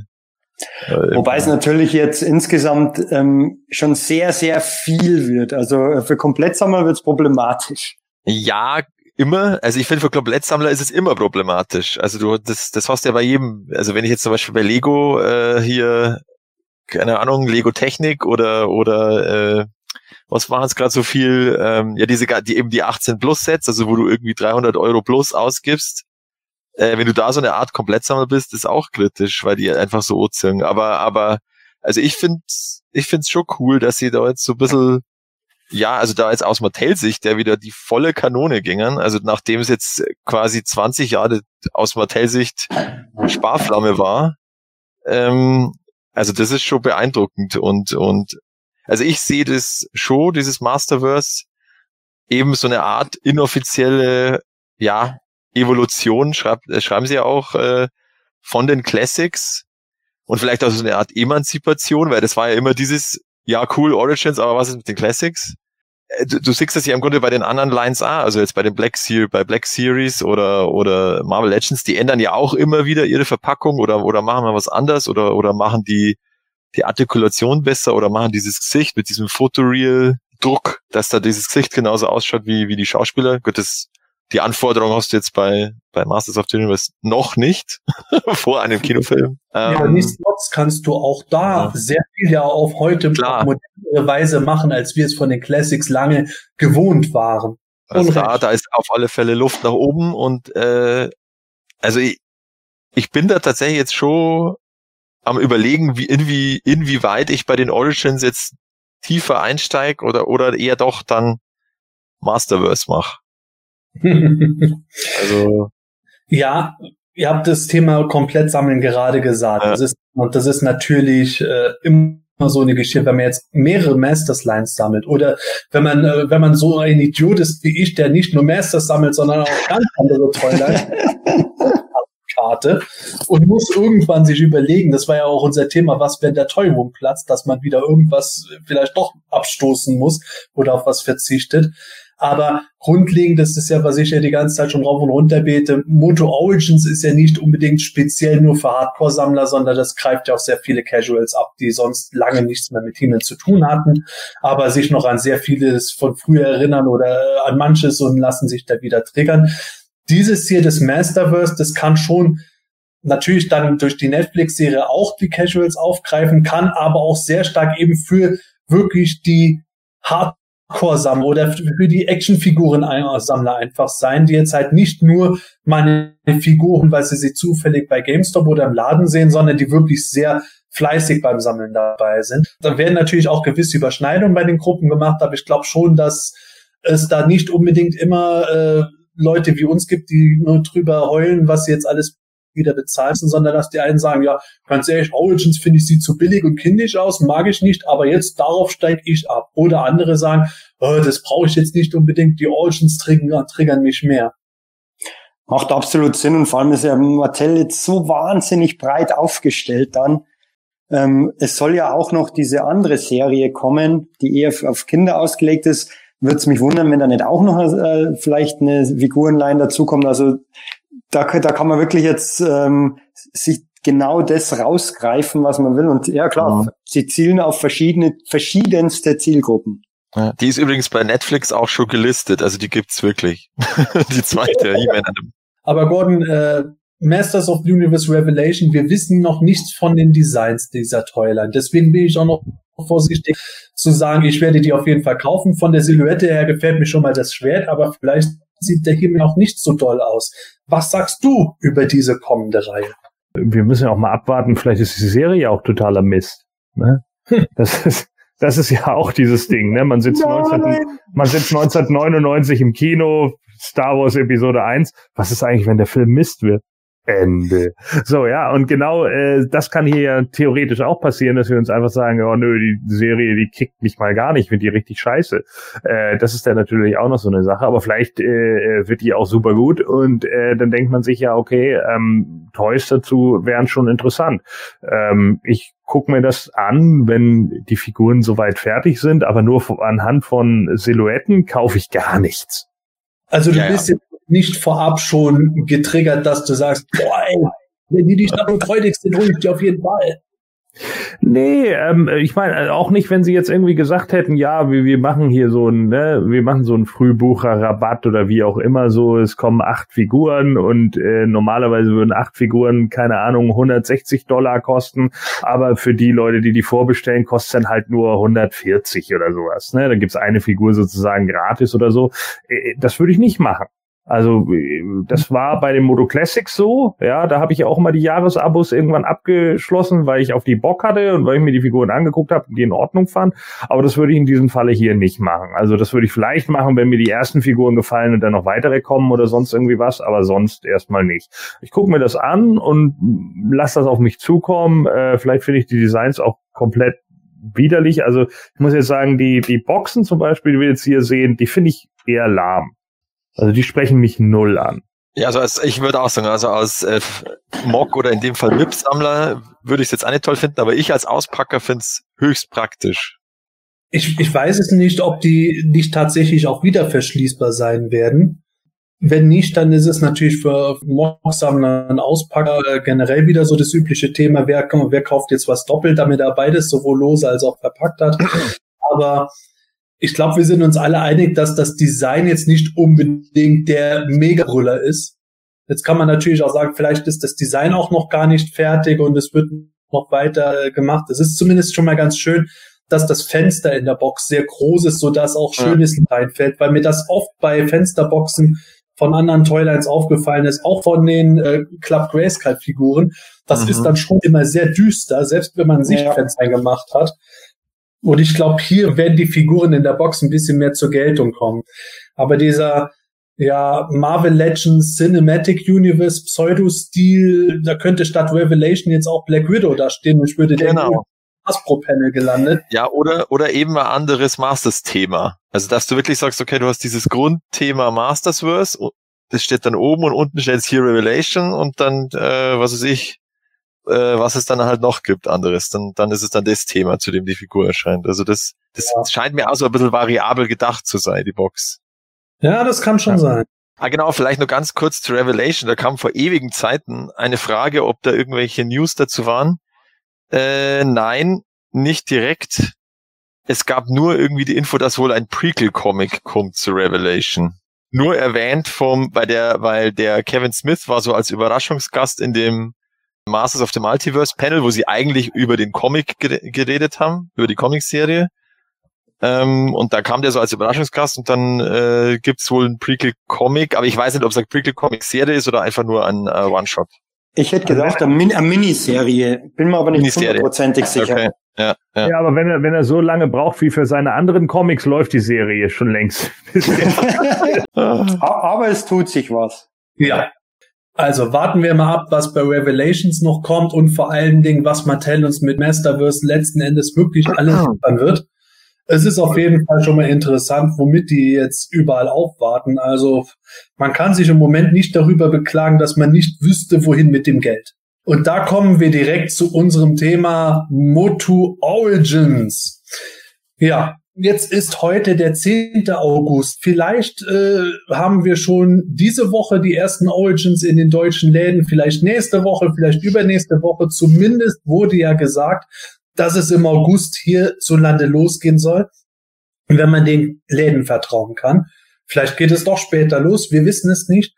[SPEAKER 2] Äh, Wobei es natürlich jetzt insgesamt ähm, schon sehr, sehr viel wird. Also äh, für Komplettsammler wird es problematisch.
[SPEAKER 1] Ja, immer. Also ich finde, für Komplettsammler ist es immer problematisch. Also du, das, das hast du ja bei jedem. Also wenn ich jetzt zum Beispiel bei Lego äh, hier, keine Ahnung, Lego Technik oder oder äh, was waren es gerade so viel? Ähm, ja, diese die eben die 18 Plus Sets, also wo du irgendwie 300 Euro plus ausgibst äh, wenn du da so eine Art Komplettsammler bist, ist auch kritisch, weil die einfach so ozean. Aber, aber, also ich finde, ich find's schon cool, dass sie da jetzt so ein bisschen, ja, also da jetzt aus Mattel-Sicht, der wieder die volle Kanone gingen, also nachdem es jetzt quasi 20 Jahre aus Mattel-Sicht Sparflamme war, ähm, also das ist schon beeindruckend und, und, also ich sehe das schon, dieses Masterverse, eben so eine Art inoffizielle, ja, Evolution, schreibt, äh, schreiben sie ja auch, äh, von den Classics und vielleicht auch so eine Art Emanzipation, weil das war ja immer dieses, ja cool, Origins, aber was ist mit den Classics? Äh, du, du siehst das ja im Grunde bei den anderen Lines auch, also jetzt bei den Black Series, bei Black Series oder, oder Marvel Legends, die ändern ja auch immer wieder ihre Verpackung oder, oder machen mal was anders oder, oder machen die, die Artikulation besser oder machen dieses Gesicht mit diesem Photoreal Druck, dass da dieses Gesicht genauso ausschaut wie, wie die Schauspieler. Gut, das die Anforderung hast du jetzt bei, bei Masters of the Universe noch nicht vor einem Kinofilm.
[SPEAKER 4] Ja, ähm, nichtsdestotrotz kannst du auch da ja. sehr viel ja auf heute
[SPEAKER 1] Klar.
[SPEAKER 4] modernere Weise machen, als wir es von den Classics lange gewohnt waren.
[SPEAKER 1] Also da, da ist auf alle Fälle Luft nach oben und äh, also ich, ich bin da tatsächlich jetzt schon am überlegen, wie inwie, inwieweit ich bei den Origins jetzt tiefer einsteige oder oder eher doch dann Masterverse mache
[SPEAKER 4] also. Ja, ihr habt das Thema komplett sammeln gerade gesagt. Ja. Das ist, und das ist natürlich äh, immer so eine Geschichte, wenn man jetzt mehrere Masters Lines sammelt oder wenn man äh, wenn man so ein Idiot ist wie ich, der nicht nur Masters sammelt, sondern auch ganz andere Toylines Karte und muss irgendwann sich überlegen, das war ja auch unser Thema, was wenn der Toyroom platzt, dass man wieder irgendwas vielleicht doch abstoßen muss oder auf was verzichtet. Aber grundlegend, das ist ja, was ich ja die ganze Zeit schon rauf und runter bete, Moto Origins ist ja nicht unbedingt speziell nur für Hardcore-Sammler, sondern das greift ja auch sehr viele Casuals ab, die sonst lange nichts mehr mit ihnen zu tun hatten, aber sich noch an sehr vieles von früher erinnern oder an manches und lassen sich da wieder triggern. Dieses hier, das Masterverse, das kann schon natürlich dann durch die Netflix-Serie auch die Casuals aufgreifen, kann aber auch sehr stark eben für wirklich die Hard Core-Sammler oder für die Actionfiguren-Sammler einfach sein, die jetzt halt nicht nur meine Figuren, weil sie sie zufällig bei GameStop oder im Laden sehen, sondern die wirklich sehr fleißig beim Sammeln dabei sind. Da werden natürlich auch gewisse Überschneidungen bei den Gruppen gemacht, aber ich glaube schon, dass es da nicht unbedingt immer äh, Leute wie uns gibt, die nur drüber heulen, was sie jetzt alles wieder bezahlst, sondern dass die einen sagen, ja, ganz ehrlich, Origins finde ich sieht zu billig und kindisch aus, mag ich nicht, aber jetzt darauf steige ich ab. Oder andere sagen, oh, das brauche ich jetzt nicht unbedingt, die Origins triggern, triggern mich mehr.
[SPEAKER 2] Macht absolut Sinn und vor allem ist ja Mattel jetzt so wahnsinnig breit aufgestellt dann. Ähm, es soll ja auch noch diese andere Serie kommen, die eher auf Kinder ausgelegt ist. Würde es mich wundern, wenn da nicht auch noch äh, vielleicht eine Figurenline dazukommt. Also da, da kann man wirklich jetzt ähm, sich genau das rausgreifen, was man will. Und ja klar, mhm. sie zielen auf verschiedene, verschiedenste Zielgruppen.
[SPEAKER 1] Ja, die ist übrigens bei Netflix auch schon gelistet, also die gibt's wirklich. die zweite E-Mail.
[SPEAKER 4] Aber Gordon, äh, Masters of the Universe Revelation, wir wissen noch nichts von den Designs dieser Toyline. Deswegen bin ich auch noch vorsichtig zu sagen, ich werde die auf jeden Fall kaufen. Von der Silhouette her gefällt mir schon mal das Schwert, aber vielleicht sieht der Himmel auch nicht so doll aus. Was sagst du über diese kommende Reihe?
[SPEAKER 3] Wir müssen ja auch mal abwarten, vielleicht ist die Serie auch totaler Mist. Ne? Hm. Das ist, das ist ja auch dieses Ding, ne? Man sitzt, 19, man sitzt 1999 im Kino, Star Wars Episode 1. Was ist eigentlich, wenn der Film Mist wird? Ende. So, ja, und genau äh, das kann hier ja theoretisch auch passieren, dass wir uns einfach sagen, oh nö, die Serie, die kickt mich mal gar nicht, wird die richtig scheiße. Äh, das ist dann natürlich auch noch so eine Sache, aber vielleicht äh, äh, wird die auch super gut und äh, dann denkt man sich ja, okay, ähm, Toys dazu wären schon interessant. Ähm, ich guck mir das an, wenn die Figuren soweit fertig sind, aber nur anhand von Silhouetten kaufe ich gar nichts.
[SPEAKER 4] Also du ja, bist jetzt nicht vorab schon getriggert, dass du sagst, boah, ey, wenn die die Stadt freudig sind, hole ich die auf jeden Fall.
[SPEAKER 3] Nee, ähm, ich meine äh, auch nicht, wenn sie jetzt irgendwie gesagt hätten, ja, wir, wir machen hier so ein, ne, wir machen so einen Frühbucher-Rabatt oder wie auch immer so, es kommen acht Figuren und äh, normalerweise würden acht Figuren, keine Ahnung, 160 Dollar kosten, aber für die Leute, die die vorbestellen, kostet dann halt nur 140 oder sowas. Ne? Da gibt's eine Figur sozusagen gratis oder so. Äh, das würde ich nicht machen. Also das war bei den Moto Classics so, ja, da habe ich auch mal die Jahresabos irgendwann abgeschlossen, weil ich auf die Bock hatte und weil ich mir die Figuren angeguckt habe, die in Ordnung fand. Aber das würde ich in diesem Falle hier nicht machen. Also das würde ich vielleicht machen, wenn mir die ersten Figuren gefallen und dann noch weitere kommen oder sonst irgendwie was, aber sonst erstmal nicht. Ich gucke mir das an und lasse das auf mich zukommen. Äh, vielleicht finde ich die Designs auch komplett widerlich. Also ich muss jetzt sagen, die, die Boxen zum Beispiel, die wir jetzt hier sehen, die finde ich eher lahm. Also die sprechen mich null an.
[SPEAKER 1] Ja, also als, ich würde auch sagen, also als äh, Mock oder in dem Fall MIP-Sammler würde ich es jetzt auch nicht toll finden, aber ich als Auspacker finde es höchst praktisch.
[SPEAKER 4] Ich, ich weiß es nicht, ob die nicht tatsächlich auch wieder verschließbar sein werden. Wenn nicht, dann ist es natürlich für Mock-Sammler ein Auspacker äh, generell wieder so das übliche Thema, wer, wer kauft jetzt was doppelt, damit er beides sowohl lose als auch verpackt hat. Aber ich glaube, wir sind uns alle einig, dass das Design jetzt nicht unbedingt der Mega-Brüller ist. Jetzt kann man natürlich auch sagen, vielleicht ist das Design auch noch gar nicht fertig und es wird noch weiter äh, gemacht. Es ist zumindest schon mal ganz schön, dass das Fenster in der Box sehr groß ist, so dass auch schönes ja. reinfällt, weil mir das oft bei Fensterboxen von anderen Toylines aufgefallen ist, auch von den äh, Club Grayscale Figuren. Das mhm. ist dann schon immer sehr düster, selbst wenn man ein Sichtfenster ja. gemacht hat. Und ich glaube, hier werden die Figuren in der Box ein bisschen mehr zur Geltung kommen. Aber dieser ja, Marvel Legends Cinematic Universe Pseudo-Stil, da könnte statt Revelation jetzt auch Black Widow da stehen und ich würde genau. denken, Hasbro-Panel gelandet.
[SPEAKER 1] Ja, oder, oder eben ein anderes Masters-Thema. Also, dass du wirklich sagst, okay, du hast dieses Grundthema Mastersverse, das steht dann oben und unten steht jetzt hier Revelation und dann, äh, was weiß ich, äh, was es dann halt noch gibt anderes. Dann, dann ist es dann das Thema, zu dem die Figur erscheint. Also das, das ja. scheint mir auch so ein bisschen variabel gedacht zu sein, die Box.
[SPEAKER 4] Ja, das kann schon ja. sein.
[SPEAKER 1] Ah, genau, vielleicht nur ganz kurz zu Revelation. Da kam vor ewigen Zeiten eine Frage, ob da irgendwelche News dazu waren. Äh, nein, nicht direkt. Es gab nur irgendwie die Info, dass wohl ein Prequel-Comic kommt zu Revelation. Nur erwähnt vom, bei der, weil der Kevin Smith war so als Überraschungsgast in dem Masters of the Multiverse Panel, wo sie eigentlich über den Comic geredet haben, über die Comic-Serie. Ähm, und da kam der so als Überraschungsgast und dann äh, gibt's wohl ein Prequel-Comic, aber ich weiß nicht, ob es eine Prequel-Comic-Serie ist oder einfach nur ein äh, One-Shot.
[SPEAKER 2] Ich hätte gesagt, eine, Min eine Miniserie. Bin mir aber nicht hundertprozentig sicher. Okay.
[SPEAKER 3] Ja, ja. ja, aber wenn er, wenn er so lange braucht wie für seine anderen Comics, läuft die Serie schon längst.
[SPEAKER 2] aber es tut sich was.
[SPEAKER 4] Ja. Also warten wir mal ab, was bei Revelations noch kommt und vor allen Dingen, was Mattel uns mit Masterverse letzten Endes wirklich alles liefern wird. Es ist auf jeden Fall schon mal interessant, womit die jetzt überall aufwarten. Also man kann sich im Moment nicht darüber beklagen, dass man nicht wüsste, wohin mit dem Geld. Und da kommen wir direkt zu unserem Thema Motu Origins. Ja, Jetzt ist heute der 10. August. Vielleicht äh, haben wir schon diese Woche die ersten Origins in den deutschen Läden, vielleicht nächste Woche, vielleicht übernächste Woche. Zumindest wurde ja gesagt, dass es im August hierzulande losgehen soll, wenn man den Läden vertrauen kann. Vielleicht geht es doch später los, wir wissen es nicht.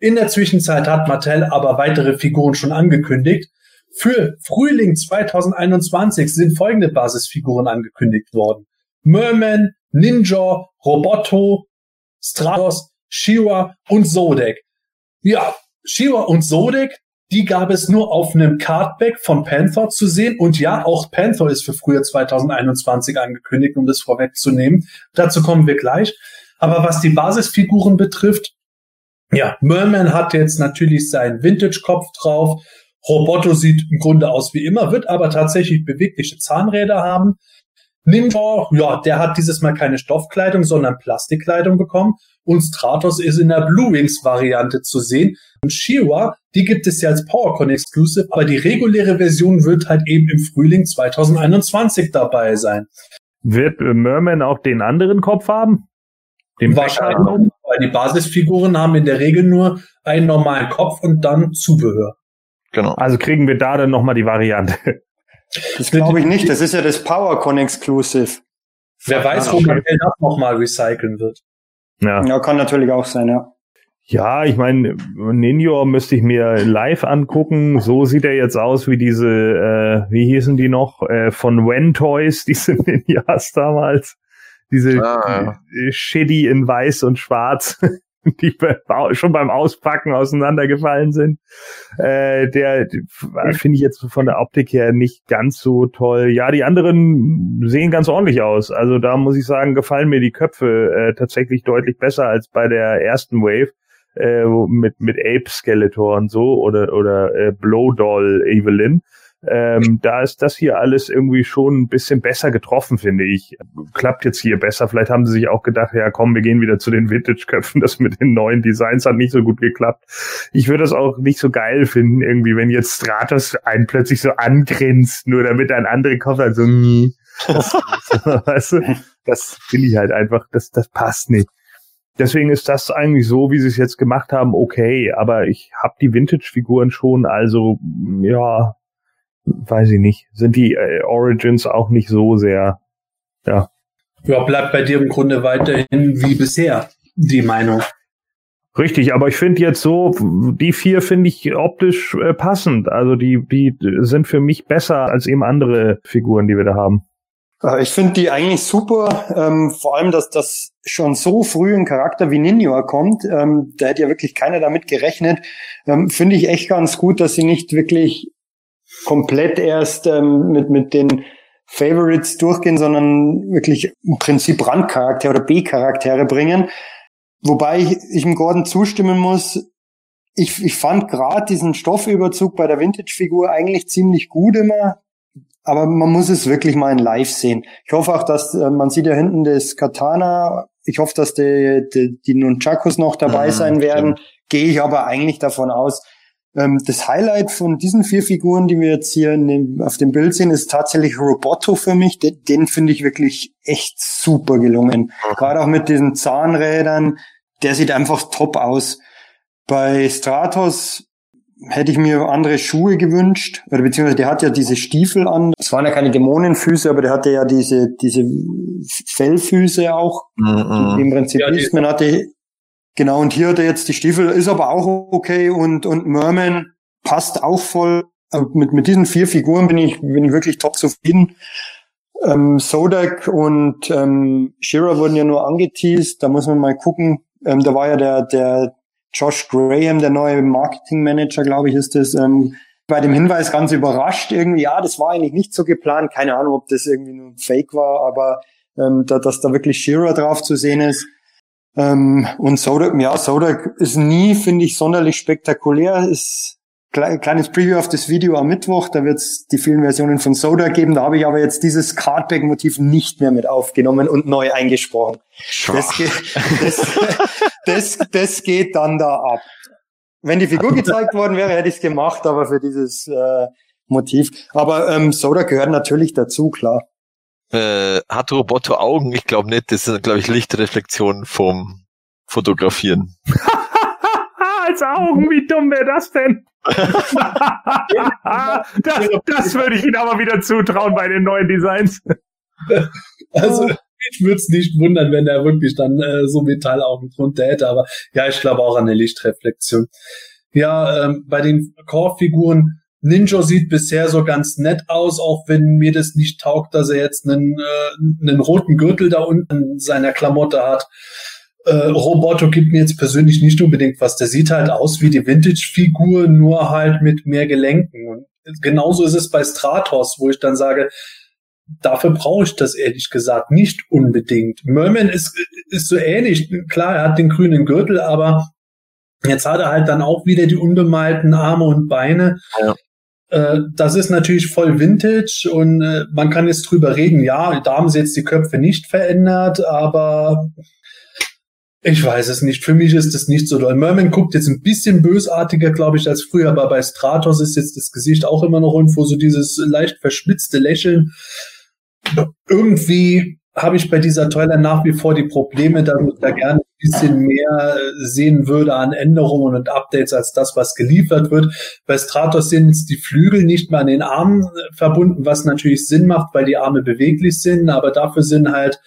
[SPEAKER 4] In der Zwischenzeit hat Mattel aber weitere Figuren schon angekündigt. Für Frühling 2021 sind folgende Basisfiguren angekündigt worden. Merman, Ninja, Roboto, Stratos, Shiwa und Zodek. Ja, Shiwa und Zodek, die gab es nur auf einem Cardback von Panther zu sehen. Und ja, auch Panther ist für Frühjahr 2021 angekündigt, um das vorwegzunehmen. Dazu kommen wir gleich. Aber was die Basisfiguren betrifft, ja, Merman hat jetzt natürlich seinen Vintage-Kopf drauf. Roboto sieht im Grunde aus wie immer, wird aber tatsächlich bewegliche Zahnräder haben. Ninja, ja, der hat dieses Mal keine Stoffkleidung, sondern Plastikkleidung bekommen. Und Stratos ist in der Blue Wings Variante zu sehen. Und Shiwa, die gibt es ja als PowerCon Exclusive, aber die reguläre Version wird halt eben im Frühling 2021 dabei sein.
[SPEAKER 3] Wird Merman auch den anderen Kopf haben?
[SPEAKER 4] Den Wahrscheinlich, weil die Basisfiguren haben in der Regel nur einen normalen Kopf und dann Zubehör.
[SPEAKER 3] Genau. Also kriegen wir da dann nochmal die Variante.
[SPEAKER 2] Das glaube ich nicht. Das ist ja das PowerCon Exclusive.
[SPEAKER 4] Wer weiß, wo man das nochmal recyceln wird.
[SPEAKER 2] Ja. ja, kann natürlich auch sein, ja.
[SPEAKER 3] Ja, ich meine, Ninja müsste ich mir live angucken. So sieht er jetzt aus wie diese, äh, wie hießen die noch, äh, von Wen Toys, diese Ninjas damals. Diese ah. Shitty in weiß und schwarz. Die schon beim Auspacken auseinandergefallen sind. Äh, der finde ich jetzt von der Optik her nicht ganz so toll. Ja, die anderen sehen ganz ordentlich aus. Also da muss ich sagen, gefallen mir die Köpfe äh, tatsächlich deutlich besser als bei der ersten Wave äh, mit mit Ape Skeletor und so oder oder äh, Blow Doll Evelyn. Ähm, da ist das hier alles irgendwie schon ein bisschen besser getroffen, finde ich. Klappt jetzt hier besser. Vielleicht haben sie sich auch gedacht, ja komm, wir gehen wieder zu den Vintage-Köpfen. Das mit den neuen Designs hat nicht so gut geklappt. Ich würde das auch nicht so geil finden, irgendwie, wenn jetzt Stratos einen plötzlich so angrinst, nur damit ein anderer Kopf halt so, das, weißt das finde ich halt einfach, das, das passt nicht. Deswegen ist das eigentlich so, wie sie es jetzt gemacht haben, okay. Aber ich habe die Vintage-Figuren schon, also ja, weiß ich nicht, sind die äh, Origins auch nicht so sehr, ja.
[SPEAKER 4] Ja, bleibt bei dir im Grunde weiterhin wie bisher die Meinung.
[SPEAKER 3] Richtig, aber ich finde jetzt so, die vier finde ich optisch äh, passend. Also die, die sind für mich besser als eben andere Figuren, die wir da haben.
[SPEAKER 2] Äh, ich finde die eigentlich super, ähm, vor allem, dass das schon so früh ein Charakter wie Ninja kommt. Ähm, da hätte ja wirklich keiner damit gerechnet. Ähm, finde ich echt ganz gut, dass sie nicht wirklich komplett erst ähm, mit, mit den Favorites durchgehen, sondern wirklich im Prinzip Randcharaktere oder B-Charaktere bringen. Wobei ich, ich dem Gordon zustimmen muss, ich, ich fand gerade diesen Stoffüberzug bei der Vintage-Figur eigentlich ziemlich gut immer, aber man muss es wirklich mal in Live sehen. Ich hoffe auch, dass äh, man sieht ja hinten das Katana. Ich hoffe, dass die, die, die Nunchakus noch dabei mhm, sein werden. Gehe ich aber eigentlich davon aus, das Highlight von diesen vier Figuren, die wir jetzt hier dem, auf dem Bild sehen, ist tatsächlich Roboto für mich. Den, den finde ich wirklich echt super gelungen. Mhm. Gerade auch mit diesen Zahnrädern. Der sieht einfach top aus. Bei Stratos hätte ich mir andere Schuhe gewünscht, oder beziehungsweise der hat ja diese Stiefel an. Es waren ja keine Dämonenfüße, aber der hatte ja diese, diese Fellfüße auch, mhm. die im Prinzip ja, ist. Man hatte Genau, und hier hat er jetzt die Stiefel, ist aber auch okay und, und Merman passt auch voll. Mit, mit diesen vier Figuren bin ich, bin ich wirklich top zufrieden. Ähm, Sodak und ähm, Shira wurden ja nur angeteased, da muss man mal gucken. Ähm, da war ja der, der Josh Graham, der neue Marketing Manager, glaube ich, ist das, ähm, bei dem Hinweis ganz überrascht irgendwie, ja, das war eigentlich nicht so geplant. Keine Ahnung, ob das irgendwie nur Fake war, aber ähm, da, dass da wirklich Shira drauf zu sehen ist. Ähm, und Sodak, ja, Sodak ist nie, finde ich, sonderlich spektakulär. Ist kleines Preview auf das Video am Mittwoch. Da wird es die vielen Versionen von Soda geben. Da habe ich aber jetzt dieses Cardback-Motiv nicht mehr mit aufgenommen und neu eingesprochen. Das geht, das, das, das geht dann da ab. Wenn die Figur gezeigt worden wäre, hätte ich es gemacht, aber für dieses äh, Motiv. Aber ähm, Soda gehört natürlich dazu, klar.
[SPEAKER 1] Äh, hat Roboto Augen? Ich glaube nicht. Das sind, glaube ich, Lichtreflexionen vom Fotografieren.
[SPEAKER 3] Als Augen, wie dumm wäre das denn? das, das würde ich Ihnen aber wieder zutrauen bei den neuen Designs.
[SPEAKER 4] Also ich würde es nicht wundern, wenn er wirklich dann äh, so Metallaugen drunter hätte, aber ja, ich glaube auch an eine Lichtreflexion. Ja, ähm, bei den Core-Figuren, Ninja sieht bisher so ganz nett aus, auch wenn mir das nicht taugt, dass er jetzt einen, äh, einen roten Gürtel da unten in seiner Klamotte hat. Äh, Roboto gibt mir jetzt persönlich nicht unbedingt was. Der sieht halt aus wie die Vintage-Figur, nur halt mit mehr Gelenken. Und genauso ist es bei Stratos, wo ich dann sage, dafür brauche ich das ehrlich gesagt nicht unbedingt. Merman ist, ist so ähnlich. Klar, er hat den grünen Gürtel, aber jetzt hat er halt dann auch wieder die unbemalten Arme und Beine. Ja. Äh, das ist natürlich voll Vintage und äh, man kann jetzt drüber reden, ja, da haben sie jetzt die Köpfe nicht verändert, aber ich weiß es nicht. Für mich ist das nicht so doll. Merman guckt jetzt ein bisschen bösartiger, glaube ich, als früher, aber bei Stratos ist jetzt das Gesicht auch immer noch irgendwo so dieses leicht verschmitzte Lächeln irgendwie habe ich bei dieser Toilet nach wie vor die Probleme, ich da gerne bisschen mehr äh, sehen würde an Änderungen und Updates als das, was geliefert wird. Bei Stratos sind jetzt die Flügel nicht mehr an den Armen äh, verbunden, was natürlich Sinn macht, weil die Arme beweglich sind, aber dafür sind halt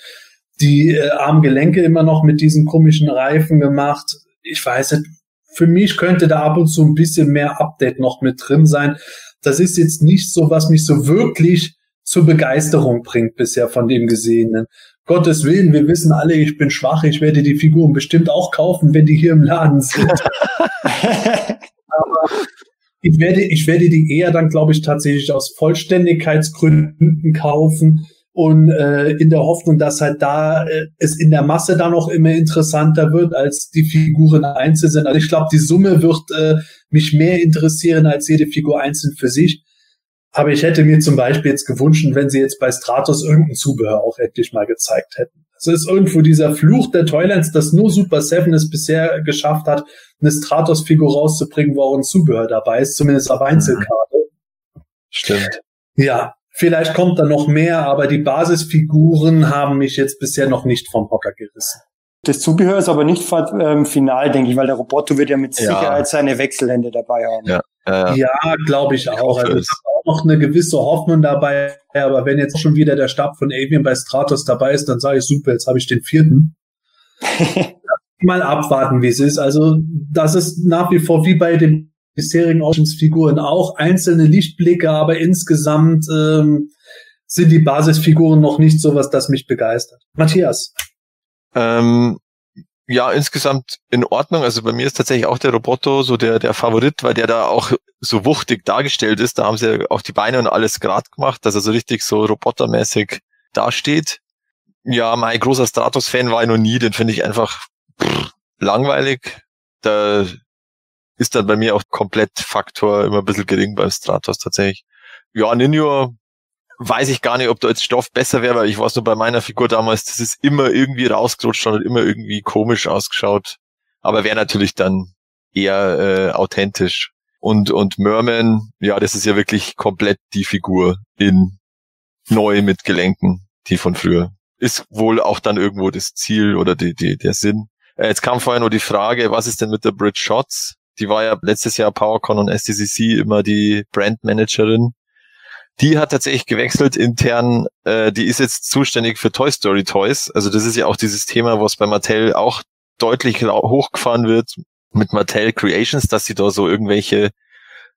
[SPEAKER 4] die äh, Armgelenke immer noch mit diesen komischen Reifen gemacht. Ich weiß nicht, für mich könnte da ab und zu ein bisschen mehr Update noch mit drin sein. Das ist jetzt nicht so, was mich so wirklich zur Begeisterung bringt bisher von dem Gesehenen. Gottes Willen, wir wissen alle, ich bin schwach, ich werde die Figuren bestimmt auch kaufen, wenn die hier im Laden sind. Aber ich werde, ich werde die eher dann, glaube ich, tatsächlich aus Vollständigkeitsgründen kaufen und äh, in der Hoffnung, dass halt da äh, es in der Masse dann noch immer interessanter wird, als die Figuren einzeln sind. Also ich glaube, die Summe wird äh, mich mehr interessieren als jede Figur einzeln für sich. Aber ich hätte mir zum Beispiel jetzt gewünscht, wenn sie jetzt bei Stratos irgendein Zubehör auch endlich mal gezeigt hätten. Es ist irgendwo dieser Fluch der Toylands, dass nur Super Seven es bisher geschafft hat, eine Stratos-Figur rauszubringen, wo auch ein Zubehör dabei ist, zumindest auf Einzelkarte.
[SPEAKER 1] Stimmt.
[SPEAKER 4] Ja, vielleicht kommt da noch mehr, aber die Basisfiguren haben mich jetzt bisher noch nicht vom Hocker gerissen.
[SPEAKER 2] Das Zubehör ist aber nicht ähm, final, denke ich, weil der Roboter wird ja mit ja. Sicherheit seine Wechselhände dabei haben.
[SPEAKER 4] Ja, ja glaube ich auch. Ich also ich habe auch noch eine gewisse Hoffnung dabei, aber wenn jetzt schon wieder der Stab von Avian bei Stratos dabei ist, dann sage ich super, jetzt habe ich den vierten. Mal abwarten, wie es ist. Also das ist nach wie vor wie bei den bisherigen Oceans-Figuren auch einzelne Lichtblicke, aber insgesamt ähm, sind die Basisfiguren noch nicht so was, das mich begeistert. Matthias.
[SPEAKER 1] Ähm, ja, insgesamt in Ordnung. Also bei mir ist tatsächlich auch der Roboto so der, der Favorit, weil der da auch so wuchtig dargestellt ist. Da haben sie ja auch die Beine und alles grad gemacht, dass er so richtig so robotermäßig dasteht. Ja, mein großer Stratos-Fan war ich noch nie. Den finde ich einfach pff, langweilig. Da ist dann bei mir auch komplett Faktor immer ein bisschen gering beim Stratos tatsächlich. Ja, Ninja weiß ich gar nicht, ob da jetzt Stoff besser wäre, weil ich weiß nur bei meiner Figur damals, das ist immer irgendwie rausgerutscht und immer irgendwie komisch ausgeschaut. Aber wäre natürlich dann eher äh, authentisch. Und, und Merman, ja, das ist ja wirklich komplett die Figur in neu mit Gelenken, die von früher. Ist wohl auch dann irgendwo das Ziel oder die, die, der Sinn. Äh, jetzt kam vorher nur die Frage, was ist denn mit der Bridge Shots? Die war ja letztes Jahr PowerCon und SDCC immer die Brandmanagerin die hat tatsächlich gewechselt intern. Äh, die ist jetzt zuständig für Toy Story Toys. Also das ist ja auch dieses Thema, was bei Mattel auch deutlich hochgefahren wird mit Mattel Creations, dass sie da so irgendwelche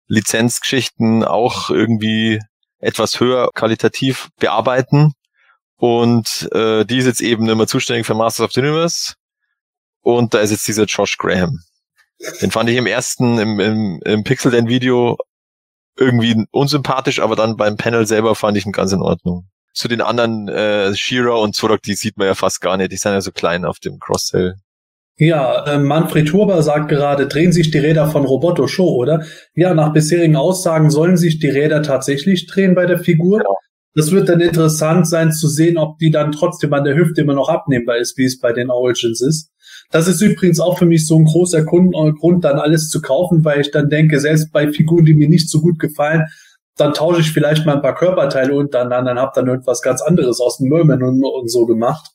[SPEAKER 1] Lizenzgeschichten auch irgendwie etwas höher qualitativ bearbeiten. Und äh, die ist jetzt eben immer zuständig für Masters of the Universe. Und da ist jetzt dieser Josh Graham. Den fand ich im ersten, im, im, im Pixel Den Video irgendwie unsympathisch, aber dann beim Panel selber fand ich ihn ganz in Ordnung. Zu den anderen, äh, Shira und Zorak, die sieht man ja fast gar nicht. Die sind ja so klein auf dem Cross-Sell.
[SPEAKER 4] Ja, äh, Manfred Turber sagt gerade, drehen sich die Räder von Roboto Show, oder? Ja, nach bisherigen Aussagen sollen sich die Räder tatsächlich drehen bei der Figur. Genau. Das wird dann interessant sein zu sehen, ob die dann trotzdem an der Hüfte immer noch abnehmbar ist, wie es bei den Origins ist. Das ist übrigens auch für mich so ein großer Grund, äh, Grund, dann alles zu kaufen, weil ich dann denke, selbst bei Figuren, die mir nicht so gut gefallen, dann tausche ich vielleicht mal ein paar Körperteile untereinander, dann hab dann irgendwas ganz anderes aus dem Merman und, und so gemacht.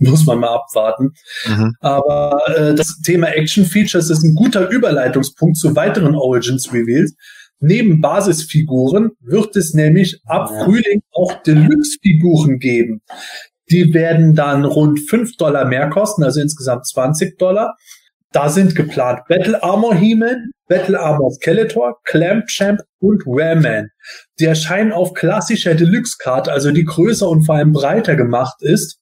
[SPEAKER 4] Muss man mal abwarten. Mhm. Aber äh, das Thema Action Features ist ein guter Überleitungspunkt zu weiteren Origins Reveals. Neben Basisfiguren wird es nämlich ab Frühling auch Deluxe-Figuren geben. Die werden dann rund 5 Dollar mehr kosten, also insgesamt 20 Dollar. Da sind geplant Battle Armor He-Man, Battle Armor Skeletor, Clamp Champ und Rayman. Die erscheinen auf klassischer Deluxe-Card, also die größer und vor allem breiter gemacht ist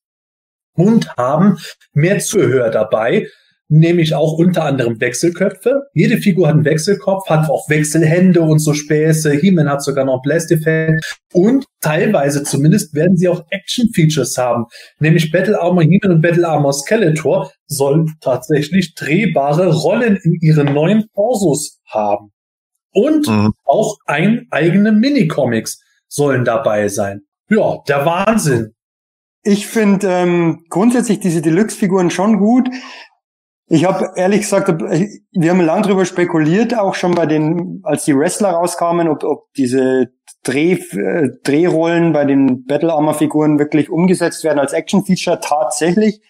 [SPEAKER 4] und haben mehr Zuhör dabei nämlich auch unter anderem Wechselköpfe. Jede Figur hat einen Wechselkopf, hat auch Wechselhände und so Späße. He-Man hat sogar noch Blast-Effekt. Und teilweise zumindest werden sie auch Action-Features haben. Nämlich Battle Armor He-Man und Battle Armor Skeletor sollen tatsächlich drehbare Rollen in ihren neuen Torsos haben. Und mhm. auch ein eigene Minicomics sollen dabei sein. Ja, der Wahnsinn.
[SPEAKER 2] Ich finde ähm, grundsätzlich diese Deluxe-Figuren schon gut. Ich habe ehrlich gesagt, wir haben lange drüber spekuliert, auch schon bei den, als die Wrestler rauskamen, ob, ob diese Dreh, äh, Drehrollen bei den Battle Armor Figuren wirklich umgesetzt werden als Action Feature tatsächlich.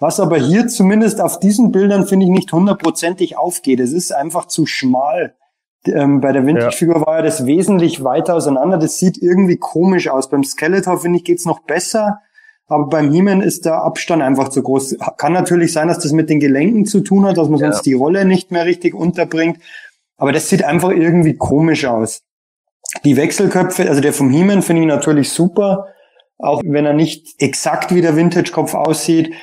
[SPEAKER 2] Was aber hier zumindest auf diesen Bildern finde ich nicht hundertprozentig aufgeht. Es ist einfach zu schmal. Ähm, bei der Vintage-Figur ja. war ja das wesentlich weiter auseinander. Das sieht irgendwie komisch aus. Beim Skeletor finde ich geht's noch besser. Aber beim He-Man ist der Abstand einfach zu groß. Kann natürlich sein, dass das mit den Gelenken zu tun hat, dass man ja. sonst die Rolle nicht mehr richtig unterbringt. Aber das sieht einfach irgendwie komisch aus. Die Wechselköpfe, also der vom He-Man finde ich natürlich super, auch wenn er nicht exakt wie der Vintage-Kopf aussieht.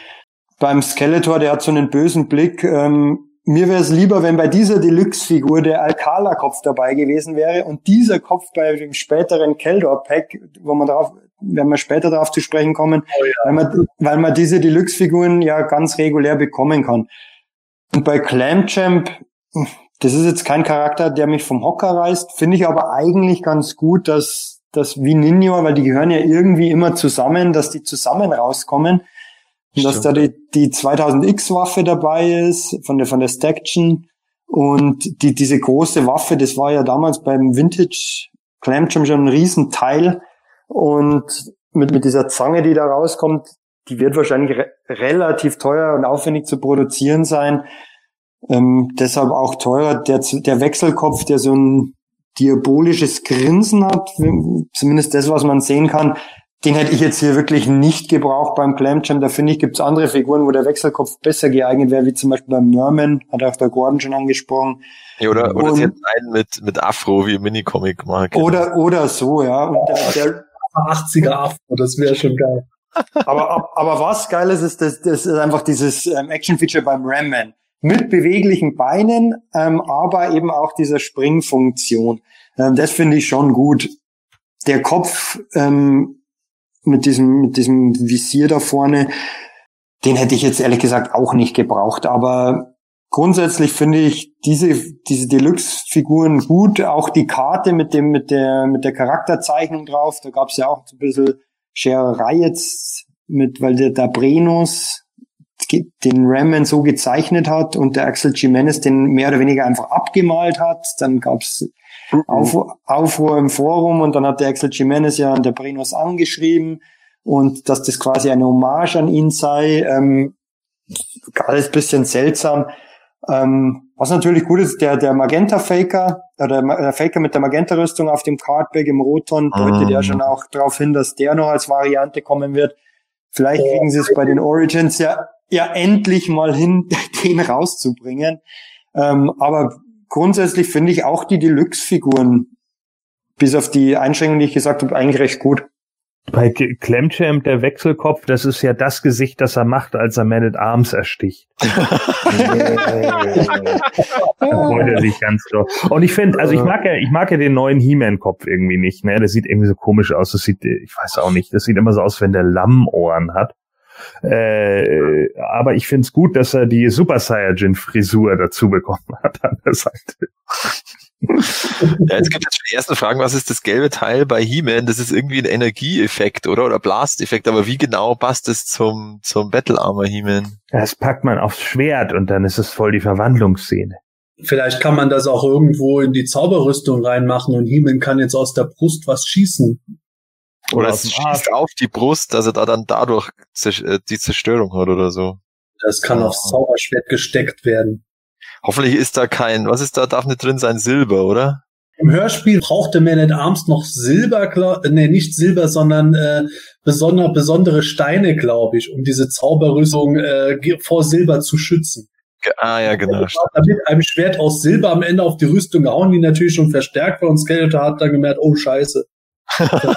[SPEAKER 2] Beim Skeletor, der hat so einen bösen Blick. Ähm, mir wäre es lieber, wenn bei dieser Deluxe-Figur der Alcala-Kopf dabei gewesen wäre und dieser Kopf bei dem späteren Keldor-Pack, wo man darauf werden wir später darauf zu sprechen kommen, oh ja. weil, man, weil man diese Deluxe-Figuren ja ganz regulär bekommen kann. Und bei Clamchamp, das ist jetzt kein Charakter, der mich vom Hocker reißt, finde ich aber eigentlich ganz gut, dass dass wie Ninja, weil die gehören ja irgendwie immer zusammen, dass die zusammen rauskommen. Und dass da die, die 2000X-Waffe dabei ist, von der, von der Staction. Und die, diese große Waffe, das war ja damals beim Vintage Clamchamp schon ein Riesenteil. Und mit, mit dieser Zange, die da rauskommt, die wird wahrscheinlich re relativ teuer und aufwendig zu produzieren sein. Ähm, deshalb auch teurer. Der, der Wechselkopf, der so ein diabolisches Grinsen hat, zumindest das, was man sehen kann, den hätte ich jetzt hier wirklich nicht gebraucht beim Clamjam. Da finde ich, gibt es andere Figuren, wo der Wechselkopf besser geeignet wäre, wie zum Beispiel beim Norman, hat auch der Gordon schon angesprochen.
[SPEAKER 1] Ja, oder, oder sie hätten einen mit, mit Afro, wie Minicomic mag.
[SPEAKER 2] Oder, oder so, ja. Und der, der,
[SPEAKER 4] 80er Afro, das wäre schon geil.
[SPEAKER 2] aber, aber was geil ist, ist, das, das ist einfach dieses ähm, Action-Feature beim Ram Man. Mit beweglichen Beinen, ähm, aber eben auch dieser Springfunktion. Ähm, das finde ich schon gut. Der Kopf ähm, mit diesem, mit diesem Visier da vorne, den hätte ich jetzt ehrlich gesagt auch nicht gebraucht. Aber grundsätzlich finde ich diese, diese Deluxe-Figuren gut. Auch die Karte mit dem, mit der, mit der Charakterzeichnung drauf. Da gab es ja auch so ein bisschen Schererei jetzt mit, weil der Dabrenos den Ramman so gezeichnet hat und der Axel Jimenez den mehr oder weniger einfach abgemalt hat. Dann gab's mhm. Auf, Aufruhr im Forum und dann hat der Axel Jimenez ja an der Brenos angeschrieben und dass das quasi eine Hommage an ihn sei. Ähm, alles bisschen seltsam. Ähm, was natürlich gut ist, der, der Magenta-Faker, oder der Faker mit der Magenta-Rüstung auf dem Cardback im Roton deutet ja mhm. schon auch darauf hin, dass der noch als Variante kommen wird. Vielleicht kriegen sie es bei den Origins ja, ja endlich mal hin, den rauszubringen. Ähm, aber grundsätzlich finde ich auch die Deluxe-Figuren, bis auf die Einschränkungen, die ich gesagt habe, eigentlich recht gut.
[SPEAKER 3] Bei Clemchamp, der Wechselkopf, das ist ja das Gesicht, das er macht, als er Man at Arms ersticht. freut er sich ganz doll. Und ich finde, also ich mag ja, ich mag ja den neuen He-Man-Kopf irgendwie nicht, ne? Der sieht irgendwie so komisch aus. Das sieht, ich weiß auch nicht, das sieht immer so aus, wenn der Lammohren hat. Äh, aber ich finde es gut, dass er die Super Saiyajin-Frisur dazu bekommen hat an der Seite
[SPEAKER 1] ja, es gibt jetzt schon die ersten Fragen, was ist das gelbe Teil bei He-Man? Das ist irgendwie ein Energieeffekt, oder? Oder Blast-Effekt, aber wie genau passt es zum, zum Battle Armor He-Man?
[SPEAKER 3] Das packt man aufs Schwert und dann ist es voll die Verwandlungsszene.
[SPEAKER 4] Vielleicht kann man das auch irgendwo in die Zauberrüstung reinmachen und Heeman kann jetzt aus der Brust was schießen.
[SPEAKER 1] Oder es schießt auf die Brust, dass er da dann dadurch äh, die Zerstörung hat oder so.
[SPEAKER 4] Das kann aufs Zauberschwert gesteckt werden.
[SPEAKER 1] Hoffentlich ist da kein, was ist da, darf nicht drin sein, Silber, oder?
[SPEAKER 4] Im Hörspiel brauchte Man at Arms noch Silber, nee, nicht Silber, sondern äh, besonder, besondere Steine, glaube ich, um diese Zauberrüstung äh, vor Silber zu schützen.
[SPEAKER 1] Ah ja, genau.
[SPEAKER 4] Mit einem Schwert aus Silber am Ende auf die Rüstung gehauen, die natürlich schon verstärkt war und Skeletor hat dann gemerkt, oh scheiße.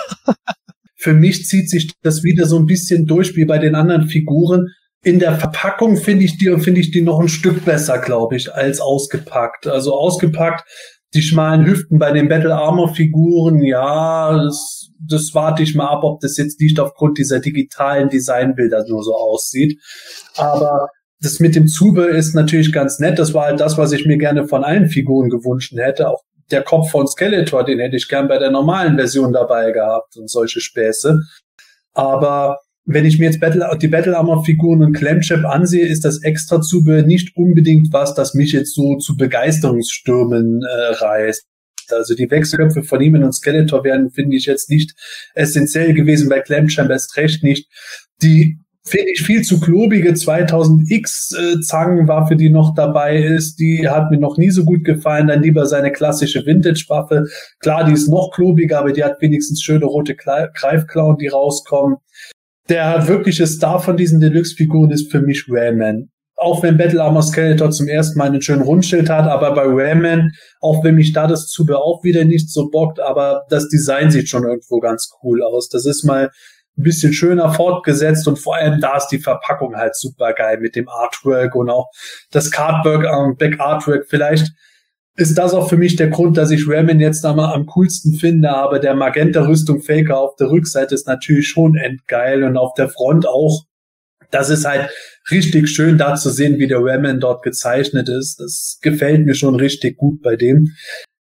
[SPEAKER 4] Für mich zieht sich das wieder so ein bisschen durch wie bei den anderen Figuren. In der Verpackung finde ich die finde ich die noch ein Stück besser, glaube ich, als ausgepackt. Also ausgepackt die schmalen Hüften bei den Battle Armor Figuren, ja, das, das warte ich mal ab, ob das jetzt nicht aufgrund dieser digitalen Designbilder nur so aussieht. Aber das mit dem Zubehör ist natürlich ganz nett. Das war halt das, was ich mir gerne von allen Figuren gewünscht hätte. Auch der Kopf von Skeletor, den hätte ich gern bei der normalen Version dabei gehabt und solche Späße. Aber wenn ich mir jetzt Battle, die Battle Armor Figuren und Clamchap ansehe, ist das extra Zubehör nicht unbedingt was, das mich jetzt so zu Begeisterungsstürmen äh, reißt. Also die Wechselköpfe von ihm und Skeletor wären, finde ich, jetzt nicht essentiell gewesen, bei Clamchamp erst recht nicht. Die finde ich viel zu klobige 2000X äh, die noch dabei ist, die hat mir noch nie so gut gefallen. Dann lieber seine klassische Vintage-Waffe. Klar, die ist noch klobiger, aber die hat wenigstens schöne rote Greifklauen, die rauskommen der wirkliche Star von diesen Deluxe-Figuren ist für mich Rayman. Auch wenn Battle Armor Skeletor zum ersten Mal einen schönen Rundschild hat, aber bei Rayman, auch wenn mich da das Zubehör auch wieder nicht so bockt, aber das Design sieht schon irgendwo ganz cool aus. Das ist mal ein bisschen schöner fortgesetzt und vor allem da ist die Verpackung halt super geil mit dem Artwork und auch das Cardwork und Back Artwork. Vielleicht ist das auch für mich der Grund, dass ich Ramen jetzt einmal am coolsten finde, aber der Magenta-Rüstung Faker auf der Rückseite ist natürlich schon endgeil und auf der Front auch. Das ist halt richtig schön da zu sehen, wie der Ramen dort gezeichnet ist. Das gefällt mir schon richtig gut bei dem.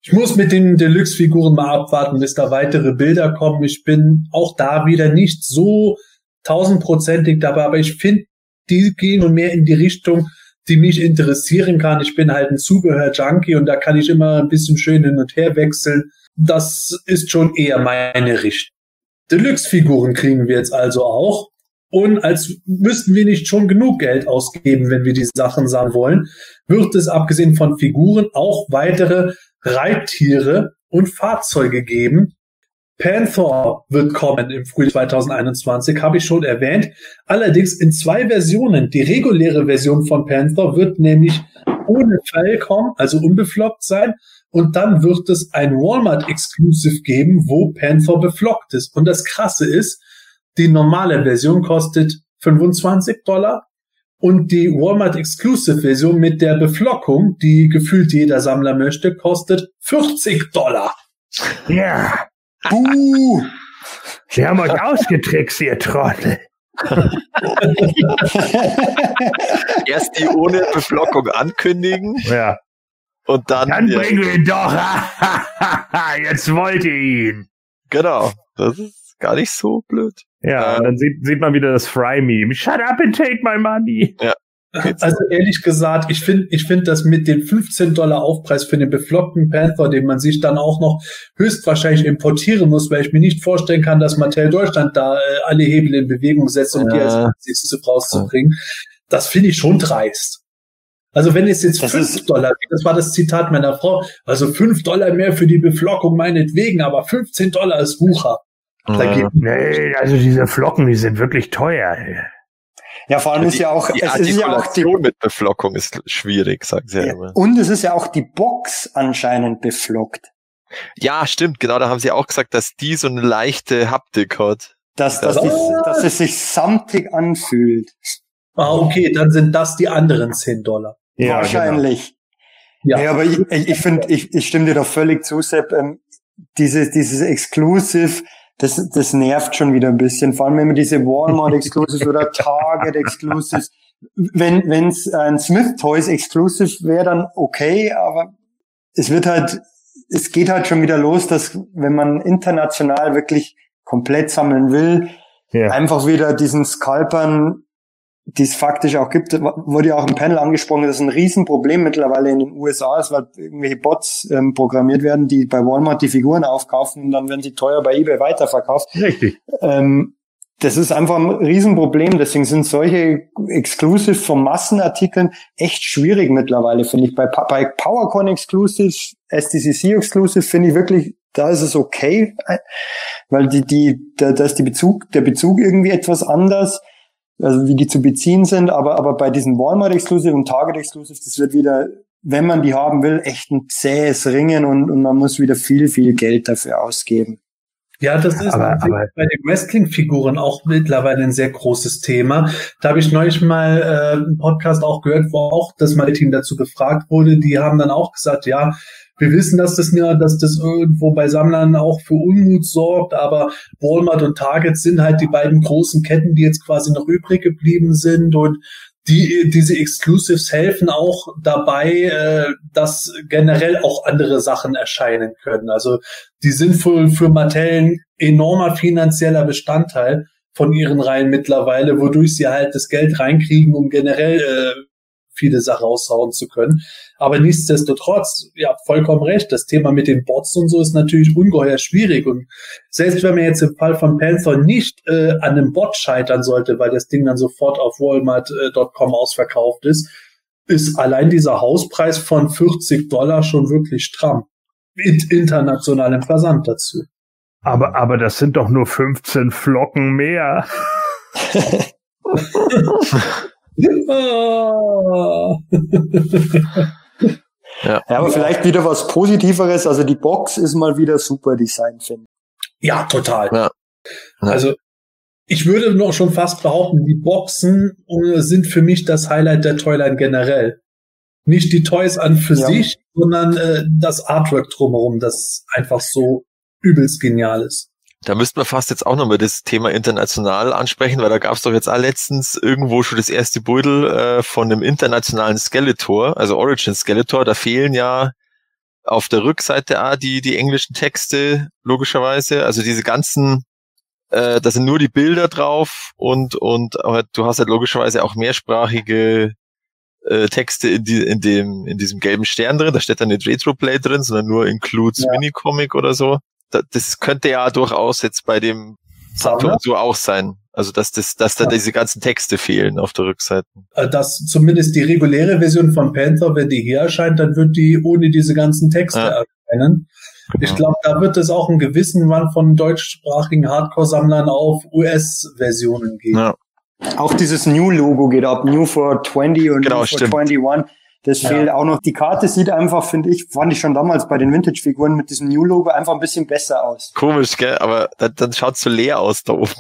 [SPEAKER 4] Ich muss mit den Deluxe-Figuren mal abwarten, bis da weitere Bilder kommen. Ich bin auch da wieder nicht so tausendprozentig dabei, aber ich finde, die gehen und mehr in die Richtung, die mich interessieren kann. Ich bin halt ein Zubehör-Junkie und da kann ich immer ein bisschen schön hin und her wechseln. Das ist schon eher meine Richtung. Deluxe-Figuren kriegen wir jetzt also auch. Und als müssten wir nicht schon genug Geld ausgeben, wenn wir die Sachen sagen wollen, wird es abgesehen von Figuren auch weitere Reittiere und Fahrzeuge geben, Panther wird kommen im Frühjahr 2021, habe ich schon erwähnt. Allerdings in zwei Versionen. Die reguläre Version von Panther wird nämlich ohne kommen, also unbeflockt sein. Und dann wird es ein Walmart Exclusive geben, wo Panther beflockt ist. Und das Krasse ist, die normale Version kostet 25 Dollar und die Walmart Exclusive Version mit der Beflockung, die gefühlt jeder Sammler möchte, kostet 40 Dollar.
[SPEAKER 3] Ja. Buh! Sie haben euch ausgetrickst, ihr Trottel.
[SPEAKER 1] Erst die ohne Beflockung ankündigen.
[SPEAKER 3] Ja.
[SPEAKER 1] Und dann.
[SPEAKER 3] Dann bringen wir ihn doch. Jetzt wollt ihr ihn.
[SPEAKER 1] Genau. Das ist gar nicht so blöd.
[SPEAKER 3] Ja, ähm, dann sieht, sieht man wieder das Fry-Meme. Shut up and take my money.
[SPEAKER 1] Ja.
[SPEAKER 4] Also ehrlich gesagt, ich finde, ich finde das mit dem 15 Dollar Aufpreis für den beflockten Panther, den man sich dann auch noch höchstwahrscheinlich importieren muss, weil ich mir nicht vorstellen kann, dass Mattel Deutschland da äh, alle Hebel in Bewegung setzt, um ja. die als nächstes rauszubringen. Das finde ich schon dreist. Also wenn es jetzt das 5 Dollar, das war das Zitat meiner Frau, also 5 Dollar mehr für die Beflockung meinetwegen, aber 15 Dollar ist Wucher.
[SPEAKER 3] Ja. Nee, also diese Flocken, die sind wirklich teuer.
[SPEAKER 2] Ja, vor allem die, ist ja auch,
[SPEAKER 1] die es ist ja auch die mit Beflockung ist schwierig, sagen sie ja, immer.
[SPEAKER 2] Und es ist ja auch die Box anscheinend beflockt.
[SPEAKER 1] Ja, stimmt, genau, da haben sie auch gesagt, dass die so eine leichte Haptik hat.
[SPEAKER 2] Dass, dass, die, dass es sich samtig anfühlt.
[SPEAKER 4] Ah, okay, dann sind das die anderen 10 Dollar.
[SPEAKER 2] Ja, Wahrscheinlich. Genau. Ja. ja, aber ich, ich, ich finde, ich, ich stimme dir da völlig zu, Sepp. Ähm, dieses, dieses Exclusive, das, das nervt schon wieder ein bisschen. Vor allem, wenn man diese Walmart Exclusives oder Target Exclusives, wenn wenn's ein Smith Toys Exclusive wäre, dann okay, aber es wird halt, es geht halt schon wieder los, dass wenn man international wirklich komplett sammeln will, ja. einfach wieder diesen Scalpern die es faktisch auch gibt, wurde ja auch im Panel angesprochen, das ist ein Riesenproblem mittlerweile in den USA ist, weil irgendwelche Bots ähm, programmiert werden, die bei Walmart die Figuren aufkaufen und dann werden sie teuer bei eBay weiterverkauft.
[SPEAKER 3] Richtig.
[SPEAKER 2] Ähm, das ist einfach ein Riesenproblem. Deswegen sind solche Exclusive von Massenartikeln echt schwierig mittlerweile, finde ich. Bei, bei PowerCon Exclusive, SDCC Exclusive finde ich wirklich, da ist es okay, weil die, die, da, da ist die Bezug, der Bezug irgendwie etwas anders also wie die zu beziehen sind, aber, aber bei diesen Walmart Exclusive und Target Exclusive, das wird wieder, wenn man die haben will, echt ein zähes Ringen und, und man muss wieder viel, viel Geld dafür ausgeben.
[SPEAKER 4] Ja, das ist aber, aber bei den Wrestling-Figuren auch mittlerweile ein sehr großes Thema. Da habe ich neulich mal äh, einen Podcast auch gehört, wo auch das Team dazu gefragt wurde. Die haben dann auch gesagt, ja, wir wissen, dass das ja, dass das irgendwo bei Sammlern auch für Unmut sorgt, aber Walmart und Target sind halt die beiden großen Ketten, die jetzt quasi noch übrig geblieben sind und die, diese Exclusives helfen auch dabei, äh, dass generell auch andere Sachen erscheinen können. Also die sind für, für Mattel ein enormer finanzieller Bestandteil von ihren Reihen mittlerweile, wodurch sie halt das Geld reinkriegen, um generell äh, viele Sachen raushauen zu können. Aber nichtsdestotrotz, ja, vollkommen recht, das Thema mit den Bots und so ist natürlich ungeheuer schwierig. Und selbst wenn man jetzt im Fall von Panther nicht äh, an einem Bot scheitern sollte, weil das Ding dann sofort auf Walmart.com ausverkauft ist, ist allein dieser Hauspreis von 40 Dollar schon wirklich stramm. Mit internationalem Versand dazu.
[SPEAKER 3] Aber, aber das sind doch nur 15 Flocken mehr.
[SPEAKER 2] ja. ja, aber vielleicht wieder was Positiveres. Also die Box ist mal wieder super Design, finde
[SPEAKER 4] ich. Ja, total. Ja. Ja. Also ich würde noch schon fast behaupten, die Boxen äh, sind für mich das Highlight der Toyline generell. Nicht die Toys an für ja. sich, sondern äh, das Artwork drumherum, das einfach so übelst genial ist.
[SPEAKER 1] Da müssten wir fast jetzt auch nochmal das Thema international ansprechen, weil da gab es doch jetzt auch letztens irgendwo schon das erste Beutel äh, von dem internationalen Skeletor, also Origin Skeletor. Da fehlen ja auf der Rückseite auch die, die englischen Texte, logischerweise. Also diese ganzen, äh, da sind nur die Bilder drauf und, und du hast halt logischerweise auch mehrsprachige äh, Texte in, die, in, dem, in diesem gelben Stern drin. Da steht dann nicht Retroplay drin, sondern nur Includes ja. Minicomic oder so das könnte ja durchaus jetzt bei dem Saturn so auch sein. Also dass das, dass da ja. diese ganzen Texte fehlen auf der Rückseite.
[SPEAKER 4] Äh, dass zumindest die reguläre Version von Panther, wenn die hier erscheint, dann wird die ohne diese ganzen Texte ja. erscheinen. Genau. Ich glaube, da wird es auch einen gewissen Mann von deutschsprachigen Hardcore-Sammlern auf US-Versionen geben. Ja.
[SPEAKER 2] Auch dieses New-Logo geht ab, New for 20 und genau, New for stimmt. 21. Das ja. fehlt auch noch. Die Karte sieht einfach, finde ich, fand ich schon damals bei den Vintage-Figuren mit diesem New-Logo einfach ein bisschen besser aus.
[SPEAKER 1] Komisch, gell? Aber dann, dann schaut so leer aus da oben.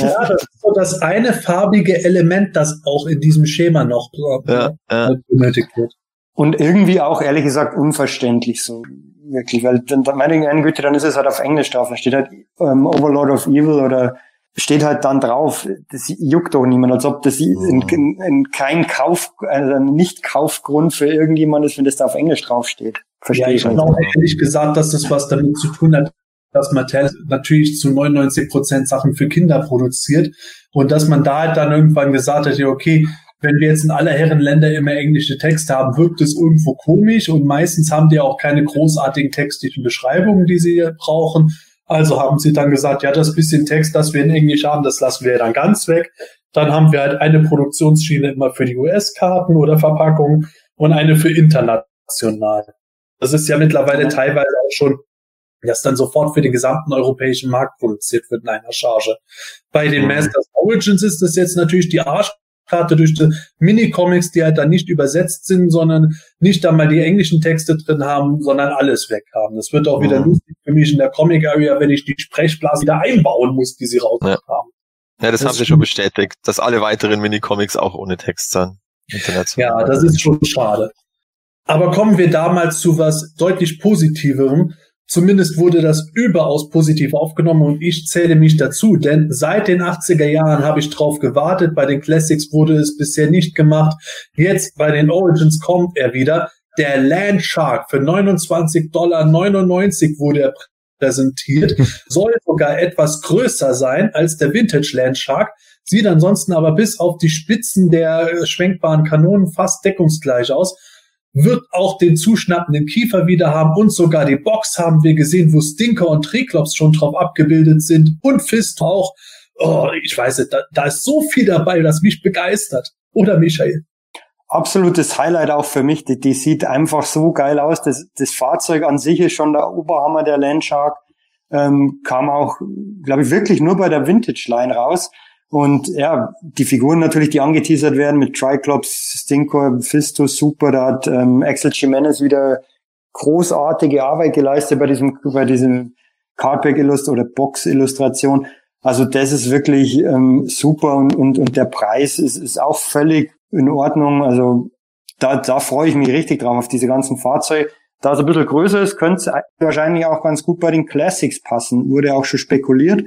[SPEAKER 4] Ja, das ist so das eine farbige Element, das auch in diesem Schema noch ja, ja. benötigt wird.
[SPEAKER 2] Und irgendwie auch, ehrlich gesagt, unverständlich so. Wirklich, weil dann, meine Güte, dann ist es halt auf Englisch drauf. Da steht halt ähm, Overlord of Evil oder steht halt dann drauf, das juckt doch niemand, als ob das in, in, in kein Kauf, also nicht Kaufgrund für irgendjemand ist, wenn das da auf Englisch draufsteht.
[SPEAKER 4] Verstehe ja, ich habe auch ehrlich gesagt, dass das was damit zu tun hat, dass Mattel natürlich zu 99 Prozent Sachen für Kinder produziert und dass man da halt dann irgendwann gesagt hat, ja, okay, wenn wir jetzt in aller Herren Länder immer englische Texte haben, wirkt es irgendwo komisch und meistens haben die auch keine großartigen textlichen Beschreibungen, die sie brauchen. Also haben sie dann gesagt, ja, das bisschen Text, das wir in Englisch haben, das lassen wir dann ganz weg. Dann haben wir halt eine Produktionsschiene immer für die US-Karten oder Verpackungen und eine für international. Das ist ja mittlerweile teilweise auch schon, dass dann sofort für den gesamten europäischen Markt produziert wird in einer Charge. Bei den mhm. Masters Origins ist das jetzt natürlich die Arsch Karte durch die Mini-Comics, die halt dann nicht übersetzt sind, sondern nicht einmal die englischen Texte drin haben, sondern alles weg haben. Das wird auch wieder mhm. lustig für mich in der Comic-Area, wenn ich die Sprechblasen wieder einbauen muss, die sie raus ja. haben.
[SPEAKER 1] Ja, das, das haben sie schon bestätigt, dass alle weiteren Mini-Comics auch ohne Text sind.
[SPEAKER 4] Ja, das ist schon schade. Aber kommen wir damals zu was deutlich Positiverem. Zumindest wurde das überaus positiv aufgenommen und ich zähle mich dazu, denn seit den 80er Jahren habe ich drauf gewartet. Bei den Classics wurde es bisher nicht gemacht. Jetzt bei den Origins kommt er wieder. Der Land Shark für 29,99 Dollar wurde er präsentiert, soll sogar etwas größer sein als der Vintage Land Shark. Sieht ansonsten aber bis auf die Spitzen der schwenkbaren Kanonen fast deckungsgleich aus. Wird auch den zuschnappenden Kiefer wieder haben und sogar die Box haben wir gesehen, wo Stinker und Triklops schon drauf abgebildet sind und Fist auch. Oh, ich weiß nicht, da, da ist so viel dabei, das mich begeistert. Oder Michael?
[SPEAKER 2] absolutes Highlight auch für mich. Die, die sieht einfach so geil aus. Das, das Fahrzeug an sich ist schon der Oberhammer der Landshark. Ähm, kam auch, glaube ich, wirklich nur bei der Vintage Line raus. Und ja, die Figuren natürlich, die angeteasert werden mit Triclops, Stinkor, Fisto, super. Da hat ähm, Axel Jimenez wieder großartige Arbeit geleistet bei diesem, bei diesem Cardback-Illust oder Box-Illustration. Also das ist wirklich ähm, super und, und, und der Preis ist, ist auch völlig in Ordnung. Also da, da freue ich mich richtig drauf auf diese ganzen Fahrzeuge. Da es ein bisschen größer ist, könnte es wahrscheinlich auch ganz gut bei den Classics passen. Wurde auch schon spekuliert.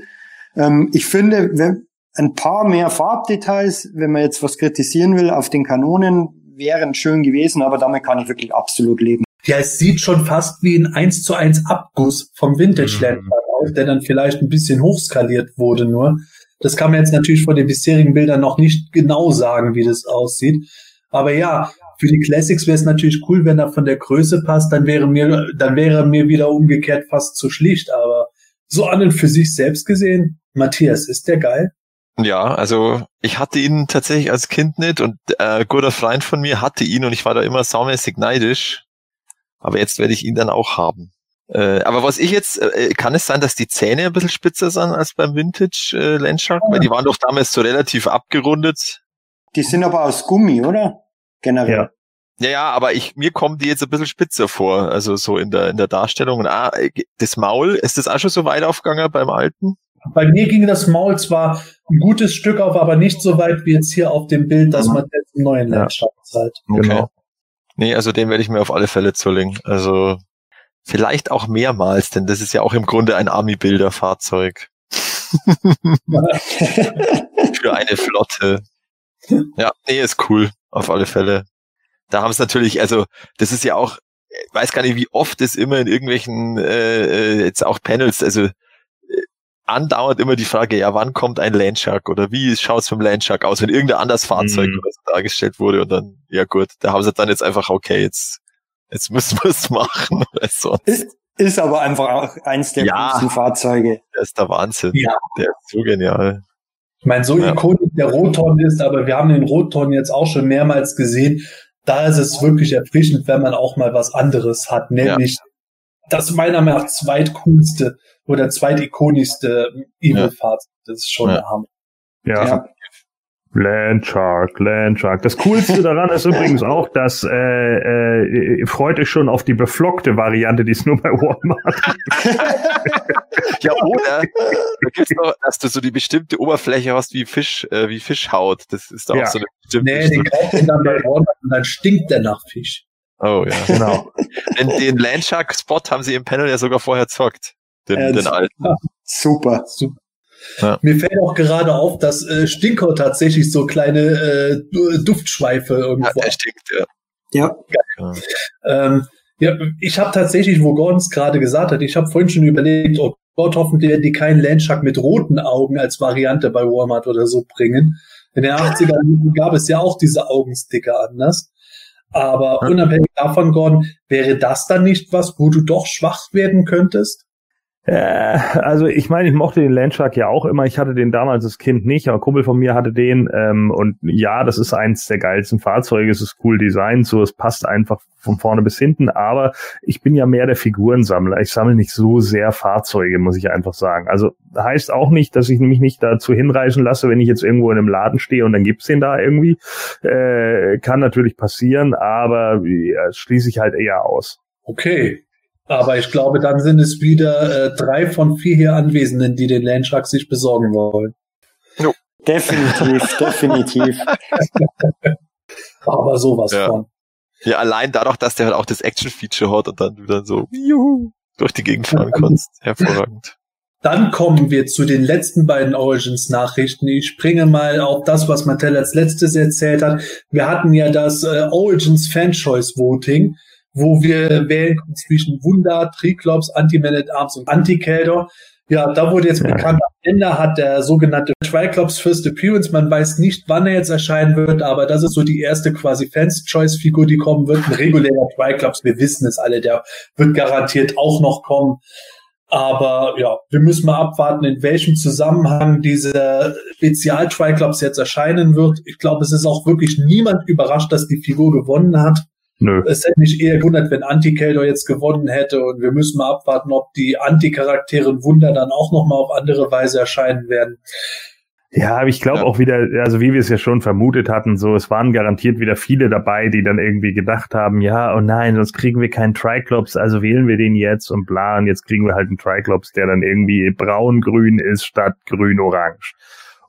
[SPEAKER 2] Ähm, ich finde, wenn ein paar mehr Farbdetails, wenn man jetzt was kritisieren will, auf den Kanonen wären schön gewesen, aber damit kann ich wirklich absolut leben.
[SPEAKER 4] Ja, es sieht schon fast wie ein 1 zu 1 Abguss vom Vintage Land mhm. aus, der dann vielleicht ein bisschen hochskaliert wurde nur. Das kann man jetzt natürlich von den bisherigen Bildern noch nicht genau sagen, wie das aussieht. Aber ja, für die Classics wäre es natürlich cool, wenn er von der Größe passt, dann wäre mir, dann wäre mir wieder umgekehrt fast zu schlicht. Aber so an und für sich selbst gesehen, Matthias, ist der geil?
[SPEAKER 1] Ja, also ich hatte ihn tatsächlich als Kind nicht und äh, ein guter Freund von mir hatte ihn und ich war da immer saumäßig neidisch. Aber jetzt werde ich ihn dann auch haben. Äh, aber was ich jetzt, äh, kann es sein, dass die Zähne ein bisschen spitzer sind als beim Vintage äh, Landshark? Ja. Weil die waren doch damals so relativ abgerundet.
[SPEAKER 2] Die sind aber aus Gummi, oder? Generell.
[SPEAKER 1] Ja. Ja, ja, aber ich, mir kommen die jetzt ein bisschen spitzer vor, also so in der, in der Darstellung. Ah, das Maul, ist das auch schon so weit aufgegangen beim alten?
[SPEAKER 4] Bei mir ging das Maul zwar ein gutes Stück auf, aber nicht so weit wie jetzt hier auf dem Bild, dass man jetzt im neuen ja. zeigt.
[SPEAKER 1] Okay. Genau. Nee, also den werde ich mir auf alle Fälle zulegen. Also Vielleicht auch mehrmals, denn das ist ja auch im Grunde ein Army-Bilder-Fahrzeug. Für eine Flotte. Ja, nee, ist cool, auf alle Fälle. Da haben es natürlich, also das ist ja auch, ich weiß gar nicht, wie oft es immer in irgendwelchen, äh, äh jetzt auch Panels, also äh, andauernd immer die Frage, ja, wann kommt ein Landshark oder wie schaut es beim Landshark aus, wenn irgendein anderes Fahrzeug mhm. dargestellt wurde und dann, ja gut, da haben sie dann jetzt einfach, okay, jetzt Jetzt müssen wir es machen.
[SPEAKER 2] Sonst. Ist, ist aber einfach auch eins der ja, coolsten Fahrzeuge.
[SPEAKER 1] Der ist der Wahnsinn. Ja. Der ist so genial.
[SPEAKER 4] Ich meine, so ja. ikonisch der Roton ist, aber wir haben den Roton jetzt auch schon mehrmals gesehen. Da ist es wirklich erfrischend, wenn man auch mal was anderes hat, nämlich ja. Das meiner Meinung nach zweitcoolste oder zweitikonischste Evil-Fahrzeug. Das ist schon ja. der Hammer.
[SPEAKER 3] Ja, ja. Landshark, Landshark. Das Coolste daran ist übrigens auch, dass äh, äh, freut euch schon auf die beflockte Variante, die es nur bei Walmart gibt.
[SPEAKER 1] ja, oder da gibt's noch, dass du so die bestimmte Oberfläche hast wie Fisch, äh, wie Fischhaut. Das ist doch ja. so eine bestimmte.
[SPEAKER 4] Nee, den kauft man dann bei Walmart und dann stinkt der nach Fisch.
[SPEAKER 1] Oh ja, genau. den, den Landshark-Spot haben sie im Panel ja sogar vorher zockt. Den, ja, den alten.
[SPEAKER 2] Super. Super.
[SPEAKER 4] Ja. Mir fällt auch gerade auf, dass äh, Stinker tatsächlich so kleine äh, Duftschweife irgendwo. Ja,
[SPEAKER 1] der stinkt, ja.
[SPEAKER 2] Ja.
[SPEAKER 4] ja. Ähm, ja, ich habe tatsächlich, wo Gordons gerade gesagt hat, ich habe vorhin schon überlegt, oh Gott, hoffentlich werden die keinen Landshark mit roten Augen als Variante bei Walmart oder so bringen. In den 80ern gab es ja auch diese Augensticker anders. Aber unabhängig davon, Gordon, wäre das dann nicht was, wo du doch schwach werden könntest?
[SPEAKER 3] Äh, also ich meine, ich mochte den Landshark ja auch immer. Ich hatte den damals als Kind nicht, aber ein Kumpel von mir hatte den. Ähm, und ja, das ist eins der geilsten Fahrzeuge. Es ist cool designt, so es passt einfach von vorne bis hinten. Aber ich bin ja mehr der Figurensammler. Ich sammle nicht so sehr Fahrzeuge, muss ich einfach sagen. Also heißt auch nicht, dass ich mich nicht dazu hinreißen lasse, wenn ich jetzt irgendwo in einem Laden stehe und dann gibt's den da irgendwie. Äh, kann natürlich passieren, aber ja, schließe ich halt eher aus.
[SPEAKER 4] Okay, aber ich glaube, dann sind es wieder äh, drei von vier hier Anwesenden, die den Landshark sich besorgen wollen.
[SPEAKER 2] Jo. Definitiv, definitiv.
[SPEAKER 4] Aber sowas
[SPEAKER 1] ja.
[SPEAKER 4] von.
[SPEAKER 1] Ja, allein dadurch, dass der halt auch das Action-Feature hat und dann du dann so juhu, durch die Gegend fahren kannst. Hervorragend.
[SPEAKER 4] Dann kommen wir zu den letzten beiden Origins-Nachrichten. Ich springe mal auf das, was Mattel als letztes erzählt hat. Wir hatten ja das äh, Origins Fan Choice Voting wo wir wählen zwischen Wunder, Triklops, Anti-Man at Arms und Anti-Kelder. Ja, da wurde jetzt bekannt, am Ende hat der sogenannte Triclops First Appearance. Man weiß nicht, wann er jetzt erscheinen wird, aber das ist so die erste quasi Fans-Choice-Figur, die kommen wird. Ein regulärer Triclops, wir wissen es alle, der wird garantiert auch noch kommen. Aber ja, wir müssen mal abwarten, in welchem Zusammenhang dieser Spezial-Triclops jetzt erscheinen wird. Ich glaube, es ist auch wirklich niemand überrascht, dass die Figur gewonnen hat. Nö. Es hätte mich eher gewundert, wenn Anti-Keldor jetzt gewonnen hätte und wir müssen mal abwarten, ob die Anti-Charaktere Wunder dann auch nochmal auf andere Weise erscheinen werden.
[SPEAKER 3] Ja, aber ich glaube ja. auch wieder, also wie wir es ja schon vermutet hatten, so es waren garantiert wieder viele dabei, die dann irgendwie gedacht haben, ja, oh nein, sonst kriegen wir keinen Triclops, also wählen wir den jetzt und bla, und jetzt kriegen wir halt einen Triclops, der dann irgendwie braun-grün ist statt grün-orange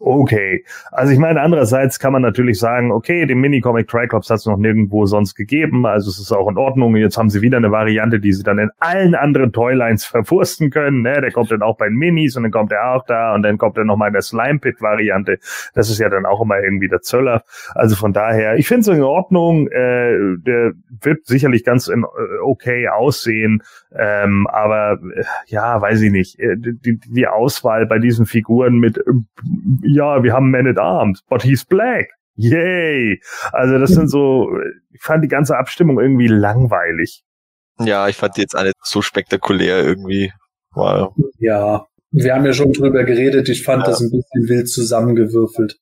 [SPEAKER 3] okay. Also ich meine, andererseits kann man natürlich sagen, okay, den Mini-Comic Triclops hat es noch nirgendwo sonst gegeben, also es ist auch in Ordnung. Jetzt haben sie wieder eine Variante, die sie dann in allen anderen Toylines verwursten können. Ne? Der kommt dann auch bei den Minis und dann kommt er auch da und dann kommt er nochmal in der Slime-Pit-Variante. Das ist ja dann auch immer irgendwie der Zöller. Also von daher, ich finde es in Ordnung. Äh, der wird sicherlich ganz in, äh, okay aussehen. Ähm, aber äh, ja, weiß ich nicht. Äh, die, die Auswahl bei diesen Figuren mit ja, wir haben Man at Arms, but he's black. Yay! Also das sind so, ich fand die ganze Abstimmung irgendwie langweilig.
[SPEAKER 1] Ja, ich fand die jetzt alle so spektakulär irgendwie. Wow.
[SPEAKER 4] Ja, wir haben ja schon drüber geredet. Ich fand ja. das ein bisschen wild zusammengewürfelt.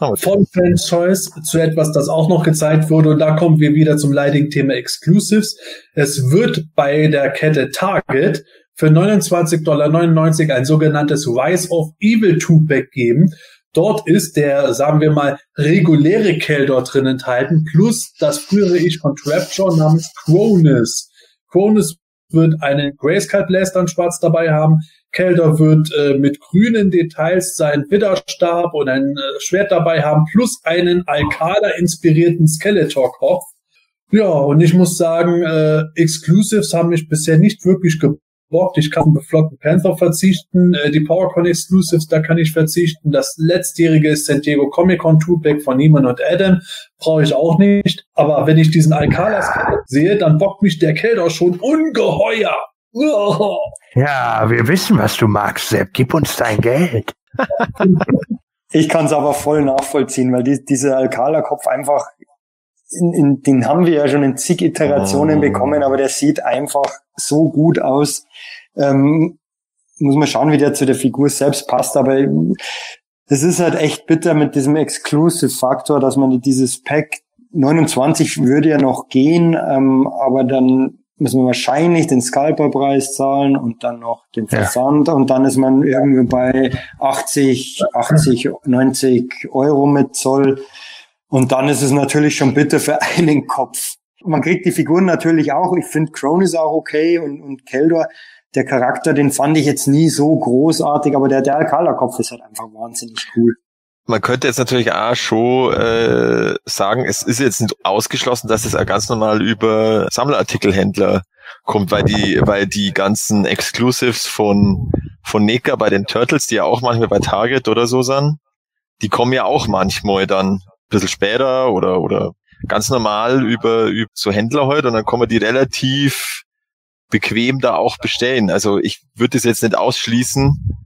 [SPEAKER 4] Oh, Von Choice zu etwas, das auch noch gezeigt wurde. Und da kommen wir wieder zum leidigen Thema Exclusives. Es wird bei der Kette Target für 29,99 Dollar ein sogenanntes Rise of Evil Two-Pack geben. Dort ist der, sagen wir mal, reguläre Keldor drin enthalten, plus das frühere Ich von Trapjaw namens Cronus. Cronus wird einen Grayscale Blaster in schwarz dabei haben. Keldor wird äh, mit grünen Details seinen Widderstab und ein äh, Schwert dabei haben, plus einen Alcala-inspirierten Skeletor-Kopf. Ja, und ich muss sagen, äh, Exclusives haben mich bisher nicht wirklich ge Bock, ich kann auf Flotten Panther verzichten, äh, die PowerCon Exclusives, da kann ich verzichten. Das letztjährige San Diego Comic Con Two-Pack von Neiman und Adam, brauche ich auch nicht. Aber wenn ich diesen Alcalas sehe, dann bockt mich der Kelder schon ungeheuer.
[SPEAKER 6] Oh. Ja, wir wissen, was du magst, Sepp. Gib uns dein Geld.
[SPEAKER 2] ich kann es aber voll nachvollziehen, weil die, dieser Alcala-Kopf einfach, in, in, den haben wir ja schon in zig Iterationen oh. bekommen, aber der sieht einfach so gut aus. Ähm, muss man schauen, wie der zu der Figur selbst passt, aber es ist halt echt bitter mit diesem Exclusive-Faktor, dass man dieses Pack 29 würde ja noch gehen, ähm, aber dann müssen wir wahrscheinlich den Scalper-Preis zahlen und dann noch den Versand ja. und dann ist man irgendwie bei 80, 80, 90 Euro mit Zoll und dann ist es natürlich schon bitter für einen Kopf man kriegt die Figuren natürlich auch. Ich finde ist auch okay und, und Keldor, der Charakter, den fand ich jetzt nie so großartig, aber der, der Alcala-Kopf ist halt einfach wahnsinnig cool.
[SPEAKER 1] Man könnte jetzt natürlich auch schon äh, sagen, es ist jetzt nicht ausgeschlossen, dass es ganz normal über Sammlerartikelhändler kommt, weil die, weil die ganzen Exclusives von, von NECA bei den Turtles, die ja auch manchmal bei Target oder so sind, die kommen ja auch manchmal dann ein bisschen später oder, oder ganz normal über, über so Händler heute und dann man die relativ bequem da auch bestellen. Also ich würde es jetzt nicht ausschließen,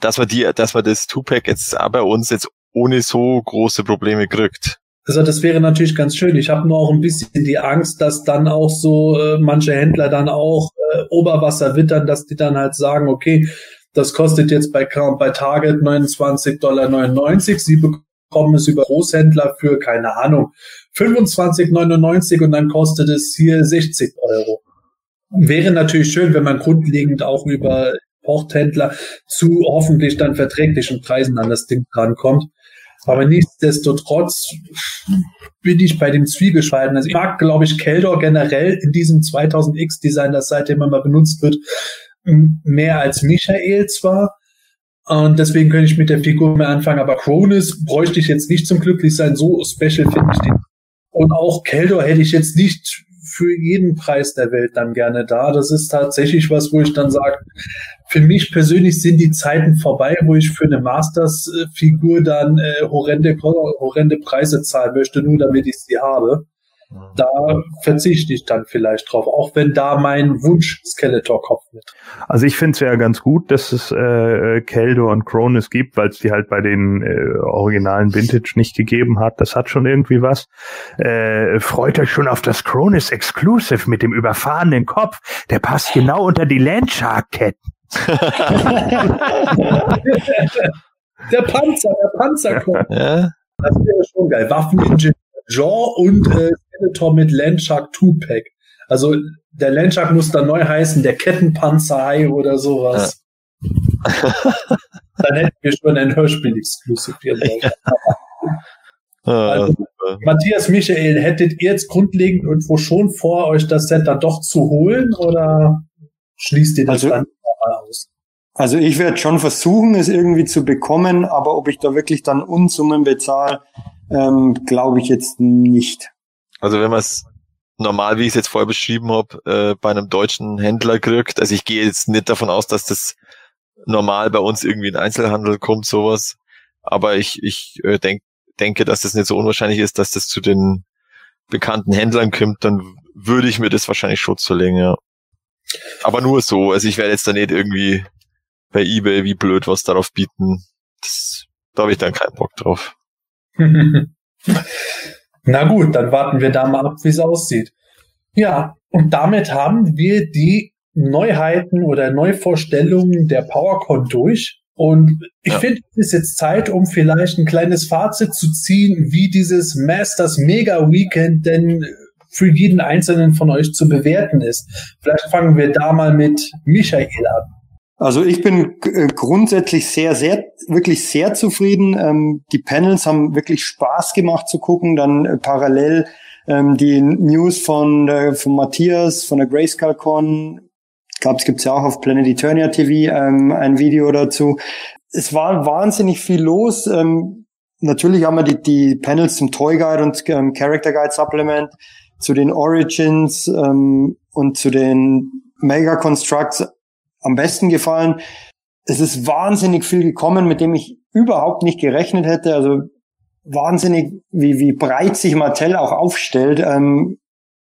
[SPEAKER 1] dass man die, dass man das Two-Pack jetzt bei uns jetzt ohne so große Probleme kriegt.
[SPEAKER 4] Also das wäre natürlich ganz schön. Ich habe nur auch ein bisschen die Angst, dass dann auch so äh, manche Händler dann auch äh, Oberwasser wittern, dass die dann halt sagen, okay, das kostet jetzt bei, bei Target 29,99 Dollar. Sie bekommen es über Großhändler für, keine Ahnung, 25,99 und dann kostet es hier 60 Euro. Wäre natürlich schön, wenn man grundlegend auch über Porthändler zu hoffentlich dann verträglichen Preisen an das Ding drankommt. Aber nichtsdestotrotz bin ich bei dem Zwiegespalten. Also ich mag, glaube ich, Keldor generell in diesem 2000X-Design, das seitdem immer benutzt wird, mehr als Michael zwar. Und deswegen könnte ich mit der Figur mehr anfangen. Aber Cronus bräuchte ich jetzt nicht zum Glücklichsein. So special finde ich den und auch Keldor hätte ich jetzt nicht für jeden Preis der Welt dann gerne da. Das ist tatsächlich was, wo ich dann sage, für mich persönlich sind die Zeiten vorbei, wo ich für eine Masters-Figur dann äh, horrende, horrende Preise zahlen möchte, nur damit ich sie habe. Da verzichte ich dann vielleicht drauf, auch wenn da mein Wunsch Skeletor-Kopf mit.
[SPEAKER 3] Also ich finde es ja ganz gut, dass es äh, Keldo und Cronus gibt, weil es die halt bei den äh, originalen Vintage nicht gegeben hat. Das hat schon irgendwie was. Äh, freut euch schon auf das Cronus Exclusive mit dem überfahrenen Kopf. Der passt genau unter die Landshark-Ketten.
[SPEAKER 4] der Panzer, der Panzerkopf.
[SPEAKER 1] Ja?
[SPEAKER 4] Das wäre schon geil. Waffeningenieur Jaw und äh, Skeletor mit Landshark 2-Pack. Also der Landshark muss dann neu heißen, der Kettenpanzerhai oder sowas. dann hätten wir schon ein Hörspiel-Exclusive hier.
[SPEAKER 1] Ah,
[SPEAKER 4] Also. Matthias, Michael, hättet ihr jetzt grundlegend irgendwo schon vor, euch das Set dann doch zu holen oder schließt ihr das
[SPEAKER 2] Also-
[SPEAKER 4] dann?
[SPEAKER 2] Also ich werde schon versuchen, es irgendwie zu bekommen, aber ob ich da wirklich dann Unsummen bezahle, ähm, glaube ich jetzt nicht.
[SPEAKER 1] Also wenn man es normal, wie ich es jetzt vorher beschrieben habe, äh, bei einem deutschen Händler kriegt, also ich gehe jetzt nicht davon aus, dass das normal bei uns irgendwie in Einzelhandel kommt, sowas. Aber ich, ich äh, denk, denke, dass das nicht so unwahrscheinlich ist, dass das zu den bekannten Händlern kommt, dann würde ich mir das wahrscheinlich schon zulegen, ja. Aber nur so. Also ich werde jetzt da nicht irgendwie bei Ebay wie blöd was darauf bieten. Das, da habe ich dann keinen Bock drauf.
[SPEAKER 4] Na gut, dann warten wir da mal ab, wie es aussieht. Ja, und damit haben wir die Neuheiten oder Neuvorstellungen der PowerCon durch. Und ich
[SPEAKER 1] Ja.
[SPEAKER 4] finde, es ist jetzt Zeit, um vielleicht ein kleines Fazit zu ziehen, wie dieses Masters Mega Weekend denn für jeden einzelnen von euch zu bewerten ist. Vielleicht fangen wir da mal mit Michael an.
[SPEAKER 2] Also ich bin äh, grundsätzlich sehr, sehr, wirklich sehr zufrieden. Ähm, die Panels haben wirklich Spaß gemacht zu gucken. Dann äh, parallel ähm, die News von, äh, von Matthias von der Grayscale Con. Ich glaube, es gibt ja auch auf Planet Eternia TV ähm, ein Video dazu. Es war wahnsinnig viel los. Ähm, natürlich haben wir die, die Panels zum Toy Guide und ähm, Character Guide Supplement, zu den Origins ähm, und zu den Mega Constructs am besten gefallen. Es ist wahnsinnig viel gekommen, mit dem ich überhaupt nicht gerechnet hätte. Also wahnsinnig, wie, wie breit sich Mattel auch aufstellt, ähm,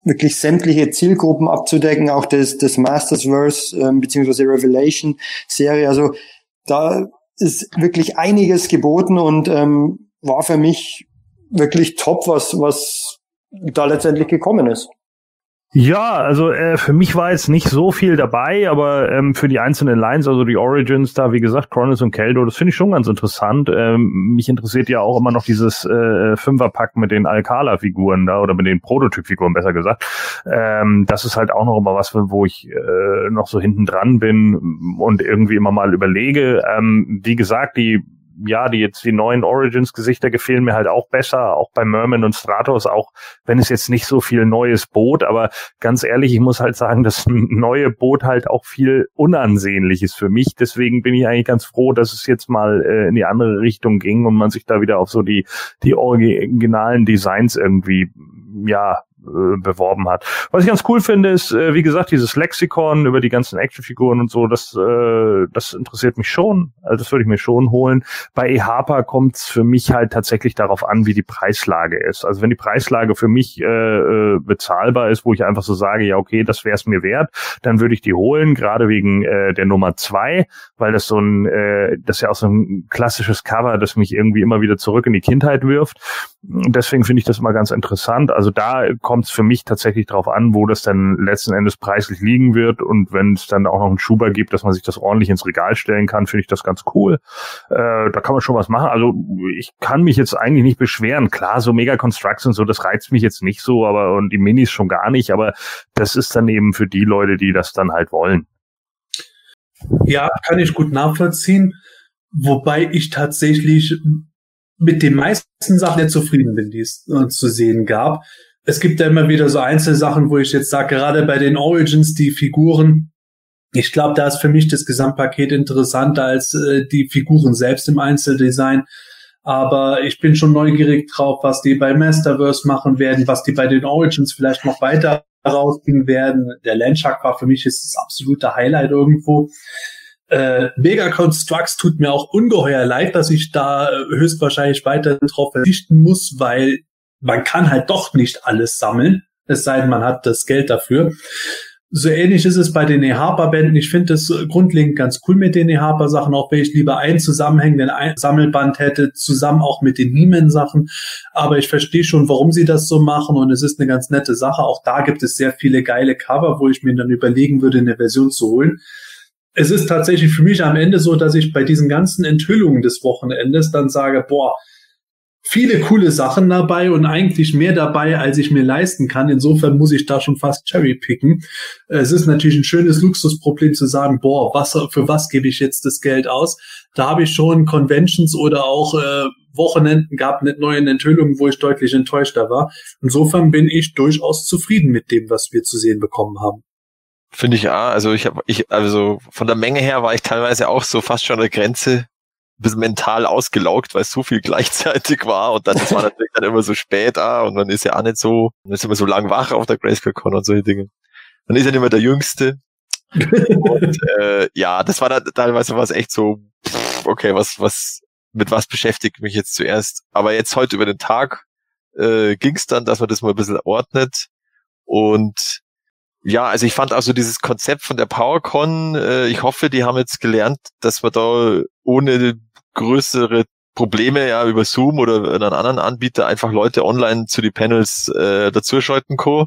[SPEAKER 2] wirklich sämtliche Zielgruppen abzudecken, auch das, das Mastersverse ähm, beziehungsweise Revelation Serie. Also da ist wirklich einiges geboten und ähm, war für mich wirklich top, was, was da letztendlich gekommen ist.
[SPEAKER 3] Ja, also äh, für mich war jetzt nicht so viel dabei, aber ähm, für die einzelnen Lines, also die Origins da, wie gesagt, Cronus und Keldo, das finde ich schon ganz interessant. Ähm, mich interessiert ja auch immer noch dieses äh, Fünferpack mit den Alcala-Figuren da oder mit den Prototyp-Figuren, besser gesagt. Ähm, das ist halt auch noch immer was, wo ich äh, noch so hinten dran bin und irgendwie immer mal überlege. Ähm, wie gesagt, die ja, die jetzt die neuen Origins-Gesichter gefallen mir halt auch besser, auch bei Merman und Stratos, auch wenn es jetzt nicht so viel neues Boot, aber ganz ehrlich, ich muss halt sagen, das neue Boot halt auch viel unansehnlich ist für mich. Deswegen bin ich eigentlich ganz froh, dass es jetzt mal äh, in die andere Richtung ging und man sich da wieder auf so die, die originalen Designs irgendwie, ja, äh, beworben hat. Was ich ganz cool finde, ist, äh, wie gesagt, dieses Lexikon über die ganzen Actionfiguren und so, das, äh, das interessiert mich schon. Also das würde ich mir schon holen. Bei eHarper kommt es für mich halt tatsächlich darauf an, wie die Preislage ist. Also wenn die Preislage für mich äh, äh, bezahlbar ist, wo ich einfach so sage, ja okay, das wäre es mir wert, dann würde ich die holen, gerade wegen äh, der Nummer zwei, weil das so ein, äh, das ist ja auch so ein klassisches Cover, das mich irgendwie immer wieder zurück in die Kindheit wirft. Deswegen finde ich das immer ganz interessant. Also da kommt es für mich tatsächlich drauf an, wo das dann letzten Endes preislich liegen wird. Und wenn es dann auch noch einen Schuber gibt, dass man sich das ordentlich ins Regal stellen kann, finde ich das ganz cool. Äh, da kann man schon was machen. Also ich kann mich jetzt eigentlich nicht beschweren. Klar, so Mega Constructs und so, das reizt mich jetzt nicht so, aber und die Minis schon gar nicht. Aber das ist dann eben für die Leute, die das dann halt wollen.
[SPEAKER 4] Ja, kann ich gut nachvollziehen. Wobei ich tatsächlich mit den meisten Sachen sehr zufrieden bin, die es äh, zu sehen gab. Es gibt ja immer wieder so Einzelsachen, wo ich jetzt sage, gerade bei den Origins, die Figuren, ich glaube, da ist für mich das Gesamtpaket interessanter als äh, die Figuren selbst im Einzeldesign. Aber ich bin schon neugierig drauf, was die bei Masterverse machen werden, was die bei den Origins vielleicht noch weiter rausgehen werden. Der Landshark war für mich jetzt das absolute Highlight irgendwo. Äh, Mega Constructs tut mir auch ungeheuer leid, dass ich da äh, höchstwahrscheinlich weiter drauf verzichten muss, weil man kann halt doch nicht alles sammeln, es sei denn, man hat das Geld dafür. So ähnlich ist es bei den E-Harper-Bänden. Ich finde das grundlegend ganz cool mit den E-Harper-Sachen, auch wenn ich lieber einen zusammenhängenden Sammelband hätte, zusammen auch mit den Niemen-Sachen. Aber ich verstehe schon, warum sie das so machen und es ist eine ganz nette Sache. Auch da gibt es sehr viele geile Cover, wo ich mir dann überlegen würde, eine Version zu holen. Es ist tatsächlich für mich am Ende so, dass ich bei diesen ganzen Enthüllungen des Wochenendes dann sage, boah, viele coole Sachen dabei und eigentlich mehr dabei, als ich mir leisten kann. Insofern muss ich da schon fast cherry picken. Es ist natürlich ein schönes Luxusproblem zu sagen, boah, was, für was gebe ich jetzt das Geld aus? Da habe ich schon Conventions oder auch äh, Wochenenden gehabt mit neuen Enthüllungen, wo ich deutlich enttäuschter war. Insofern bin ich durchaus zufrieden mit dem, was wir zu sehen bekommen haben.
[SPEAKER 1] Finde ich auch. Also ich habe, ich, also von der Menge her war ich teilweise auch so fast schon an der Grenze bisschen mental ausgelaugt, weil es so viel gleichzeitig war und dann das war natürlich dann immer so spät ah, und man ist ja auch nicht so, man ist immer so lang wach auf der Grayscale-Con und solche Dinge. Dann ist er nicht mehr der Jüngste. und äh, ja, das war dann teilweise was echt so, pff, okay, was, was, mit was beschäftigt mich jetzt zuerst? Aber jetzt heute über den Tag äh, ging es dann, dass man das mal ein bisschen ordnet. Und ja, also ich fand also dieses Konzept von der PowerCon, äh, ich hoffe, die haben jetzt gelernt, dass man da ohne größere Probleme ja über Zoom oder einen anderen Anbieter einfach Leute online zu die Panels äh, dazuschalten kann.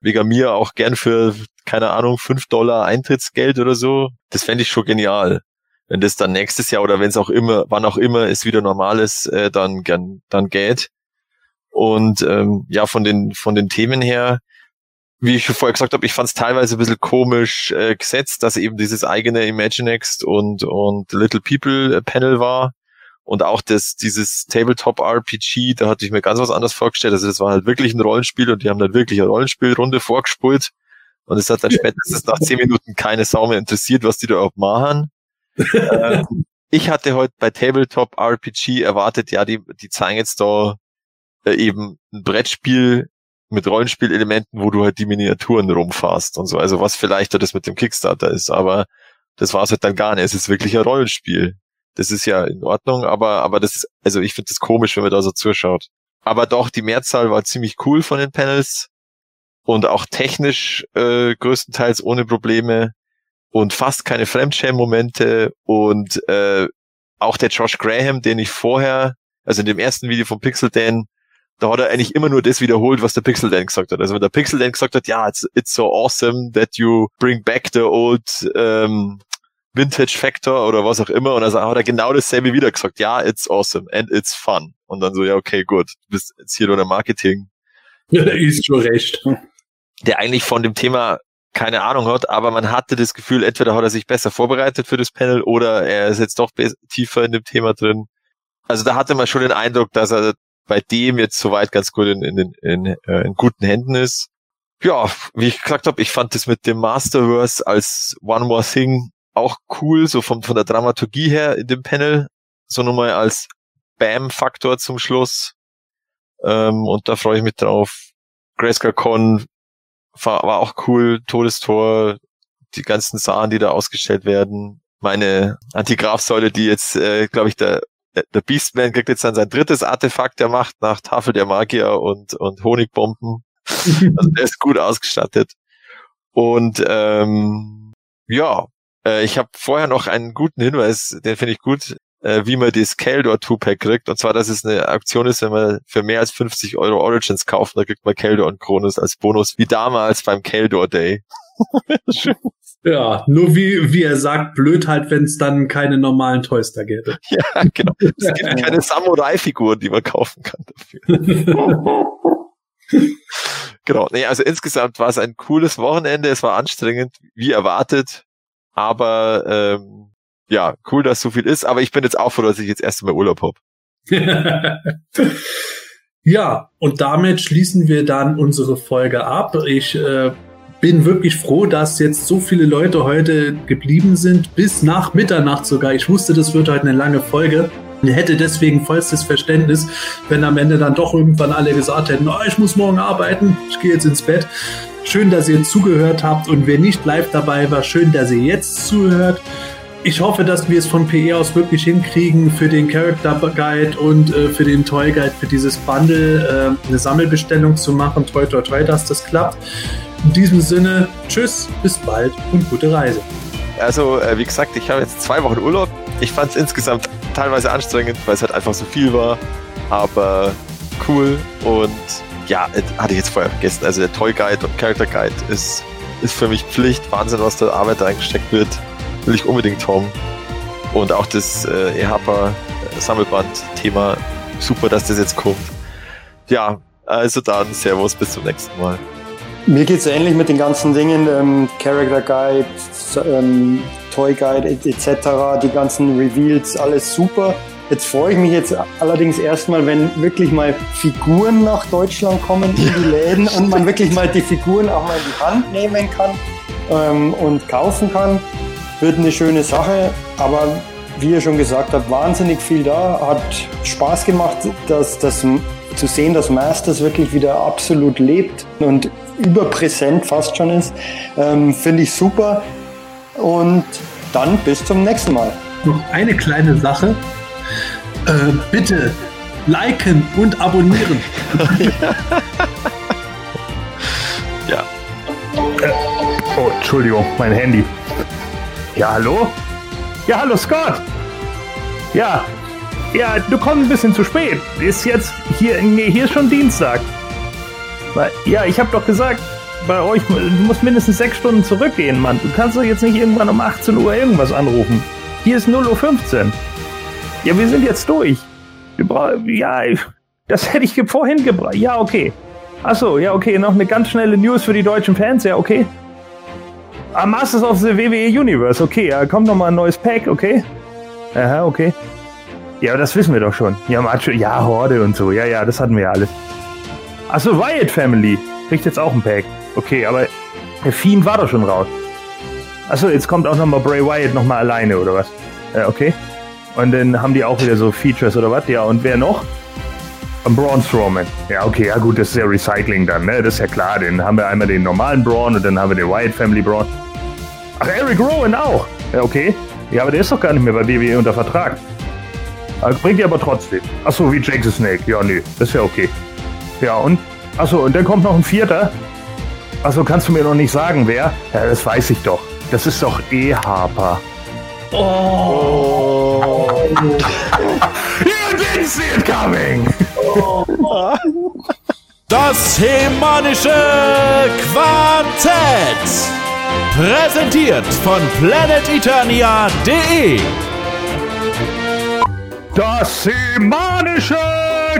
[SPEAKER 1] Wegen mir auch gern für, keine Ahnung, fünf Dollar Eintrittsgeld oder so. Das fände ich schon genial. Wenn das dann nächstes Jahr oder wenn es auch immer, wann auch immer es wieder normal ist, äh, dann gern, dann geht. Und ähm, ja, von den von den Themen her, wie ich vorher gesagt habe, ich fand es teilweise ein bisschen komisch äh, gesetzt, dass eben dieses eigene Imaginext und und Little People äh, Panel war und auch das dieses Tabletop RPG, da hatte ich mir ganz was anderes vorgestellt. Also das war halt wirklich ein Rollenspiel und die haben dann wirklich eine Rollenspielrunde vorgespult und es hat dann spätestens nach zehn Minuten keine Sau mehr interessiert, was die da auch machen. äh, ich hatte heute bei Tabletop RPG erwartet, ja, die die zeigen jetzt da äh, eben ein Brettspiel mit Rollenspielelementen, wo du halt die Miniaturen rumfährst und so. Also was vielleicht das mit dem Kickstarter ist, aber das war es halt dann gar nicht. Es ist wirklich ein Rollenspiel. Das ist ja in Ordnung, aber, aber das ist, also ich finde das komisch, wenn man da so zuschaut. Aber doch, die Mehrzahl war ziemlich cool von den Panels und auch technisch äh, größtenteils ohne Probleme und fast keine Fremdschämen-Momente und äh, auch der Josh Graham, den ich vorher, also in dem ersten Video von Pixel Dan da hat er eigentlich immer nur das wiederholt, was der Pixel Dan gesagt hat. Also wenn der Pixel Dan gesagt hat, ja, it's, it's so awesome that you bring back the old ähm, Vintage Factor oder was auch immer. Und also hat er genau dasselbe wieder gesagt. Ja, it's awesome and it's fun. Und dann so, ja, okay, gut, du bist jetzt hier nur der Marketing.
[SPEAKER 4] Ja, ist schon recht.
[SPEAKER 1] Der eigentlich von dem Thema keine Ahnung hat, aber man hatte das Gefühl, entweder hat er sich besser vorbereitet für das Panel oder er ist jetzt doch tiefer in dem Thema drin. Also da hatte man schon den Eindruck, dass er bei dem jetzt soweit ganz gut in, in, in, äh, in guten Händen ist. Ja, wie ich gesagt habe, ich fand das mit dem Masterverse als One More Thing auch cool, so von, von der Dramaturgie her in dem Panel, so nochmal als Bam-Faktor zum Schluss. Ähm, und da freue ich mich drauf. Grayscale Con war, war auch cool, Todestor, die ganzen Sachen, die da ausgestellt werden. Meine Antigrafsäule, die jetzt, äh, glaube ich, der der Beastman kriegt jetzt dann sein drittes Artefakt der Macht nach Tafel der Magier und, und Honigbomben. also der ist gut ausgestattet. Und ähm, ja, äh, ich habe vorher noch einen guten Hinweis, den finde ich gut, äh, wie man das Keldor 2-Pack kriegt. Und zwar, dass es eine Aktion ist, wenn man für mehr als 50 Euro Origins kauft, dann kriegt man Keldor und Kronos als Bonus, wie damals beim Keldor Day.
[SPEAKER 4] Ja, nur wie, wie er sagt, blöd halt, wenn es dann keine normalen Toys da gäbe.
[SPEAKER 1] Ja, genau. Es gibt keine Samurai-Figuren, die man kaufen kann dafür. genau. Nee, also insgesamt war es ein cooles Wochenende. Es war anstrengend, wie erwartet. Aber ähm, ja, cool, dass so viel ist. Aber ich bin jetzt auch froh, dass ich jetzt erst mal Urlaub habe.
[SPEAKER 4] ja, und damit schließen wir dann unsere Folge ab. Ich äh, bin wirklich froh, dass jetzt so viele Leute heute geblieben sind, bis nach Mitternacht sogar. Ich wusste, das wird heute eine lange Folge. Hätte deswegen vollstes Verständnis, wenn am Ende dann doch irgendwann alle gesagt hätten, oh, ich muss morgen arbeiten, ich gehe jetzt ins Bett. Schön, dass ihr zugehört habt und wer nicht live dabei war, schön, dass ihr jetzt zuhört. Ich hoffe, dass wir es von PE aus wirklich hinkriegen, für den Character Guide und äh, für den Toy Guide, für dieses Bundle äh, eine Sammelbestellung zu machen. Toi, toi, toi, dass das klappt. In diesem Sinne, tschüss, bis bald und gute Reise.
[SPEAKER 1] Also, äh, wie gesagt, ich habe jetzt zwei Wochen Urlaub. Ich fand es insgesamt teilweise anstrengend, weil es halt einfach so viel war. Aber cool und ja, äh, hatte ich jetzt vorher vergessen. Also der Toy Guide und Character Guide ist, ist für mich Pflicht. Wahnsinn, was da Arbeit reingesteckt wird. Will ich unbedingt haben. Und auch das äh, EHPA Sammelband-Thema. Super, dass das jetzt kommt. Ja, also dann Servus, bis zum nächsten Mal.
[SPEAKER 2] Mir geht's ähnlich mit den ganzen Dingen, ähm, Character Guide, ähm, Toy Guide etc., die ganzen Reveals, alles super. Jetzt freue ich mich jetzt allerdings erstmal, wenn wirklich mal Figuren nach Deutschland kommen in die Läden und man wirklich mal die Figuren auch mal in die Hand nehmen kann ähm, und kaufen kann. Wird eine schöne Sache, aber wie ihr schon gesagt habt, wahnsinnig viel da. Hat Spaß gemacht, dass das zu sehen, dass Masters wirklich wieder absolut lebt und überpräsent fast schon ist. Ähm, Finde ich super. Und dann bis zum nächsten Mal.
[SPEAKER 4] Noch eine kleine Sache. Äh, bitte liken und abonnieren.
[SPEAKER 1] ja.
[SPEAKER 3] Äh, oh, Entschuldigung, mein Handy. Ja, hallo? Ja, hallo Scott. Ja, ja, du kommst ein bisschen zu spät. Ist jetzt hier, nee, hier ist schon Dienstag. Ja, ich habe doch gesagt, bei euch, du musst mindestens sechs Stunden zurückgehen, Mann. Du kannst doch jetzt nicht irgendwann um 18 Uhr irgendwas anrufen. Hier ist 0.15 Uhr. Ja, wir sind jetzt durch. Wir brauchen, ja, das hätte ich vorhin gebracht. Ja, okay. Achso, ja, okay. Noch eine ganz schnelle News für die deutschen Fans. Ja, okay. Ah, Masters of the WWE Universe. Okay, ja, kommt nochmal ein neues Pack. Okay. Aha, okay. Ja, das wissen wir doch schon. Ja, Macho, ja, Horde und so. Ja, ja, das hatten wir ja alles. Achso, Wyatt Family. Kriegt jetzt auch ein Pack. Okay, aber der Fiend war doch schon raus. Achso, jetzt kommt auch nochmal Bray Wyatt nochmal alleine, oder was? Ja, okay. Und dann haben die auch wieder so Features oder was? Ja, und wer noch? Ein Braun Strowman. Ja, okay, ja gut, das ist ja Recycling dann, ne? Das ist ja klar. Dann haben wir einmal den normalen Braun und dann haben wir den Wyatt Family Braun. Ach, Eric Rowan auch. Ja, okay. Ja, aber der ist doch gar nicht mehr bei WWE unter Vertrag. Also bringt ihr aber trotzdem. Achso, wie Jake the Snake. Ja, nee, das ist ja okay. Ja, und? Achso, und dann kommt noch ein vierter. Achso, kannst du mir noch nicht sagen, wer? Ja, das weiß ich doch. Das ist doch eh Harper. Oh. you didn't see it coming.
[SPEAKER 5] Das hemanische Quartett. Präsentiert von planeteternia.de.
[SPEAKER 3] Das hemanische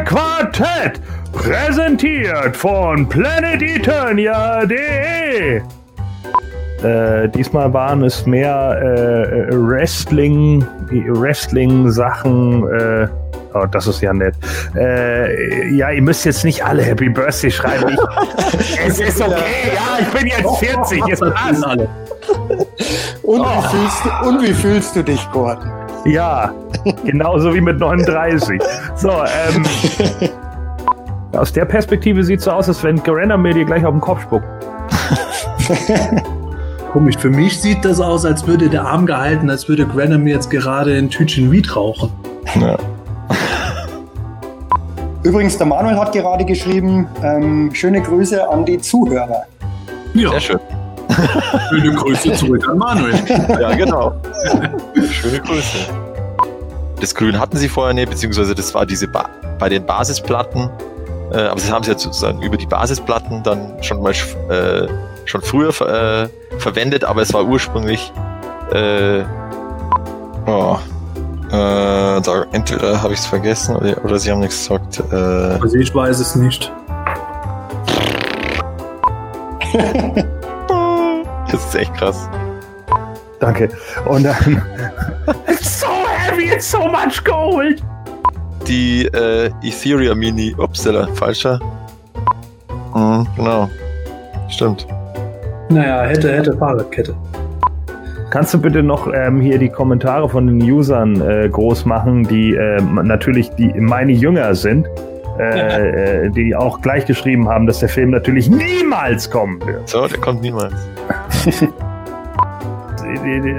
[SPEAKER 3] Quartett. Präsentiert von planeteternia.de. Äh, diesmal waren es mehr äh, Wrestling, Wrestling-Sachen. Äh, oh, das ist ja nett. Äh, ja, ihr müsst jetzt nicht alle Happy Birthday schreiben. Ich, es ist okay, ja, ich bin jetzt 40, jetzt passt.
[SPEAKER 2] Und, oh. wie fühlst du, und wie fühlst du dich, Gordon?
[SPEAKER 3] Ja, genauso wie mit 39. So, ähm, aus der Perspektive sieht es so aus, als wenn Garena mir dir gleich auf den Kopf spuckt.
[SPEAKER 4] Komisch, für mich sieht das aus, als würde der Arm gehalten, als würde Granham mir jetzt gerade ein Tütchen Weed rauchen. Ja.
[SPEAKER 2] Übrigens, der Manuel hat gerade geschrieben, ähm, schöne Grüße an die Zuhörer.
[SPEAKER 1] Ja. Sehr schön.
[SPEAKER 4] Schöne Grüße zurück an Manuel.
[SPEAKER 1] Ja, genau. Schöne Grüße. Das Grün hatten sie vorher nicht, beziehungsweise das war diese ba bei den Basisplatten. Äh, aber das haben sie jetzt sozusagen über die Basisplatten dann schon mal äh, schon früher äh, verwendet, aber es war ursprünglich äh, oh, äh, da, entweder habe ich es vergessen oder, oder, sie haben nichts gesagt. Äh,
[SPEAKER 4] also ich weiß es nicht.
[SPEAKER 1] das ist echt krass.
[SPEAKER 3] Danke. Und dann. it's so heavy, it's so much gold!
[SPEAKER 1] Die äh, Ethereum Mini. Upsala, falscher. Mhm, genau. Stimmt.
[SPEAKER 4] Naja, hätte, hätte Fahrradkette.
[SPEAKER 3] Kannst du bitte noch ähm, hier die Kommentare von den Usern äh, groß machen, die äh, natürlich die meine Jünger sind, äh, äh, die auch gleich geschrieben haben, dass der Film natürlich niemals kommen wird.
[SPEAKER 1] So, der kommt niemals.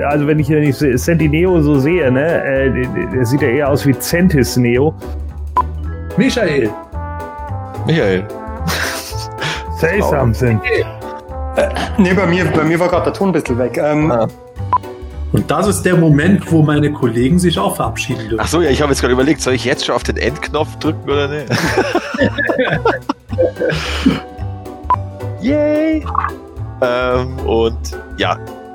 [SPEAKER 3] also wenn ich, wenn ich Sentineo so sehe, ne, äh, der sieht ja eher aus wie Centis Neo.
[SPEAKER 4] Michael.
[SPEAKER 1] Michael.
[SPEAKER 3] Say something.
[SPEAKER 2] Nee, bei mir, bei mir war gerade der Ton ein bisschen weg. Ähm,
[SPEAKER 1] Ah.
[SPEAKER 4] Und das ist der Moment, wo meine Kollegen sich auch verabschieden dürfen.
[SPEAKER 1] Ach so, ja, ich habe jetzt gerade überlegt, soll ich jetzt schon auf den Endknopf drücken oder nicht? Yay! Ähm, und ja,